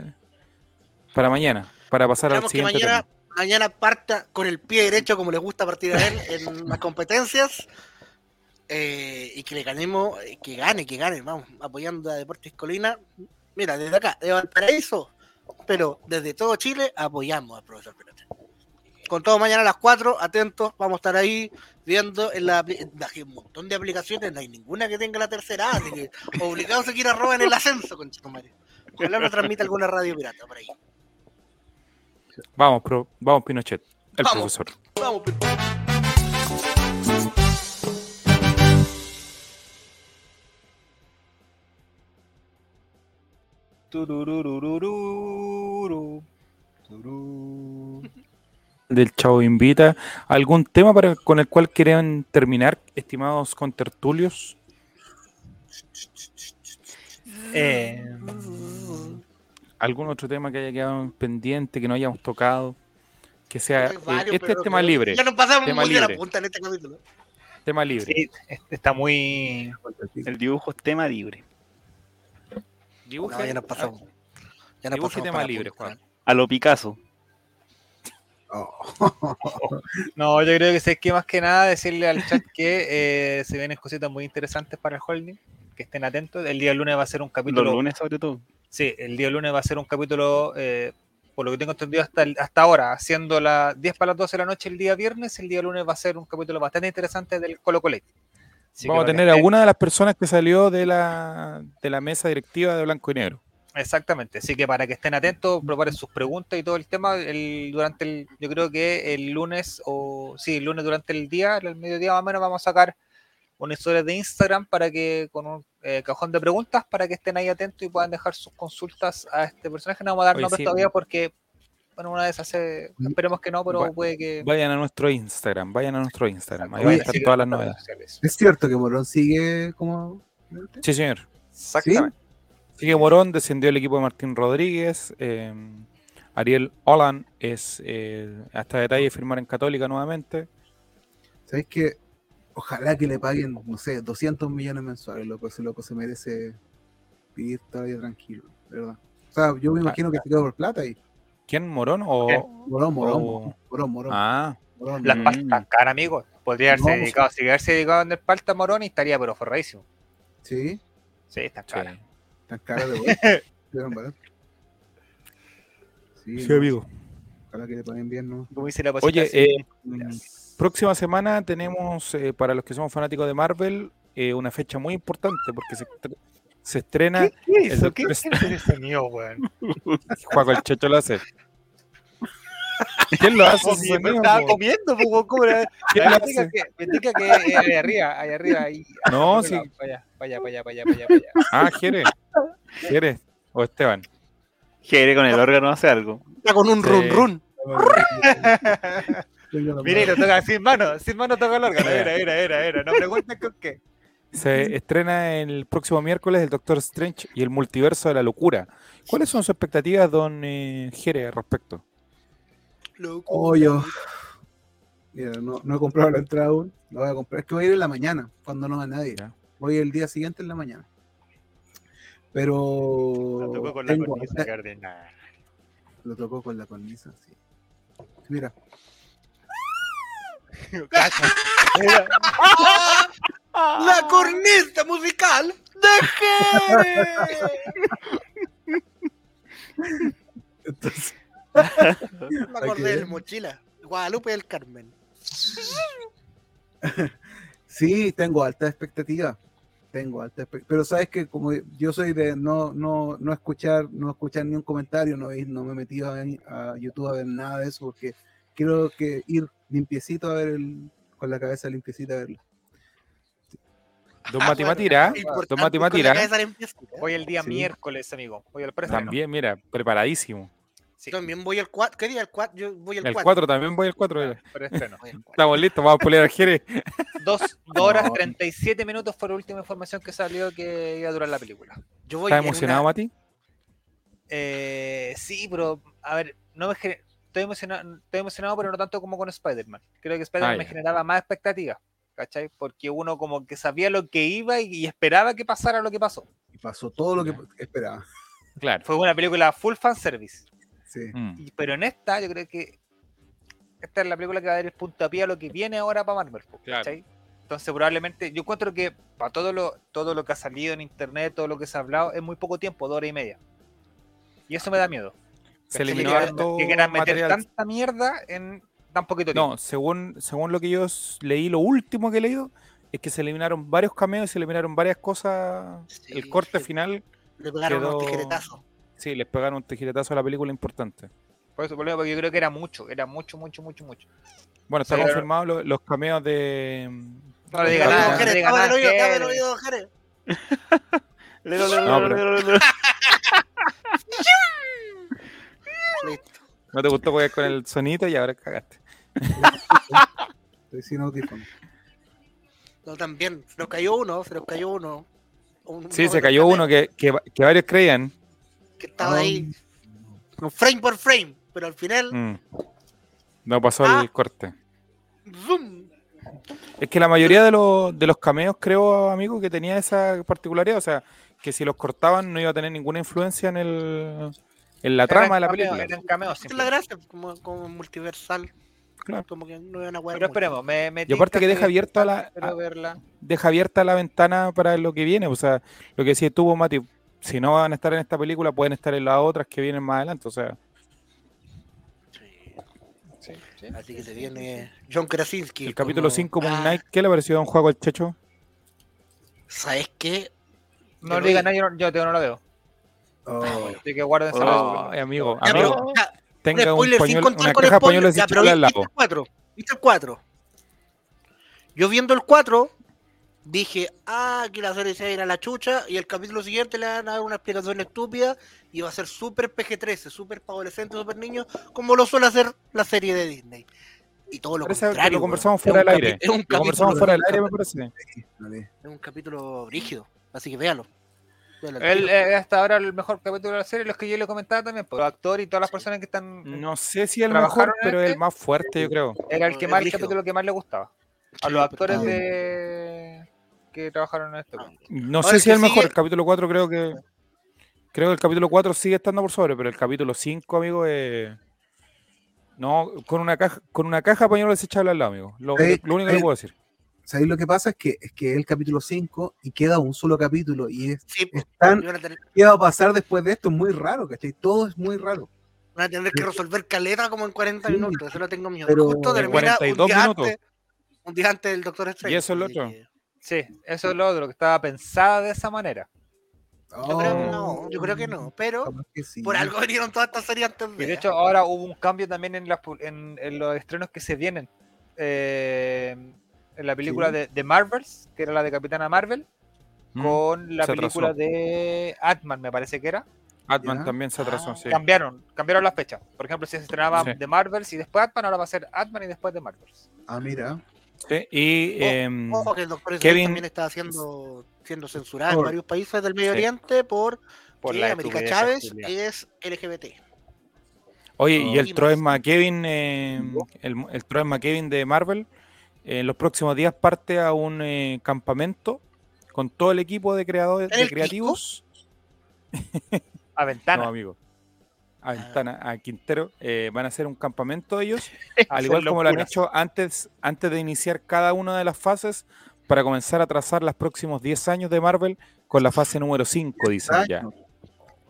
para mañana, para pasar al Esperamos que siguiente mañana, tema. mañana parta con el pie derecho, como le gusta partir a él en las competencias. eh, y que le ganemos, eh, que gane, que gane, vamos, apoyando a Deportes Colina. Mira, desde acá, de Valparaíso, pero desde todo Chile apoyamos al profesor Pinochet. Con todo mañana a las 4, atentos, vamos a estar ahí viendo en la hay un montón de aplicaciones, no hay ninguna que tenga la tercera así que obligados a seguir a robar en el ascenso, con Ojalá lo transmita alguna radio pirata por ahí. Vamos, pro- vamos Pinochet, el Vamos. profesor. Vamos, Turururururu. Del Chavo Invita. ¿Algún tema para, con el cual quieran terminar, estimados contertulios? Eh, ¿Algún otro tema que haya quedado pendiente, que no hayamos tocado? Que sea, eh, varios, este es tema libre, Ya nos pasamos Tema muy de la libre. punta en este capítulo. tema libre. sí, este está muy. El dibujo es tema libre. Dibuje, No, ya nos pasamos. Ya nos dibuje pasamos tema libre. Juan. A lo Picasso. Oh. No, yo creo que sé que más que nada decirle al chat que eh, se vienen cositas muy interesantes para el holding, que estén atentos. El día lunes va a ser un Los capítulo. lunes sobre todo. Sí, el día lunes va a ser un capítulo, eh, por lo que tengo entendido hasta, hasta ahora, haciendo las 10 para las 12 de la noche el día viernes, el día lunes va a ser un capítulo bastante interesante del Colo Colete. Así Vamos a tener a alguna de las personas que salió de la, de la mesa directiva de Blanco y Negro. Exactamente, así que para que estén atentos, preparen sus preguntas y todo el tema, el, durante el, yo creo que el lunes o sí, el lunes durante el día, el mediodía más o menos vamos a sacar una historia de Instagram para que con un eh, cajón de preguntas para que estén ahí atentos y puedan dejar sus consultas a este personaje. No vamos a dar Oye, nombres sí. todavía porque bueno, una vez hace, esperemos que no, pero Va- puede que Vayan a nuestro Instagram, vayan a nuestro Instagram. Ahí van a estar todas las novedades. sociales. ¿Es cierto que Morón sigue como.? Sí, señor. Exactamente. Sigue Morón, descendió el equipo de Martín Rodríguez. eh, Ariel Olan es eh, hasta detalle firmar en Católica nuevamente. ¿Sabes qué? Ojalá que le paguen, no sé, 200 millones mensuales, loco. Ese loco se merece vivir todavía tranquilo, ¿verdad? O sea, yo me imagino que se quedó por plata y. ¿Quién? ¿Morón o.? Morón, morón, o- morón, morón. Ah, morón, Las Mm. pastas caras, amigos. Podría haberse No, dedicado, si haberse dedicado a vender palta Morón y estaría pero forradísimo. Sí, Sí, está sí. cara. tan caras de vuelta. Sí, Sí, no, amigo. Ojalá que le paguen bien, ¿no? Como dice la Oye, eh, próxima semana tenemos, eh, para los que somos fanáticos de Marvel, eh, una fecha muy importante porque se, se estrena. ¿Qué, qué el hizo? ¿Qué es ese sonido, weón? Juaco el Checho lo hace. ¿Quién lo hace? Comiendo, sonido, estaba po? comiendo, pues, weón, ¿cómo era? ¿Quién Me lo indica hace? que, me que eh, ahí arriba, ahí arriba, ahí. No, sí. allá, para allá, para allá, para allá, para allá, para allá. Ah, Jere. Jere. O Esteban. Jere con el órgano hace algo. Está con un Sí. run run. Mira, y lo toca sin mano, sin mano toca el órgano. Era, era, era, era. No pregunten con qué. Se estrena el próximo miércoles el Doctor Strange y el multiverso de la locura. ¿Cuáles son sus expectativas, don eh, Jere, al respecto? Loco. Oh, yo. Mira, no, no he comprado la entrada aún. La voy a comprar. Es que voy a ir en la mañana, cuando no va nadie. Ya. Voy el día siguiente en la mañana. Lo Pero. tocó con la tengo cornisa. Lo tocó con la cornisa, sí. Mira. Era- La corneta musical de Jere. entonces. Me acordé del mochila. Guadalupe del Carmen. Sí, tengo alta expectativa. Tengo alta expectativa. Pero sabes que como yo soy de no, no, no escuchar, no escuchar ni un comentario, no, no me he metido a, a YouTube a ver nada de eso, porque quiero que ir limpiecito a ver el, con la cabeza limpiecita a verlo. Don Mati Matira, don Mati Matira. Hoy el día Sí. miércoles, amigo. Hoy el preestreno. también, mira, preparadísimo. Sí, También voy al 4. ¿Qué día el 4? Yo voy al El 4. 4 también voy el 4. preestreno. Estamos listos, vamos a poner a Jere. Dos, dos horas No. 37 minutos fue la última información que salió que iba a durar la película. Yo voy ¿Estás emocionado, una- Mati? Eh, sí, pero a ver, no me gener- estoy emocionado, estoy emocionado, pero no tanto como con Spider-Man. Creo que Spider-Man Ah, me generaba más expectativas, ¿cachai? Porque uno como que sabía lo que iba y, y esperaba que pasara lo que pasó. Y pasó todo lo que esperaba. Claro. Fue una película full fan service. Sí. Mm. Y- pero en esta, yo creo que esta es la película que va a dar el puntapié a lo que viene ahora para Marvel. Claro. ¿cachai? Entonces, probablemente, yo encuentro que para todo lo, todo lo que ha salido en internet, todo lo que se ha hablado, es muy poco tiempo, dos horas y media. Y eso me da miedo. Se eliminó que, harto que quieran meter material. tanta mierda en tan poquito tiempo. No, según, según lo que yo leí, lo último que he leído, es que se eliminaron varios cameos y se eliminaron varias cosas. Sí, el corte sí. final, Le pegaron quedó- unos tijeretazos. sí, les pegaron un tijeretazo a la película importante. Por eso, por eso, porque yo creo que era mucho, era mucho, mucho, mucho, mucho. Bueno, está Sí, confirmado lo- los cameos de. No le diga Dame nada, el no le nada, el Jere. oído, Jere. Lelo, lelo, No, lelo, pero- lelo, lelo. Listo. No te gustó jugar con el sonito y ahora cagaste. Estoy sin audífono. No, también. Se nos cayó uno, se nos cayó uno. Un- Sí, se cayó uno que, que, que varios creían. Que estaba Ah, ahí, frame por frame. Pero al final, Mm. No pasó Ah. el corte. zoom. Es que la mayoría de los, de los cameos, creo, amigo, que tenía esa particularidad. O sea, que si los cortaban no iba a tener ninguna influencia en el, en la trama de la película. Eran cameos, Esa es la gracia, como, como multiversal. Claro. Como que no una hueá Pero esperemos, me, me Y aparte que deja abierto a la- a- verla. deja abierta la ventana para lo que viene. O sea, lo que decía tú, Mati, si no van a estar en esta película, pueden estar en las otras que vienen más adelante. O sea, Sí. Sí, sí. Así que se viene John Krasinski. el capítulo como- 5 Moon Ah, Knight, ¿qué le pareció a un juego al Checho? ¿Sabes qué? No le diga nada, yo, yo no lo veo. Oh, Así que guárdense Oh. Ay, amigo, Ya, amigo, pero, ya, tenga un spoiler sin pañuelo, contar una con caja spoiler. Ya, pero ¿viste el 4? ¿Viste el 4? Yo viendo el 4, dije, ah, que la serie se va a ir a la chucha, y el capítulo siguiente le van a dar una explicación estúpida, y va a ser súper PG-13, súper para adolescentes, súper niños, como lo suele hacer la serie de Disney. Y todo lo Parece que contrario. lo conversamos fuera un del aire. Es un Lo conversamos capítulo, fuera del aire, me parece. es un capítulo rígido, así que véalo. El, eh, hasta ahora el mejor capítulo de la serie, los que yo le comentaba también, por los actores y todas las personas que están. No sé si el mejor, ¿Trabajaron en pero este? el más fuerte, yo creo. Era el que más, el capítulo que más le gustaba. A los pero actores de que trabajaron en este. Ah. No Ahora, sé si es el que mejor. El capítulo 4 creo que. Creo que el capítulo 4 sigue estando por sobre, pero el capítulo 5, amigo, es. No, con una caja, con una caja de pañuelos desechable al lado, amigo. Lo, Eh, lo único que eh, le puedo decir. ¿Sabéis lo que pasa? Es que es que es el capítulo 5 y queda un solo capítulo y es, Sí, es tan, y van a tener, ¿qué va a pasar después de esto? Es muy raro, ¿cachai? Todo es muy raro. van a tener que resolver caleta como en 40 Sí, minutos, eso lo tengo miedo. pero- Justo termina 42 un día, minutos. antes, un día antes del Doctor Strange. ¿Y eso es lo otro? que- Sí, eso es lo otro, que estaba pensada de esa manera. Yo creo que Oh, no, yo creo que no, pero capaz que sí. por algo vinieron todas estas series antes Y de. de hecho ahora hubo un cambio también en, las pu- en, en los estrenos que se vienen. Eh, en la película Sí. de, de Marvels, que era la de Capitana Marvel, Mm. con la película atrasó. de Atman, me parece que era. Atman ¿Ya? también se atrasó, Ah. sí. Cambiaron, cambiaron las fechas. Por ejemplo, si se estrenaba Sí. de Marvels y después Atman, ahora va a ser Atman y después de Marvels. Ah, mira. Sí, Y Oh, em, Ojo que el Doctor Kevin- también está siendo, siendo censurado en varios países del Medio Sí. Oriente por, Por que la América Chávez es LGBT. Oye, y el Troy McKevin, eh, el, el Troy McKevin de Marvel, eh, en los próximos días parte a un eh, campamento con todo el equipo de creadores, ¿En de creativos. A ventana. No, amigo. A Ventana, a Quintero, eh, van a hacer un campamento ellos, al igual como lo han hecho antes, antes de iniciar cada una de las fases, para comenzar a trazar los próximos 10 años de Marvel con la fase número 5, dicen ya.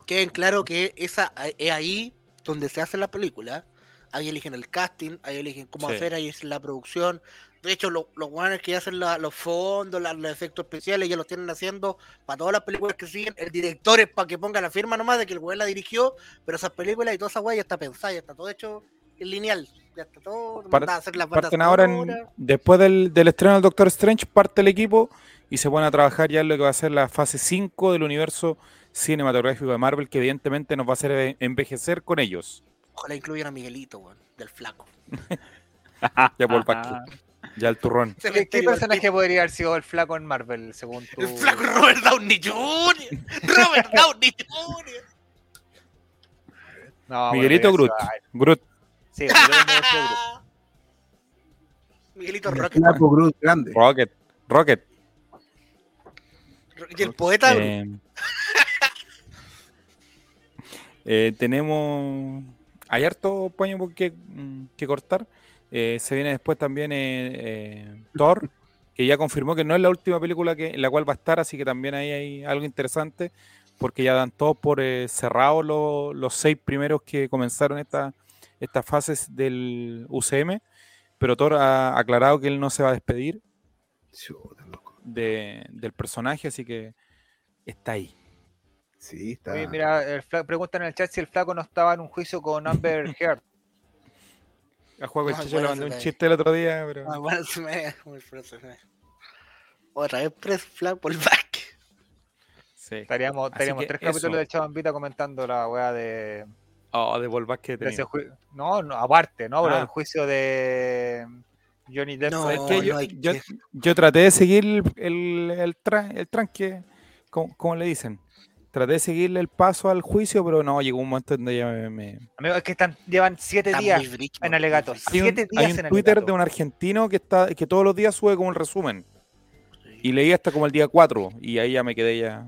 Queden claro que esa es ahí donde se hace la película. Ahí eligen el casting, ahí eligen cómo Sí. hacer, ahí es la producción. De hecho, lo- los guanes que hacen la- los fondos, la- los efectos especiales, ya los tienen haciendo para todas las películas que siguen. El director es para que ponga la firma nomás de que el weón la dirigió, pero esas películas y toda esa weá ya está pensada, ya está todo hecho en lineal. Ya está todo. Par- mandado a hacer las Parten ahora, en- después del, del estreno del Doctor Strange, parte el equipo y se ponen a trabajar ya en lo que va a ser la fase 5 del universo cinematográfico de Marvel, que evidentemente nos va a hacer envejecer con ellos. Ojalá incluyan a Miguelito, weón, del flaco. Ya por Vázquez, ya el turrón. ¿Qué, personaje podría haber sido el flaco en Marvel, según tu... El flaco Robert Downey Jr. Robert Downey Jr. No, bueno, Miguelito hubiera Groot. ay, Groot. Sí, yo Groot. Miguelito El Rocket. flaco Groot grande. Rocket. Rocket. Y el poeta. Eh, eh, tenemos. Hay harto paño que, mm, que cortar. Eh, se viene después también eh, eh, Thor, que ya confirmó que no es la última película que, en la cual va a estar, así que también ahí hay algo interesante, porque ya dan todos por cerrados los, los seis primeros que comenzaron esta- estas fases del UCM. Pero Thor ha aclarado que él no se va a despedir de- del personaje, así que está ahí. Sí, está. Oye, mira, el fla- preguntan en el chat si el flaco no estaba en un juicio con Amber Heard. A juego el Ah, Chicho le mandé un chiste el otro día, pero. Ah, bueno, se me- muy feo, se me- Otra vez Press Flag por el back. Sí. Estaríamos, estaríamos tres capítulos eso. del Chabambita comentando la weá de, Oh, de que de tenía. No, no, aparte, ¿no? Pero Ah. el juicio de Johnny Depp. No, Es que yo, no hay yo, traté de seguir el, el, el, tra- el tranque, como, como le dicen. Traté de seguirle el paso al juicio, pero no, llegó un momento donde ya me. me- Amigo, es que están, llevan siete días en alegatos. Hay un, Siete días hay un en Twitter alegato. de un argentino que está que todos los días sube como un resumen. Y leí hasta como el día 4 y ahí ya me quedé ya.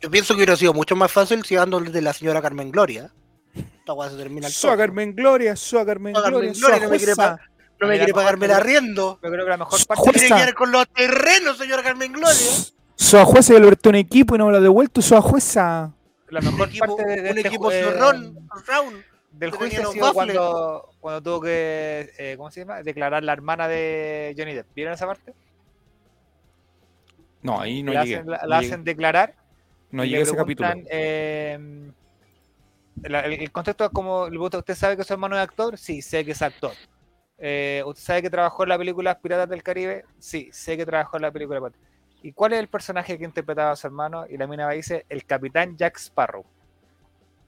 Yo pienso que hubiera sido mucho más fácil si de la señora Carmen Gloria. Esta se termina Soa toque. Carmen Gloria, Soa Carmen Soa Carmen Gloria, Gloria, Soa no me quiere. No me pagarme el arriendo. Yo creo que la mejor parte quiere quedar con los terrenos, señor Carmen Gloria. Soa Jueza que lo prestó un equipo y no me lo ha devuelto, Soa Jueza. La mejor equipo, parte de, de un este equipo ju- eh, round. del juicio ha sido cuando, cuando tuvo que, eh, ¿cómo se llama? Declarar la hermana de Johnny Depp. ¿Vieron esa parte? No, ahí no la llegué. hacen, la, no la llegué- hacen declarar. no y llegué le a ese capítulo. eh, la- el, el contexto es como, ¿usted sabe que su hermano es actor? Sí, sé que es actor. Eh, ¿Usted sabe que trabajó en la película Piratas del Caribe? Sí, sé que trabajó en la película. Pirata. ¿Y cuál es el personaje que interpretaba a su hermano? Y la mina va y dice, el capitán Jack Sparrow.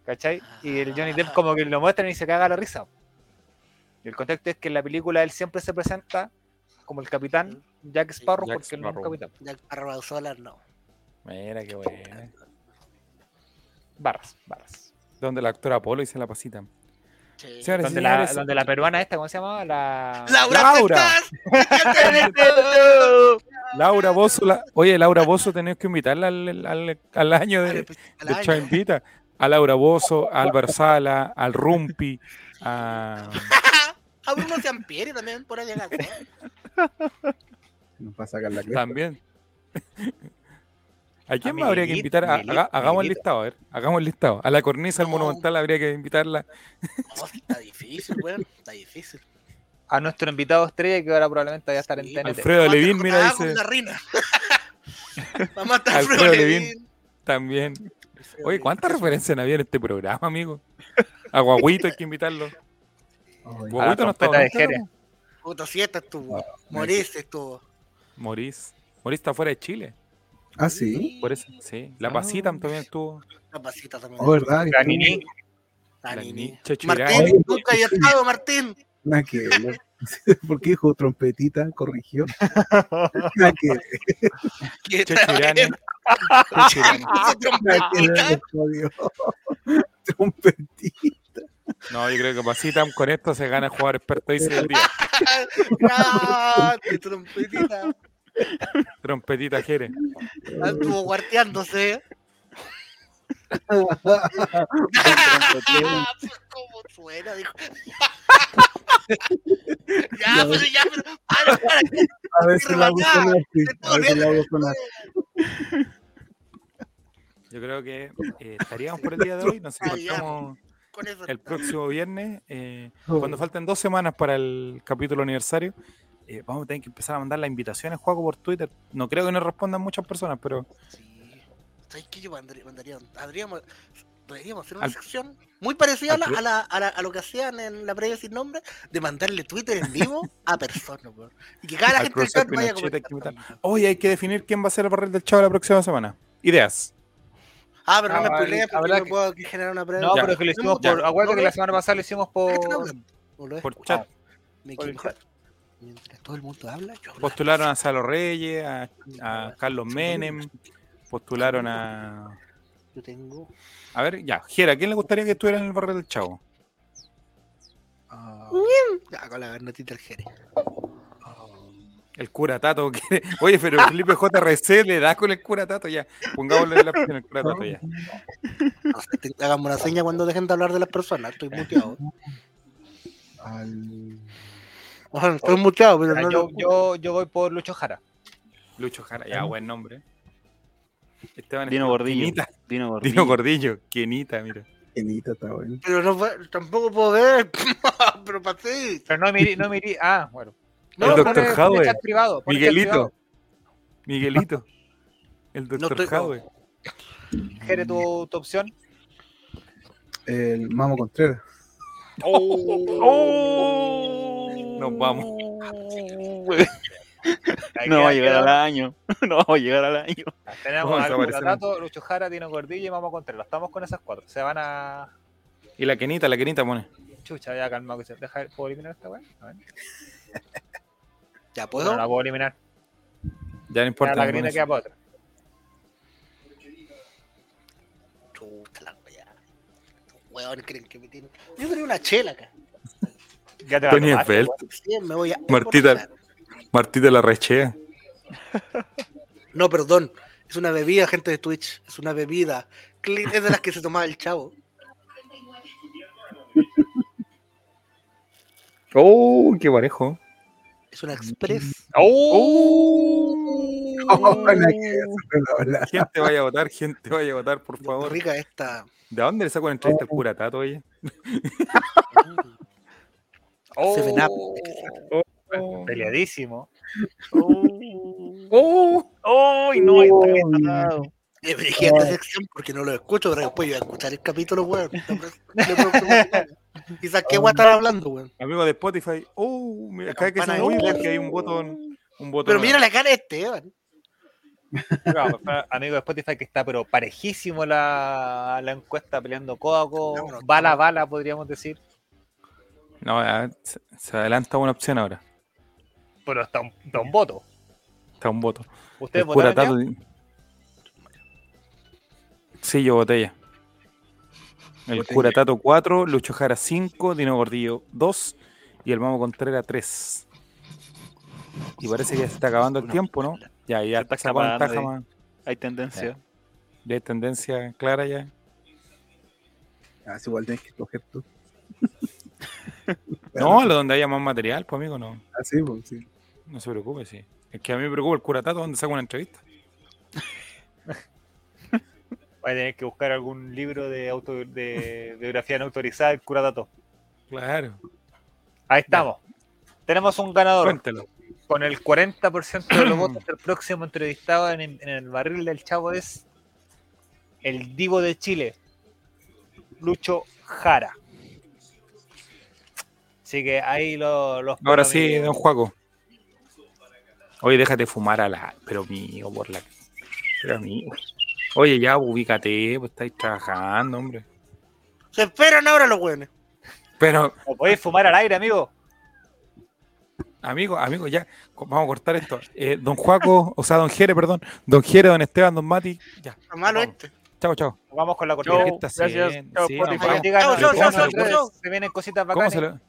¿Cachai? Y el Johnny Depp como que lo muestran y se caga la risa. Y el contexto es que en la película él siempre se presenta como el capitán Jack Sparrow Jack porque él no es un Sparrow. capitán. Ya para solar no. Mira qué bueno. Barras, barras. Donde la actora Apolo dice la pasita. Sí. Señores Donde la, donde la peruana esta, ¿cómo se llama? La... Laura, Laura. Laura. Bozo, la- oye, Laura Bozo, tenés que invitarla al, al- al año de, de Chao Invita. A Laura Bozo, a Álvaro Sala, al Rumpi, a... A Bruno Ciampieri también, por ahí en la Nos va a sacar la cresta. también. ¿A quién A más habría que invitar? A- Miguelito, haga- hagamos el listado, a ver, hagamos el listado. A la cornisa, al No. monumental, habría que invitarla. No, está difícil, weón. Está difícil. A nuestro invitado estrella que ahora probablemente vaya a estar en TNT. Alfredo estar mira, dice. Vamos a estar Alfredo Alfredo Levín. Levín. también. Alfredo Oye. ¿cuántas referencias había en este programa, amigo? A Guaguito hay que invitarlo. Guaguito no está trompeta de Jerez. Puta, siete estuvo. Morís estuvo. Morís. Morís está fuera de Chile. Ah, sí. Por eso, sí. La Pasita también estuvo. La pasita también. Oh, ¿verdad? La Nini. La Nini. Martín, nunca había estado, Martín. Nada que ver. ¿Por qué dijo trompetita? Corrigió. Nada que. ¿Qué Trompetita. No, yo creo que Pasita con esto se gana jugar experto dice del día. Grande, trompetita. Trompetita Jerez. Ah, Estuvo guarteándose. ¿Cómo suena? Dijo. ya, pero ya, pero. Para, para. A ver si la hago sonar, sí. A ver si la hago sonar. Yo creo que eh, estaríamos por el día de hoy. Nos Ah, encontramos el próximo viernes. eh, Oh. cuando falten dos semanas para el capítulo aniversario. Eh, vamos a tener que empezar a mandar las invitaciones, juego por Twitter. No creo que nos respondan muchas personas, pero Sí. ¿Sabes qué yo mandaría? mandaría- habríamos- Deberíamos hacer una Al- sección muy parecida a, la- a, la- a la- a lo que hacían en la previa sin nombre, de mandarle Twitter en vivo a personas, weón. Y que cada la gente del vaya a comentar hoy hay que definir quién va a ser el barril del chavo la próxima semana. Ideas. Ah, pero no me Ah, spoileen porque no que- puedo generar una previa. No, Ya. pero es que lo hicimos Ya. por. Acuérdate No, que la semana pasada lo hicimos ¿Por por. chat. Me por el chat. Mientras todo el mundo habla, yo hablo. Postularon a Salo Reyes, a, a Carlos Menem, postularon a. Yo tengo. A ver, ya, Jera, ¿quién le gustaría que estuviera en el barril del chavo? Ah, Ya, con la garnatita del Jerez. El cura Tato. quiere- Oye, pero Felipe JRC le da con el cura Tato ya. Pongámosle la opción al cura Tato ya. No sé, te- hagamos una seña cuando dejen de hablar de las personas. Estoy muteado. al- Estoy muteado, pero no yo, lo- yo, yo voy por Lucho Jara. Lucho Jara, ya, buen nombre. Esteban Dino Gordillo. Quinita. Dino Gordillo. Dino Gordillo, Quienita, mira. Kenita está bueno. Pero no, fue- tampoco puedo ver. pero pasé. Pero no mirí, no mirí. Ah, bueno. El pone chat Miguelito. privado. Miguelito. El No doctor estoy- Howe. Jere, tu, tu opción. El Mamo Contreras. Nos vamos. No va a llegar al año. No va a llegar al año. Tenemos Vamos a. Tato, Lucho Jara, Dino Gordillo y Mamo Contreras. Estamos con esas cuatro. Se van a. Y la Kenita, la Kenita pone. Chucha, ya calmado que se deja. ¿Puedo eliminar esta weá? ¿Ya puedo? no la puedo eliminar. Ya no importa. Ya la pone queda para otra. Chuta la weá. Estos Weones creen que me tienen. Yo quería una chela acá. Ya te Tony. Martita. Martita la rechea. No, perdón. Es una bebida, gente de Twitch. Es una bebida. Es de las que se tomaba el chavo. Oh, qué parejo. Es una express. ¡Oh! No lo habla. Gente vaya a votar, gente vaya a votar, por Qué favor. rica esta. ¿De dónde le saco la entrevista al cura Tato, oye? ¡Oh! Seven Up. Peleadísimo. ¡Oh! ¡Oh! Y no, ahí está ganado. Le dije esta sección porque no lo escucho, pero después yo voy a escuchar el capítulo, weón. Quizás qué a estar hablando, weón. Amigo de Spotify. ¡Oh! Mira, cada vez que se oye porque hay un botón. Un botón Pero mira la cara de Esteban. Claro, amigo de Spotify que está pero parejísimo la, la encuesta peleando codo a codo, bala a bala podríamos decir, No, ya, se, adelanta una opción ahora. pero está un, está un voto. Está un voto. ¿Ustedes votaron ya? Sí, yo voté ya. El Voté cura ya. Tato 4, Lucho Jara 5, Dino Gordillo 2 y el Mamo Contreras 3. Y parece que ya se está acabando el tiempo, ¿no? Ya, ya Se está ventaja acabando, más. Hay tendencia. Ya hay tendencia clara ya. Ah, sí, igual tienes que escoger tú. No, a lo donde haya más material, pues amigo, no, Ah, sí, pues, sí. no se preocupe, sí. Es que a mí me preocupa el cura Tato donde saco una entrevista. Va a tener que buscar algún libro de, auto, de biografía no autorizada del cura Tato. Claro. Ahí estamos. Tenemos un ganador Cuéntelo. con el 40% de los votos. El próximo entrevistado en, en el barril del Chavo es el Divo de Chile, Lucho Jara. Así que ahí lo- los. Ahora sí, don Juaco. Oye, déjate fumar a la. Pero amigo, por la. Pero amigo. Oye, ya ubícate, pues estáis trabajando, hombre. Se esperan ahora los weones. Pero, ¿O podéis fumar al aire, amigo? amigo, amigo, ya, vamos a cortar esto. Eh, don Juaco, o sea, don Jere, perdón. Don Jere, don Esteban, don Mati. Ya, Está malo Vamos. este. chao, chao. Vamos con la cortina. ¿qué está Gracias. Chao, Sí, Chao, chao, chao. Se vienen cositas ¿Cómo bacanas.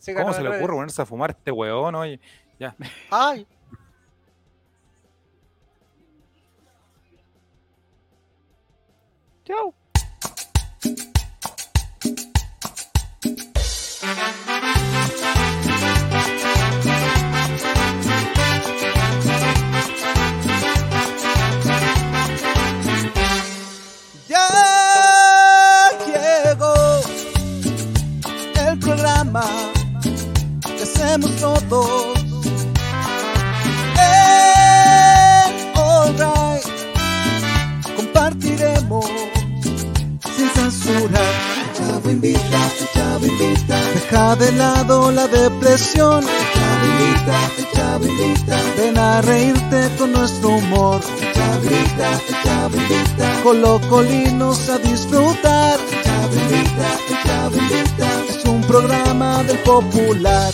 Se, ¿Cómo se le ocurre ponerse a fumar este weón, oye? Ya. Ay. Chao. Que hacemos todos. En All Right compartiremos sin censura. El Chavo invita, Chavo invita. Deja de lado la depresión. El Chavo invita, Chavo invita. Ven a reírte con nuestro humor. El Chavo invita, el Chavo invita. Colocolinos a disfrutar. El Chavo invita, Chavo invita. Es un programa del popular.